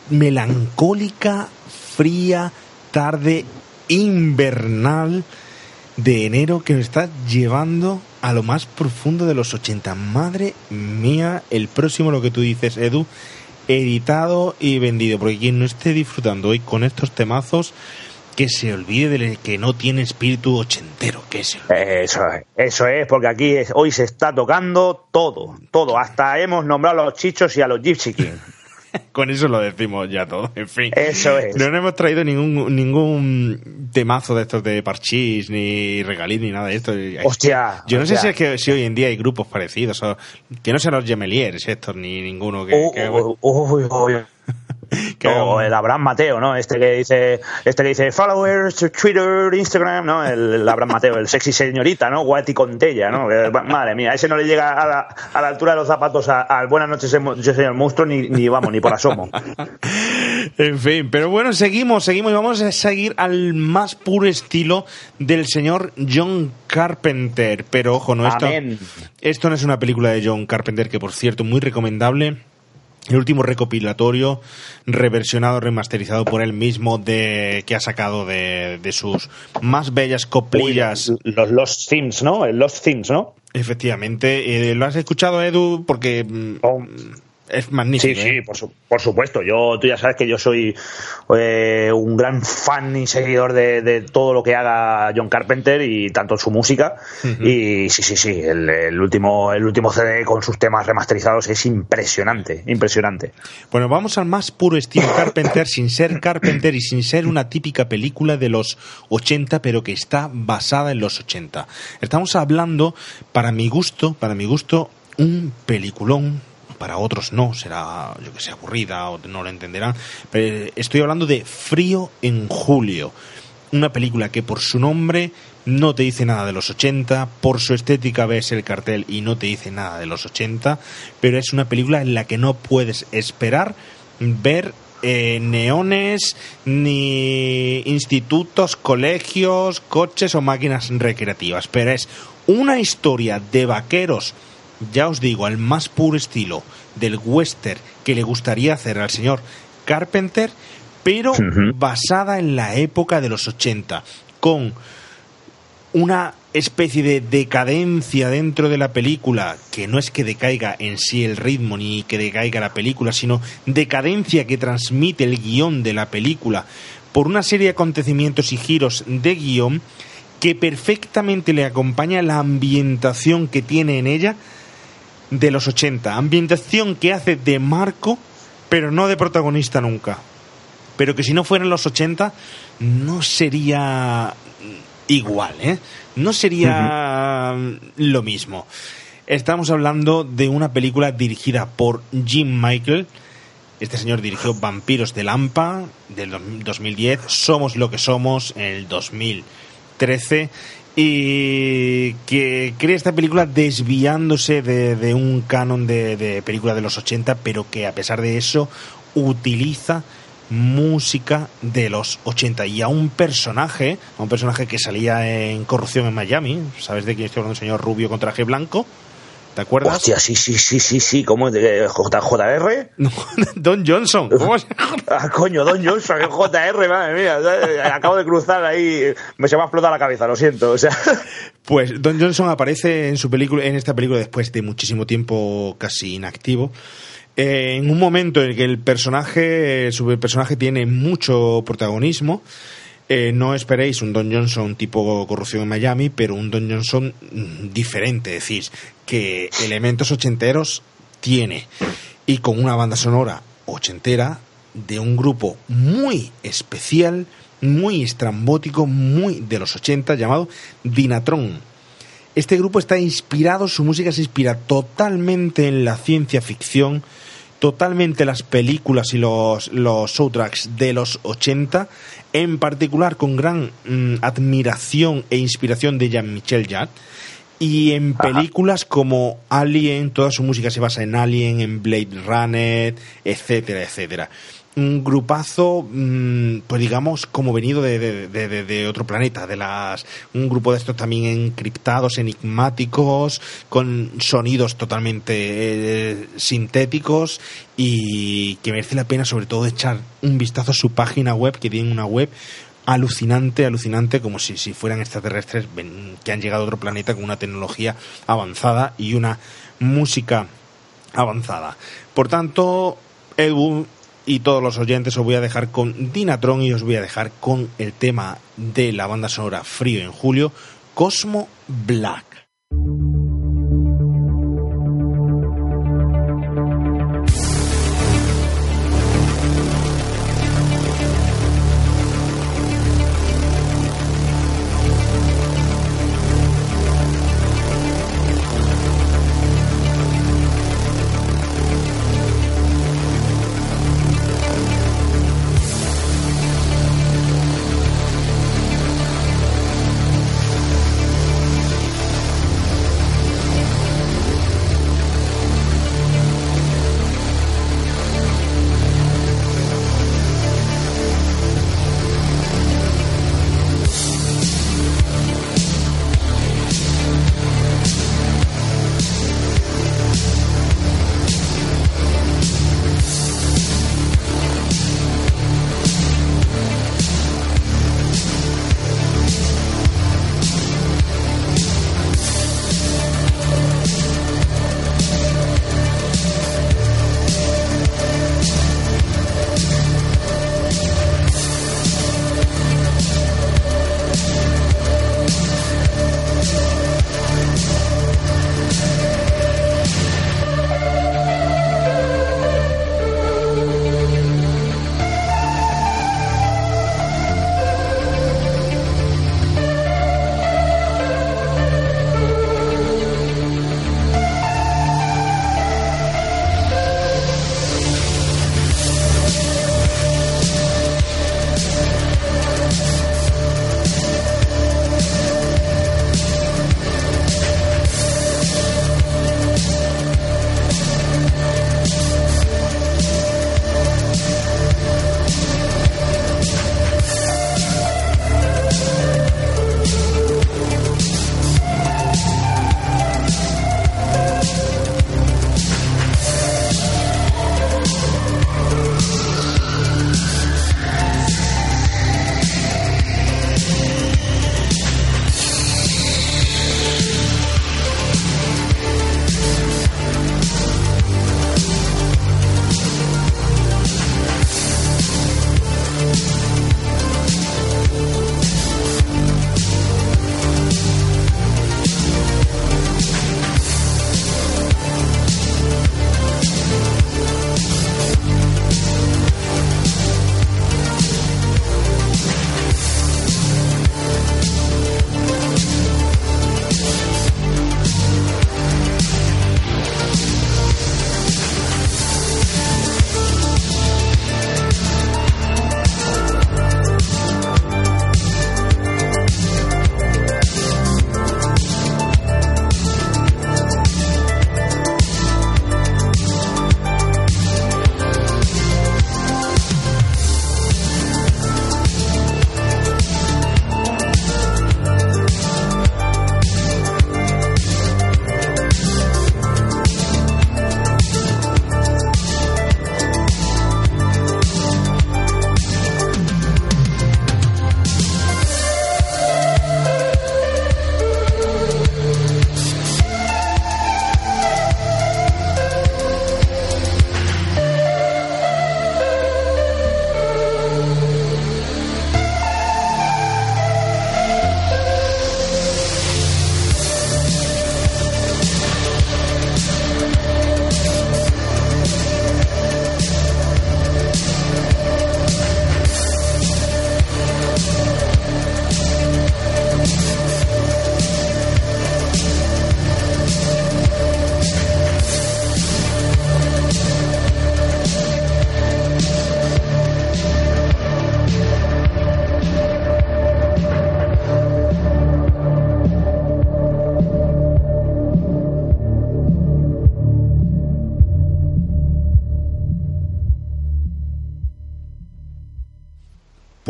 melancólica, fría tarde invernal de enero que nos está llevando a lo más profundo de los 80? Madre mía, el próximo, lo que tú dices, Edu, editado y vendido. Porque quien no esté disfrutando hoy con estos temazos, que se olvide de que no tiene espíritu ochentero. Que se olvide. Eso es, eso es, porque aquí es- hoy se está tocando todo, todo. Hasta hemos nombrado a los chichos y a los Gypsy King. Con eso lo decimos ya todo. En fin. Eso es. No hemos traído ningún ningún temazo de estos de parchís, ni regalín, ni nada de esto. Hostia, Yo no sé si es que si hoy en día hay grupos parecidos, o que no sean los Gemeliers estos, ni ninguno que... Uh, uh, uy, uy. O el Abraham Mateo, ¿no? Este que dice, este que dice followers, Twitter, Instagram, ¿no? El, el Abraham Mateo, el sexy señorita, ¿no? Guati Contella, ¿no? Madre mía, ese no le llega a la, a la altura de los zapatos al buenas noches, yo soy el monstruo, ni, ni vamos, ni por asomo. En fin, pero bueno, seguimos, seguimos y vamos a seguir al más puro estilo del señor John Carpenter. Pero ojo, no esto, Amén. esto no es una película de John Carpenter que, por cierto, muy recomendable. El último recopilatorio, reversionado, remasterizado por él mismo, de que ha sacado de, de sus más bellas coplillas. Los Lost Themes, ¿no? El Lost Themes, ¿no? Efectivamente, eh, lo has escuchado, Edu, porque mm, Oh. Es magnífico. Sí, sí, ¿eh? por, su- por supuesto. Yo, tú ya sabes que yo soy eh, un gran fan y seguidor de, de todo lo que haga John Carpenter y tanto su música. Y sí, sí, sí. El, el último, el último CD con sus temas remasterizados es impresionante, impresionante. Bueno, vamos al más puro estilo Carpenter, sin ser Carpenter y sin ser una típica película de los 80, pero que está basada en los 80. Estamos hablando, para mi gusto, para mi gusto, un peliculón. Para otros no, será, yo que sé, aburrida o no lo entenderán. Pero estoy hablando de Frío en Julio. Una película que por su nombre no te dice nada de los 80, por su estética ves el cartel y no te dice nada de los 80, pero es una película en la que no puedes esperar ver eh, neones, ni institutos, colegios, coches o máquinas recreativas, pero es una historia de vaqueros, ya os digo, al más puro estilo del western que le gustaría hacer al señor Carpenter, pero basada en la época de los 80, con una especie de decadencia dentro de la película, que no es que decaiga en sí el ritmo ni que decaiga la película, sino decadencia que transmite el guion de la película por una serie de acontecimientos y giros de guion que perfectamente le acompaña la ambientación que tiene en ella de los 80. Ambientación que hace de marco, pero no de protagonista nunca. Pero que si no fueran los 80, no sería igual, ¿eh? No sería lo mismo. Estamos hablando de una película dirigida por Jim Michael. Este señor dirigió Vampiros de Lampa del 2010, Somos lo que somos en el 2013 y que crea esta película desviándose de, de un canon de, de película de los 80, pero que a pesar de eso utiliza música de los 80 y a un personaje, a un personaje que salía en Corrupción en Miami, ¿sabes de quién estoy hablando? El señor rubio con traje blanco. ¿Te acuerdas? Hostia, sí, sí, sí, sí, sí. ¿Cómo es? ¿De JR? No, Don Johnson. ¿Cómo se Ah, coño, Don Johnson, el JR, madre mía. Acabo de cruzar ahí. Me se me ha explotado la cabeza, lo siento. O sea. Pues Don Johnson aparece en su película, en esta película después de muchísimo tiempo casi inactivo. Eh, en un momento en el que el personaje, su personaje tiene mucho protagonismo. Eh, no esperéis un Don Johnson tipo corrupción en Miami, pero un Don Johnson mm, diferente, es decir, que elementos ochenteros tiene y con una banda sonora ochentera de un grupo muy especial, muy estrambótico, muy de los 80 llamado Dinatron. Este grupo está inspirado, su música se inspira totalmente en la ciencia ficción, totalmente en las películas y los, los soundtracks de los 80, en particular con gran mm, admiración e inspiración de Jean-Michel Jarre. Y en películas como Alien, toda su música se basa en Alien, en Blade Runner, etcétera, etcétera. Un grupazo, mm, pues digamos, como venido de, de- de- de- otro planeta, de las un grupo de estos también encriptados, enigmáticos, con sonidos totalmente eh, sintéticos y que merece la pena sobre todo echar un vistazo a su página web, que tiene una web alucinante, alucinante, como si, si fueran extraterrestres que han llegado a otro planeta con una tecnología avanzada y una música avanzada. Por tanto, Edu y todos los oyentes os voy a dejar con Dinatron y os voy a dejar con el tema de la banda sonora Frío en Julio, Cosmo Black.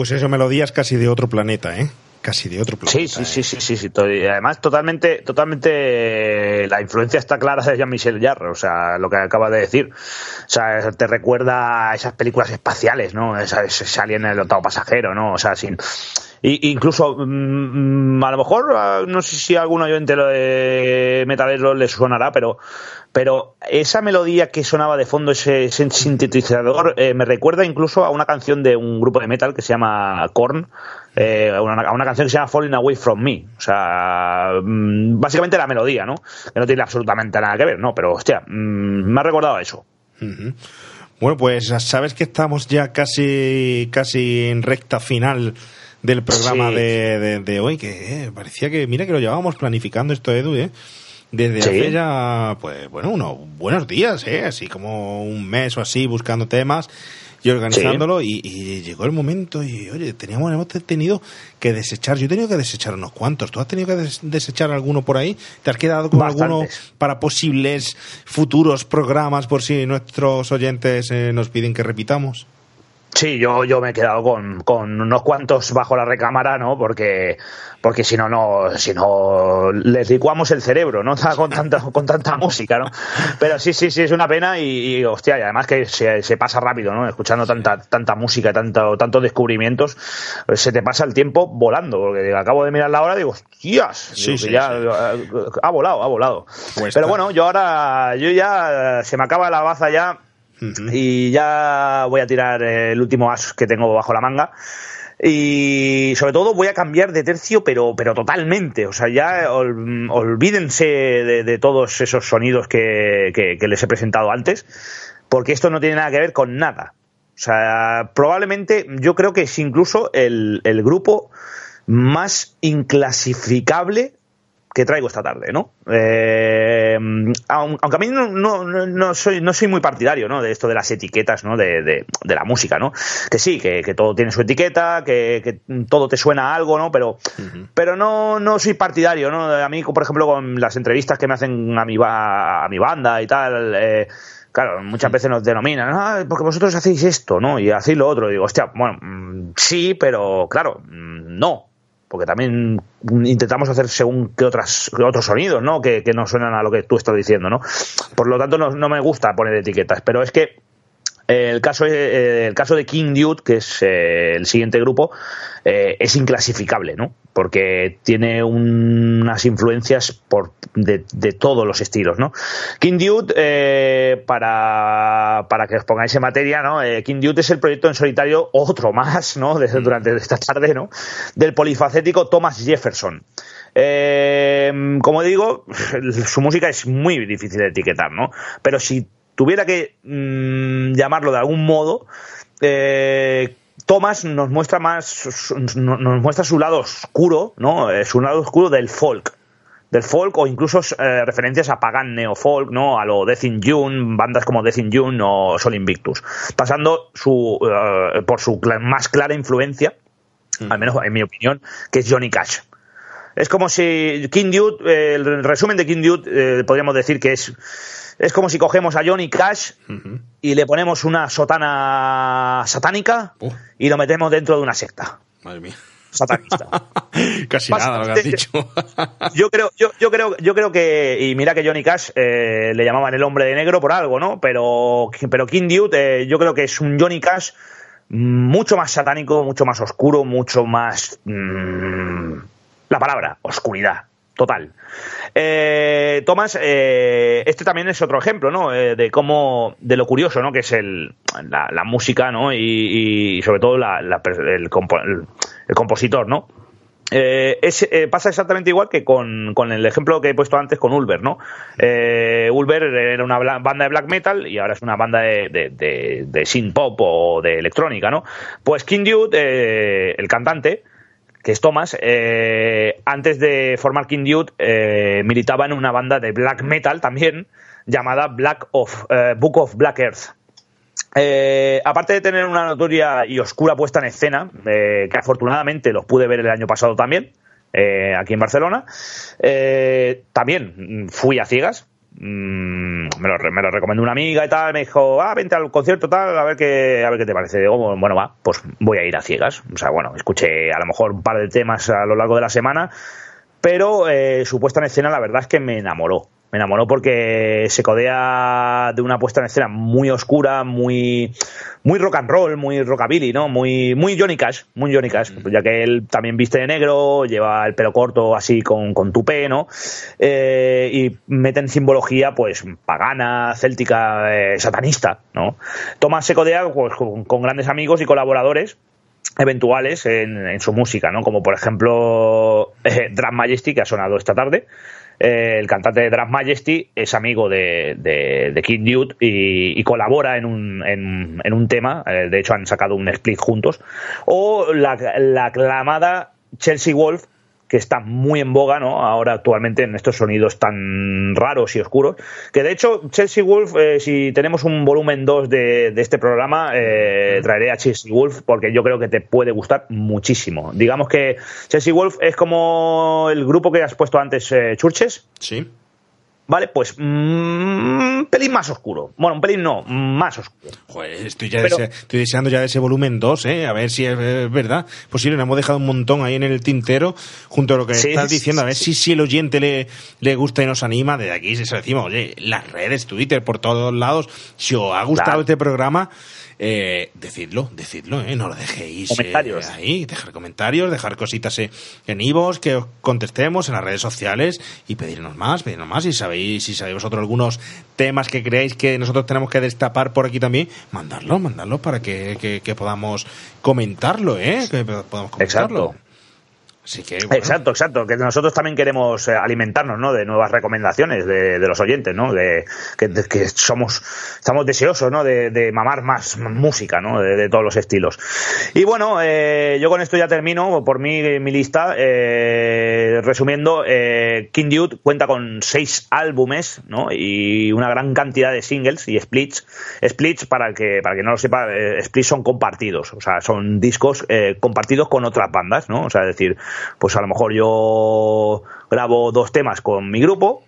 Pues eso, melodías casi de otro planeta, ¿eh? Casi de otro planeta. Sí, sí, sí, sí, sí, sí. to- y Además, totalmente, totalmente, eh, la influencia está clara de Jean-Michel Jarre, o sea, lo que acaba de decir. O sea, te recuerda a esas películas espaciales, ¿no? Esa, ese alien en el octavo pasajero, ¿no? O sea, sin... Y, incluso, mm, a lo mejor, ah, no sé si a algún oyente lo de metalero le sonará, pero, pero esa melodía que sonaba de fondo, ese, ese sintetizador, eh, me recuerda incluso a una canción de un grupo de metal que se llama Korn, eh, a, una, a una canción que se llama Falling Away From Me. O sea, mm, básicamente la melodía, ¿no? Que no tiene absolutamente nada que ver, ¿no? Pero, hostia, mm, me ha recordado a eso. Bueno, pues sabes que estamos ya casi, casi en recta final del programa Sí. de, de- de hoy, que eh, parecía que, mira que lo llevábamos planificando esto, Edu, ¿eh? Desde Sí. hace ya, pues bueno, unos buenos días, ¿eh? Así como un mes o así buscando temas y organizándolo y, y llegó el momento y, oye, teníamos, hemos tenido que desechar, yo he tenido que desechar unos cuantos, ¿tú has tenido que des- desechar alguno por ahí? ¿Te has quedado con alguno para posibles futuros programas por si nuestros oyentes eh, nos piden que repitamos? Sí, yo, yo me he quedado con, con unos cuantos bajo la recámara, ¿no? Porque, porque si no, no, si no, les licuamos el cerebro, ¿no? Con tanta, con tanta música, ¿no? Pero sí, sí, sí, es una pena y, y, hostia, y además que se, se pasa rápido, ¿no? Escuchando tanta, tanta música, tanto, tantos descubrimientos, se te pasa el tiempo volando, porque acabo de mirar la hora y digo, hostias, Sí, digo sí, ya sí. ha volado, ha volado. Pues Pero está. bueno, yo ahora, yo ya, se me acaba la baza ya, y ya voy a tirar el último as que tengo bajo la manga. Y sobre todo voy a cambiar de tercio, pero, pero totalmente. O sea, ya ol- olvídense de, de todos esos sonidos que, que- que les he presentado antes, porque esto no tiene nada que ver con nada. O sea, probablemente yo creo que es incluso el, el grupo más inclasificable que traigo esta tarde, ¿no? Eh, aun- aunque a mí no, no, no- no soy, no soy muy partidario, ¿no? De esto de las etiquetas, ¿no? De, de- de la música, ¿no? Que sí, que, que todo tiene su etiqueta, que, que todo te suena a algo, ¿no? Pero, pero no, no soy partidario, ¿no? A mí, por ejemplo, con las entrevistas que me hacen a mi, a mi banda y tal, eh, Claro, muchas veces nos denominan, ah, porque vosotros hacéis esto, ¿no? Y hacéis lo otro. Y digo, hostia, bueno, mm, sí, pero claro, mm, no. Porque también intentamos hacer según qué otras, qué otros sonidos, ¿no? Que, que no suenan a lo que tú estás diciendo, ¿no? Por lo tanto, no, no me gusta poner etiquetas. Pero es que el caso, eh, el caso de King Dude, que es eh, el siguiente grupo, eh, es inclasificable, ¿no? Porque tiene un- unas influencias por, de, de todos los estilos, ¿no? King Dude, eh, para, para que os pongáis en materia, ¿no? King Dude es el proyecto en solitario, otro más, ¿no? Desde, durante esta tarde, ¿no? Del polifacético Thomas Jefferson. Eh, como digo, su música es muy difícil de etiquetar, ¿no? Pero si tuviera que mm, llamarlo de algún modo, eh, Thomas nos muestra más, nos muestra su lado oscuro, ¿no? Eh, su lado oscuro del folk. Del folk o incluso eh, referencias a Pagan Neofolk, ¿no? A lo Death in June, bandas como Death in June o Sol Invictus. Pasando su, eh, por su más clara influencia, al menos en mi opinión, que es Johnny Cash. Es como si King Dude, eh, el resumen de King Dude, eh, podríamos decir que es, es como si cogemos a Johnny Cash y le ponemos una sotana satánica Uh. y lo metemos dentro de una secta Madre mía. satanista. Casi nada lo que has dicho. Yo creo, yo, yo creo, yo creo que, y mira que Johnny Cash eh, le llamaban el hombre de negro por algo, ¿no? Pero, pero King Dude, eh, yo creo que es un Johnny Cash mucho más satánico, mucho más oscuro, mucho más mm, la palabra, oscuridad, total. Eh, Tomás, eh, este también es otro ejemplo, ¿no? Eh, de cómo, de lo curioso, ¿no? Que es el, la, música, ¿no? Y, y sobre todo la- la- el, el- compositor, ¿no? Eh, eh, pasa exactamente igual que con, con el ejemplo que he puesto antes con Ulver, ¿no? Ulver era una banda de black metal y ahora es una banda de, de, de, de synth pop o de electrónica, ¿no? Pues King Dude, el cantante, que es Thomas, eh, antes de formar King Dude, eh, militaba en una banda de black metal también, llamada Black of, eh, Book of Black Earth. Aparte de tener una notoria y oscura puesta en escena, que afortunadamente los pude ver el año pasado también, aquí en Barcelona, también fui a ciegas, mm, me, lo, me lo recomendó una amiga y tal, me dijo, ah, vente al concierto tal, a ver qué, a ver qué te parece. Digo, bueno, va, pues voy a ir a ciegas. O sea, bueno, escuché a lo mejor un par de temas a lo largo de la semana, pero eh, su puesta en escena la verdad es que me enamoró. Me enamoró porque se codea de una puesta en escena muy oscura, muy, muy rock and roll, muy rockabilly, ¿no? Muy, muy Johnny Cash, muy Johnny Cash, ya que él también viste de negro, lleva el pelo corto así con, con tupé, ¿no? Eh, y meten simbología, pues, pagana, céltica, eh, satanista, ¿no? Thomas se codea pues, con, con grandes amigos y colaboradores eventuales en, en su música, ¿no? Como por ejemplo eh, Drum Majesty, que ha sonado esta tarde. Eh, el cantante de Drum Majesty es amigo de, de, Kid Dude y, colabora en un, en, en un tema. eh, de hecho, han sacado un split juntos. O la, la aclamada Chelsea Wolf, que está muy en boga, ¿no? Ahora actualmente en estos sonidos tan raros y oscuros. Que de hecho, Chelsea Wolf, eh, si tenemos un volumen 2 de, de este programa, eh, traeré a Chelsea Wolf porque yo creo que te puede gustar muchísimo. Digamos que Chelsea Wolf es como el grupo que has puesto antes, eh, Churches. Sí. Vale, pues mm, un pelín más oscuro. Bueno, un pelín no, más oscuro. Joder, estoy, ya Pero- estoy deseando ya ese volumen 2, ¿eh? A ver si es verdad. Posible, nos hemos dejado un montón ahí en el tintero, junto a lo que Sí, estás sí, diciendo. A ver sí. si, si el oyente le, le gusta y nos anima. Desde aquí se decimos, oye, las redes, Twitter, por todos lados. Si os ha gustado Claro. este programa, eh, decidlo, decidlo, ¿eh? No lo dejéis eh, ahí. Dejar comentarios, dejar cositas eh, en Ivos, que os contestemos en las redes sociales y pedirnos más, pedirnos más. Si sabéis, si sabéis vosotros algunos temas que creéis que nosotros tenemos que destapar por aquí también, mandadlo, mandadlo para que, que- que podamos comentarlo, ¿eh? Que podamos comentarlo. Exacto. Exacto, exacto. Que nosotros también queremos eh, alimentarnos, ¿no? De nuevas recomendaciones de, los oyentes, ¿no? De, que, somos, estamos deseosos, ¿no? De, de mamar más música, ¿no? De, todos los estilos. Y bueno, eh, yo con esto ya termino por mí mi lista. Eh, resumiendo, eh, King Dude cuenta con seis álbumes, ¿no? Y una gran cantidad de singles y splits. Splits, para que, para que no lo sepa, eh, splits son compartidos. O sea, son discos eh, compartidos con otras bandas, ¿no? O sea, decir, pues a lo mejor yo grabo dos temas con mi grupo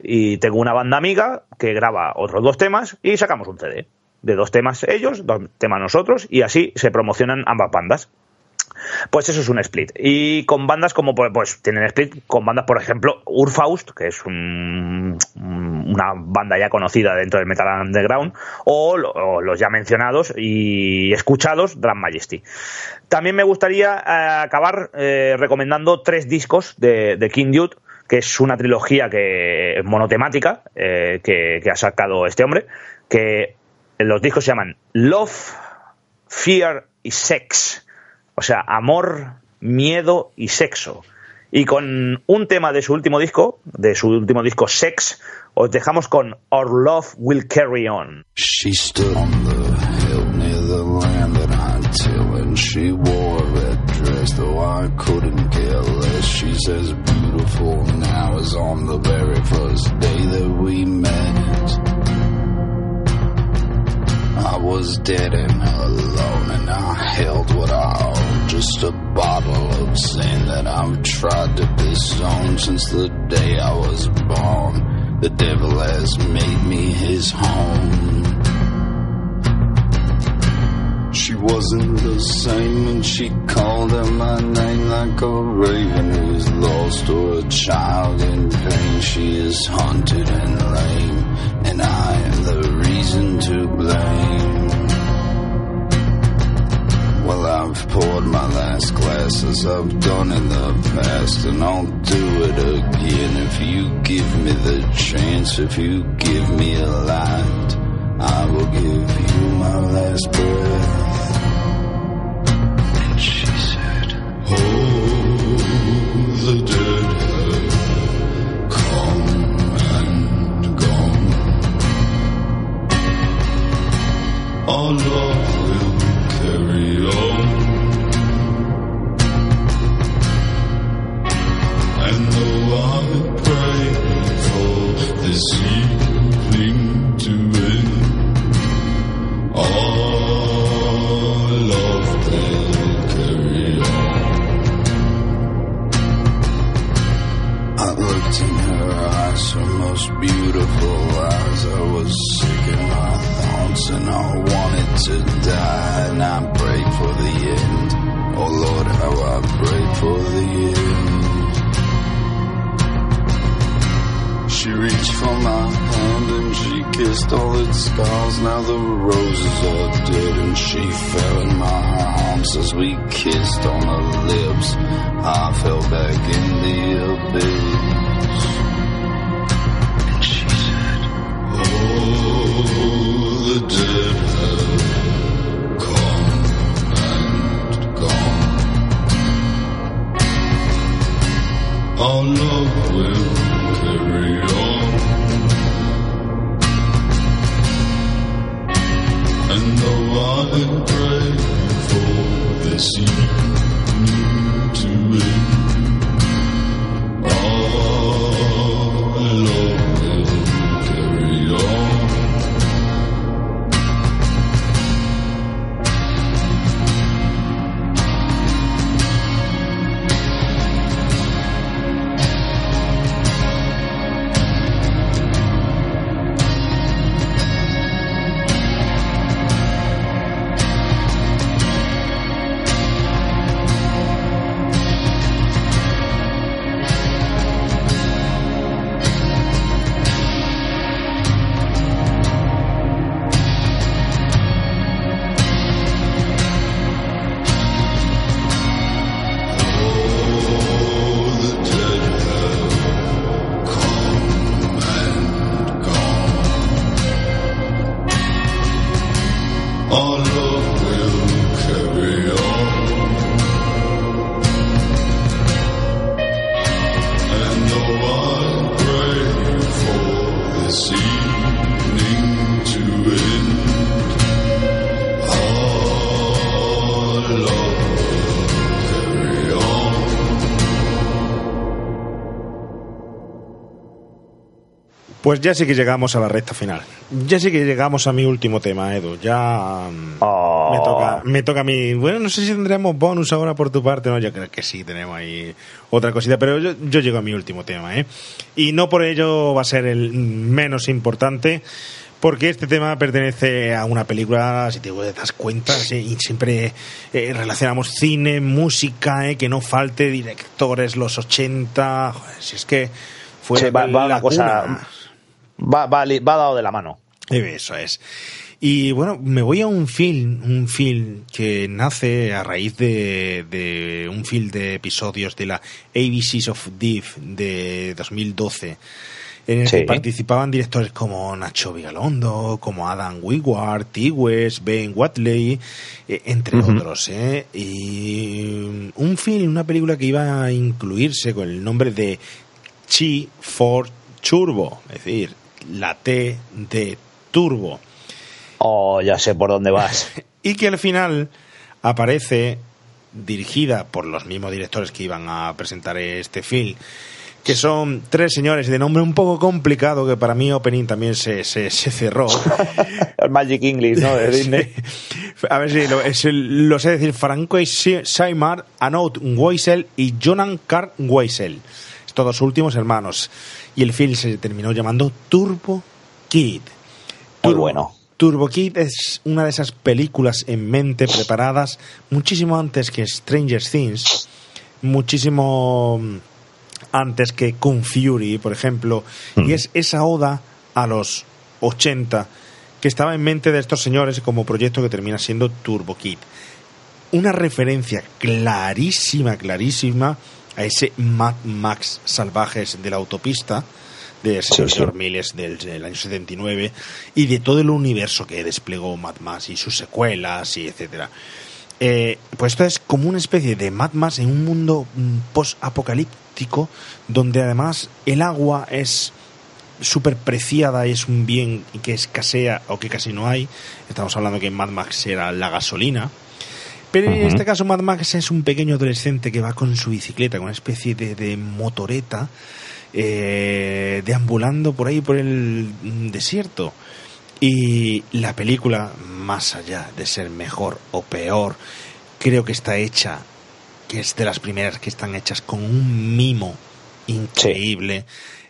y tengo una banda amiga que graba otros dos temas y sacamos un CD. De dos temas ellos, dos temas nosotros y así se promocionan ambas bandas. Pues eso es un split. Y con bandas como, pues, pues tienen split con bandas, por ejemplo, Urfaust, que es un- una banda ya conocida dentro del Metal Underground, o, lo- o los ya mencionados y escuchados Drum Majesty. También me gustaría eh, acabar eh, recomendando tres discos de, de King Dude, que es una trilogía que monotemática eh, que, que ha sacado este hombre, que los discos se llaman Love, Fear y Sex. O sea, amor, miedo y sexo. Y con un tema de su último disco, de su último disco Sex, os dejamos con Our Love Will Carry On. She stood on the hill near the land that I till, and she wore a red dress, though I couldn't care less. She's as beautiful now as on the very first day that we met. I was dead and alone, and I held what I owned, just a bottle of sin that I've tried to disown since the day I was born. The devil has made me his home. She wasn't the same when she called out my name like a raven who's lost or a child in pain. She is haunted and lame, and I am the reason to blame. Well, I've poured my last glass as I've done in the past, and I'll do it again if you give me the chance, if you give me a light. I will give you my last breath. And she said, Oh, the dead have come beautiful eyes. I was sick thoughts and I wanted to die. And I prayed for the end. Oh Lord, how I prayed for the end. She reached for my hand and she kissed all its scars. Now the roses are dead and she fell in my arms as we kissed on her lips. I fell back in the abyss. Our love will Pues ya sí que llegamos a la recta final. Ya sí que llegamos a mi último tema, Edu. Ya mm, Oh. me, toca, me toca a mí. Bueno, no sé si tendremos bonus ahora por tu parte, ¿no? Yo creo que sí, tenemos ahí otra cosita, pero yo, yo llego a mi último tema, ¿eh? Y no por ello va a ser el menos importante, porque este tema pertenece a una película, si te das cuenta, y siempre eh, relacionamos cine, música, ¿eh? que no falte, directores, los 80, joder, si es que fue Sí, va, va una cosa. Va, va, va dado de la mano. Eso es. Y bueno, me voy a un film, un film que nace a raíz de, de un film de episodios de la ABCs of Death de 2012, en el Sí. que participaban directores como Nacho Vigalondo, como Adam Wingard, T. West, Ben Watley, eh, entre otros. ¿eh? Y un film, una película que iba a incluirse con el nombre de Chi for Turbo, es decir, la T de Turbo. Oh, ya sé por dónde vas. Y que al final aparece dirigida por los mismos directores que iban a presentar este film, que son tres señores de nombre un poco complicado, que para mí Opening también se, se, se cerró. El Magic English, ¿no? De Disney. A ver si lo, es el- lo sé decir, Franco Saimar, Anot Weisel y Jonan Carl Weisel. Estos dos últimos hermanos. Y el film se terminó llamando Turbo Kid. Muy Turbo- bueno. Turbo Kid es una de esas películas en mente preparadas muchísimo antes que Stranger Things, muchísimo mm, antes que Kung Fury, por ejemplo, y es esa oda a los 80 que estaba en mente de estos señores como proyecto que termina siendo Turbo Kid. Una referencia clarísima, clarísima a ese Mad Max salvajes de la autopista de ese Sí, sí. señor Miles del, del año 79 y de todo el universo que desplegó Mad Max y sus secuelas y etcétera. Eh, pues esto es como una especie de Mad Max en un mundo mm, post-apocalíptico donde además el agua es súper preciada y es un bien que escasea o que casi no hay. Estamos hablando que en Mad Max era la gasolina. Pero en este caso Mad Max es un pequeño adolescente que va con su bicicleta, con una especie de, de motoreta, eh, deambulando por ahí por el mm, desierto. Y la película, más allá de ser mejor o peor, creo que está hecha, que es de las primeras que están hechas con un mimo increíble,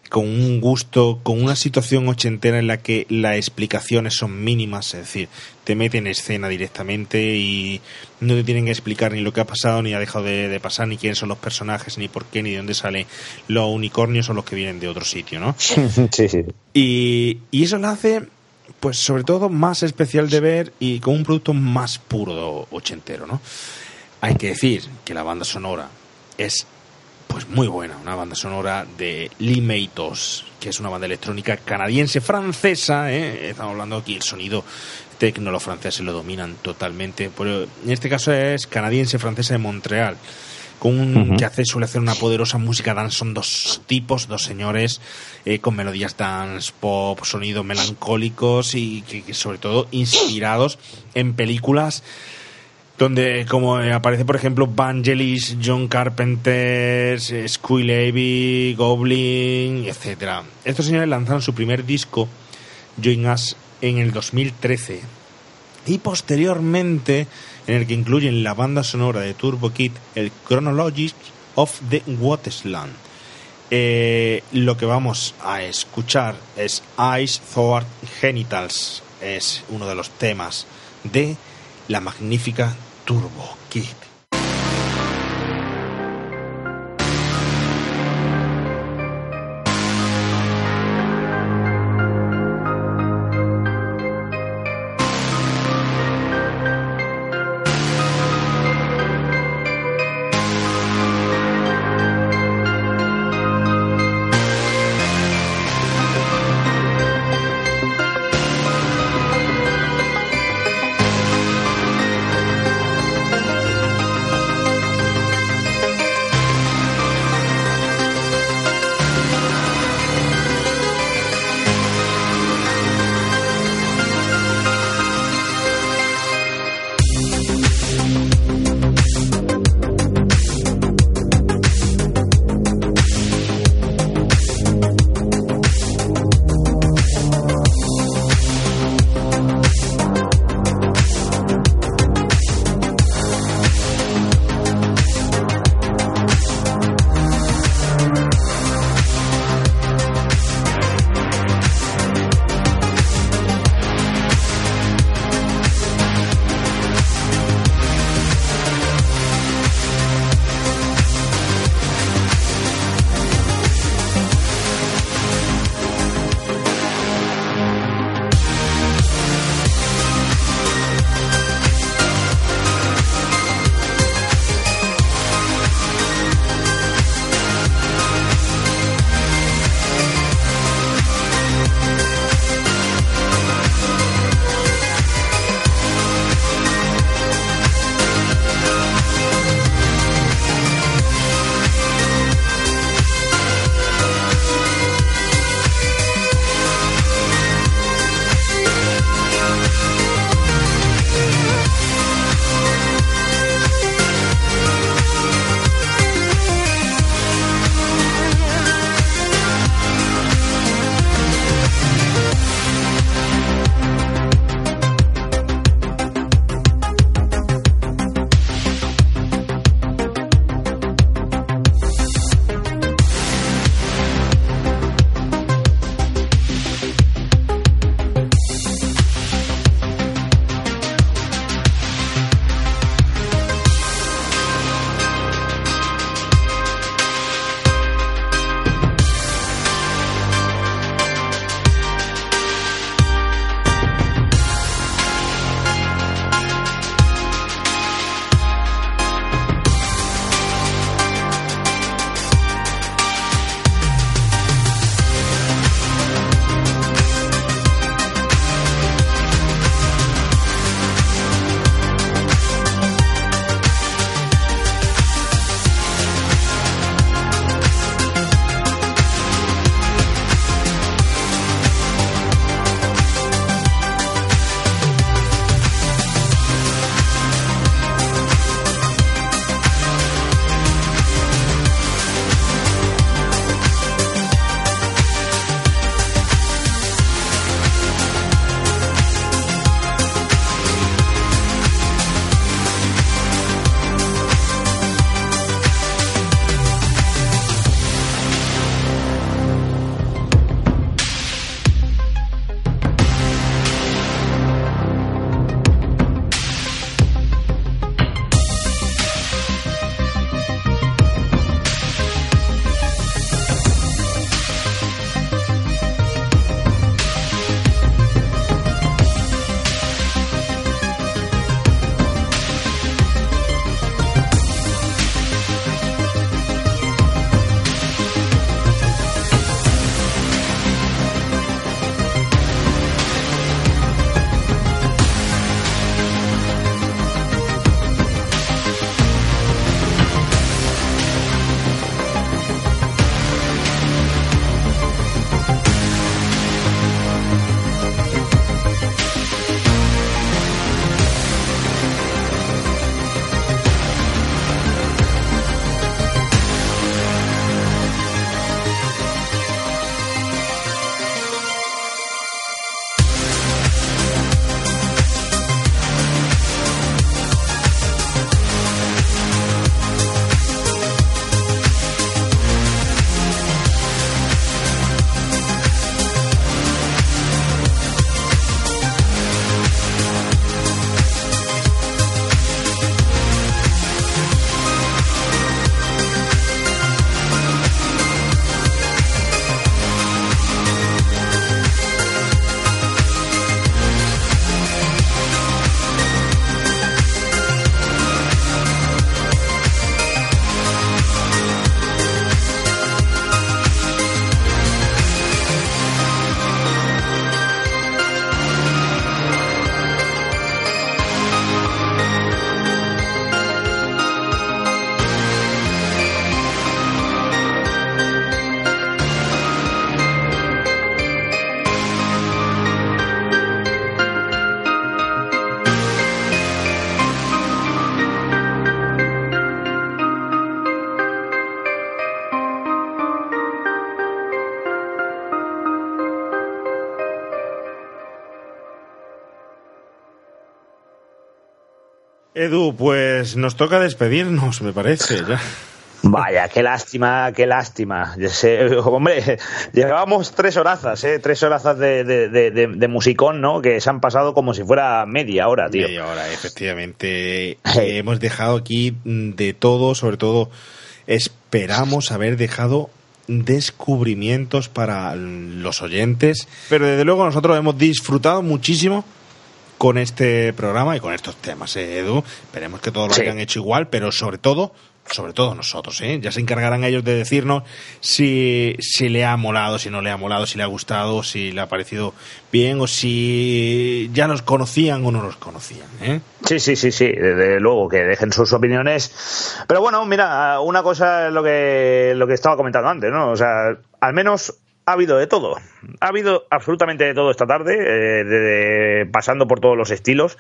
con un gusto, con una situación ochentera en la que las explicaciones son mínimas, es decir, te meten en escena directamente y no te tienen que explicar ni lo que ha pasado, ni ha dejado de, de pasar, ni quiénes son los personajes, ni por qué, ni de dónde salen los unicornios o los que vienen de otro sitio, ¿no? sí, sí. Y, y eso lo hace, pues sobre todo, más especial de ver y con un producto más puro ochentero, ¿no? Hay que decir que la banda sonora es pues muy buena, una banda sonora de Lee Matos, que es una banda electrónica canadiense francesa, ¿eh? estamos hablando aquí el sonido tecno los franceses lo dominan totalmente, pero en este caso es canadiense francesa de Montreal con un, que hace suele hacer una poderosa música dance son dos tipos dos señores eh, con melodías dance pop sonidos melancólicos y que, que sobre todo inspirados en películas donde como eh, aparece por ejemplo Vangelis, John Carpenter, eh, Squee Levy, Goblin, etcétera. Estos señores lanzaron su primer disco, Join Us, en el 2013 y posteriormente en el que incluyen la banda sonora de Turbo Kid, el Chronologies of the Wasteland. Eh, lo que vamos a escuchar es Eyes Thought Genitals, es uno de los temas de la magnífica Turbo Kid. Edu, pues nos toca despedirnos, me parece, ya. Vaya, qué lástima, qué lástima. Sé, hombre, llevábamos tres horazas, ¿eh? Tres horazas de, de, de, de- de musicón, ¿no? Que se han pasado como si fuera media hora, tío. Media hora, efectivamente. Eh, hemos dejado aquí de todo, sobre todo esperamos haber dejado descubrimientos para los oyentes, pero desde luego nosotros hemos disfrutado muchísimo con este programa y con estos temas, ¿eh, Edu. Esperemos que todos lo Sí. hayan hecho igual, pero sobre todo, sobre todo nosotros, ¿eh? Ya se encargarán ellos de decirnos si, si le ha molado, si no le ha molado, si le ha gustado, si le ha parecido bien o si ya nos conocían o no nos conocían, ¿eh? Sí, sí, sí, sí, desde luego que dejen sus opiniones. Pero bueno, mira, una cosa es lo que, lo que estaba comentando antes, ¿no? O sea, al menos ha habido de todo. Ha habido absolutamente de todo esta tarde, eh, de- de- pasando por todos los estilos.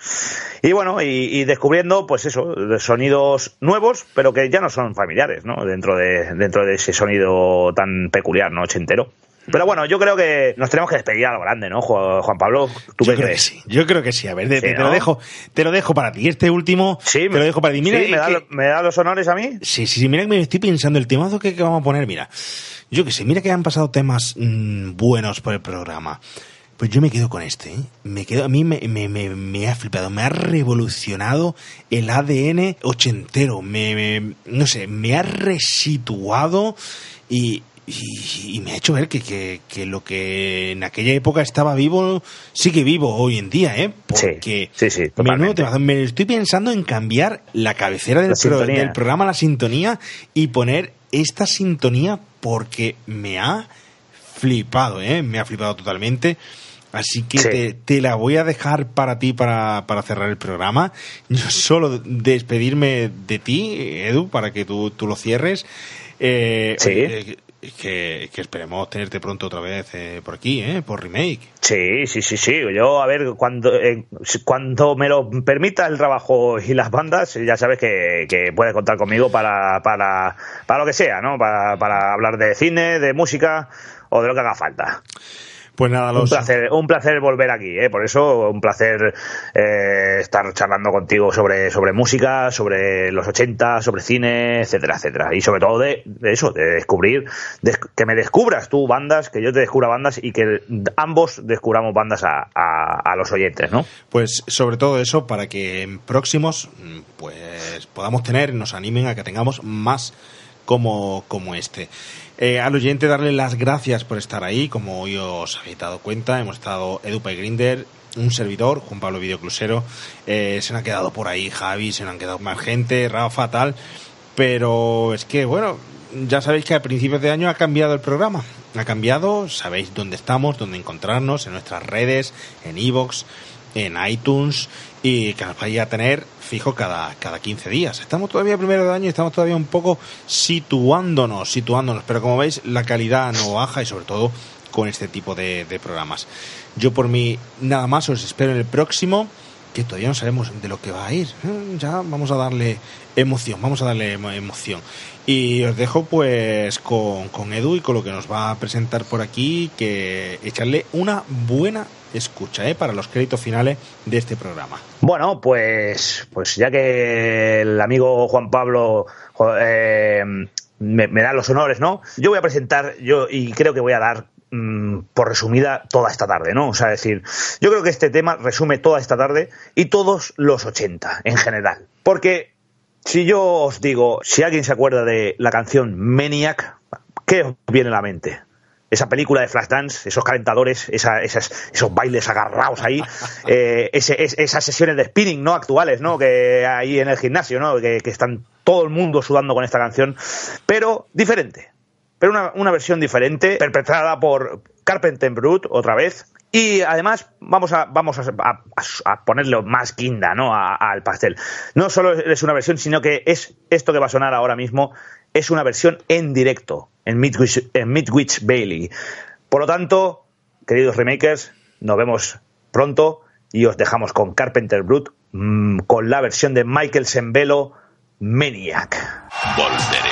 Y bueno, y, y descubriendo, pues eso, sonidos nuevos, pero que ya no son familiares, ¿no? Dentro de, dentro de ese sonido tan peculiar, ¿no? Ochentero. Pero bueno, yo creo que nos tenemos que despedir a lo grande, ¿no, Ju- Juan Pablo? ¿Tú Yo qué creo crees? que sí. Yo creo que sí. A ver, de- Sí, te, ¿no? lo dejo, te lo dejo para ti. Este último, te lo dejo para ti. Mira, Sí, me, da, que- lo- me da los honores a mí. Sí, sí, sí, mira que me estoy pensando el temazo que, que vamos a poner, mira. Yo que sé, mira que han pasado temas mm, buenos por el programa. Pues yo me quedo con este, ¿eh? Me quedo, a mí me, me, me, me ha flipado, me ha revolucionado el ADN ochentero, me, no sé, me ha resituado y, y, y me ha hecho ver que, que, que lo que en aquella época estaba vivo sigue vivo hoy en día, ¿eh? Porque sí, sí, me estoy pensando en cambiar la cabecera del, pro- del programa, la sintonía, y poner esta sintonía porque me ha flipado, ¿eh? Me ha flipado totalmente. Así que Sí. te, te la voy a dejar para ti para, para cerrar el programa. Yo solo despedirme de ti, Edu, para que tú, tú lo cierres. Eh, Sí. Oye, que, que esperemos tenerte pronto otra vez eh, por aquí, ¿eh? Por remake. Sí, sí, sí, sí. Yo, a ver, cuando, eh, cuando me lo permita el trabajo y las bandas, ya sabes que, que puedes contar conmigo para, para, para lo que sea, ¿no? Para, para hablar de cine, de música o de lo que haga falta. Pues nada, Un los, placer, un placer volver aquí, ¿eh? por eso un placer eh, estar charlando contigo sobre, sobre música, sobre los 80, sobre cine, etcétera, etcétera. Y sobre todo de, de eso, de descubrir, de- que me descubras tú bandas, que yo te descubra bandas y que ambos descubramos bandas a, a, a los oyentes, ¿no? Pues sobre todo eso para que en próximos mm, pues podamos tener, nos animen a que tengamos más como, como este. Eh, al oyente darle las gracias por estar ahí, como hoy os habéis dado cuenta, hemos estado Edupa y Grinder, un servidor, Juan Pablo Videoclusero, eh, se nos han quedado por ahí Javi, se nos han quedado más gente, Rafa, tal, pero es que bueno, ya sabéis que a principios de año ha cambiado el programa, ha cambiado, sabéis dónde estamos, dónde encontrarnos, en nuestras redes, en iVoox, en iTunes y que nos vaya a tener fijo cada, cada 15 días. Estamos todavía primero de año y estamos todavía un poco situándonos, situándonos, pero como veis la calidad no baja y sobre todo con este tipo de, de programas. Yo por mí nada más os espero en el próximo que todavía no sabemos de lo que va a ir. Ya vamos a darle emoción, vamos a darle emo- emoción. Y os dejo pues con, con Edu y con lo que nos va a presentar por aquí, que echarle una buena escucha ¿eh? para los créditos finales de este programa. Bueno, pues, pues ya que el amigo Juan Pablo eh, me, da los honores, ¿no? Yo voy a presentar, yo y creo que voy a dar mm, por resumida toda esta tarde, ¿no? O sea, decir, yo creo que este tema resume toda esta tarde y todos los 80 en general. Porque si yo os digo, si alguien se acuerda de la canción Maniac, ¿qué os viene a la mente? Esa película de Flashdance, esos calentadores, esa- esas- esos bailes agarrados ahí, eh, ese- es- esas sesiones de spinning, ¿no? Actuales, ¿no? Que hay en el gimnasio, ¿no? Que, que están todo el mundo sudando con esta canción, pero diferente. Pero una, una versión diferente, perpetrada por Carpenter Brut, otra vez. Y además vamos a, vamos a, ponerle más guinda ¿no? Al pastel. No solo es una versión, sino que es esto que va a sonar ahora mismo, es una versión en directo, en Midwich, en Midwich Bailey. Por lo tanto, queridos remakers, nos vemos pronto y os dejamos con Carpenter Brut, mm, con la versión de Michael Sembello, Maniac. Volveré.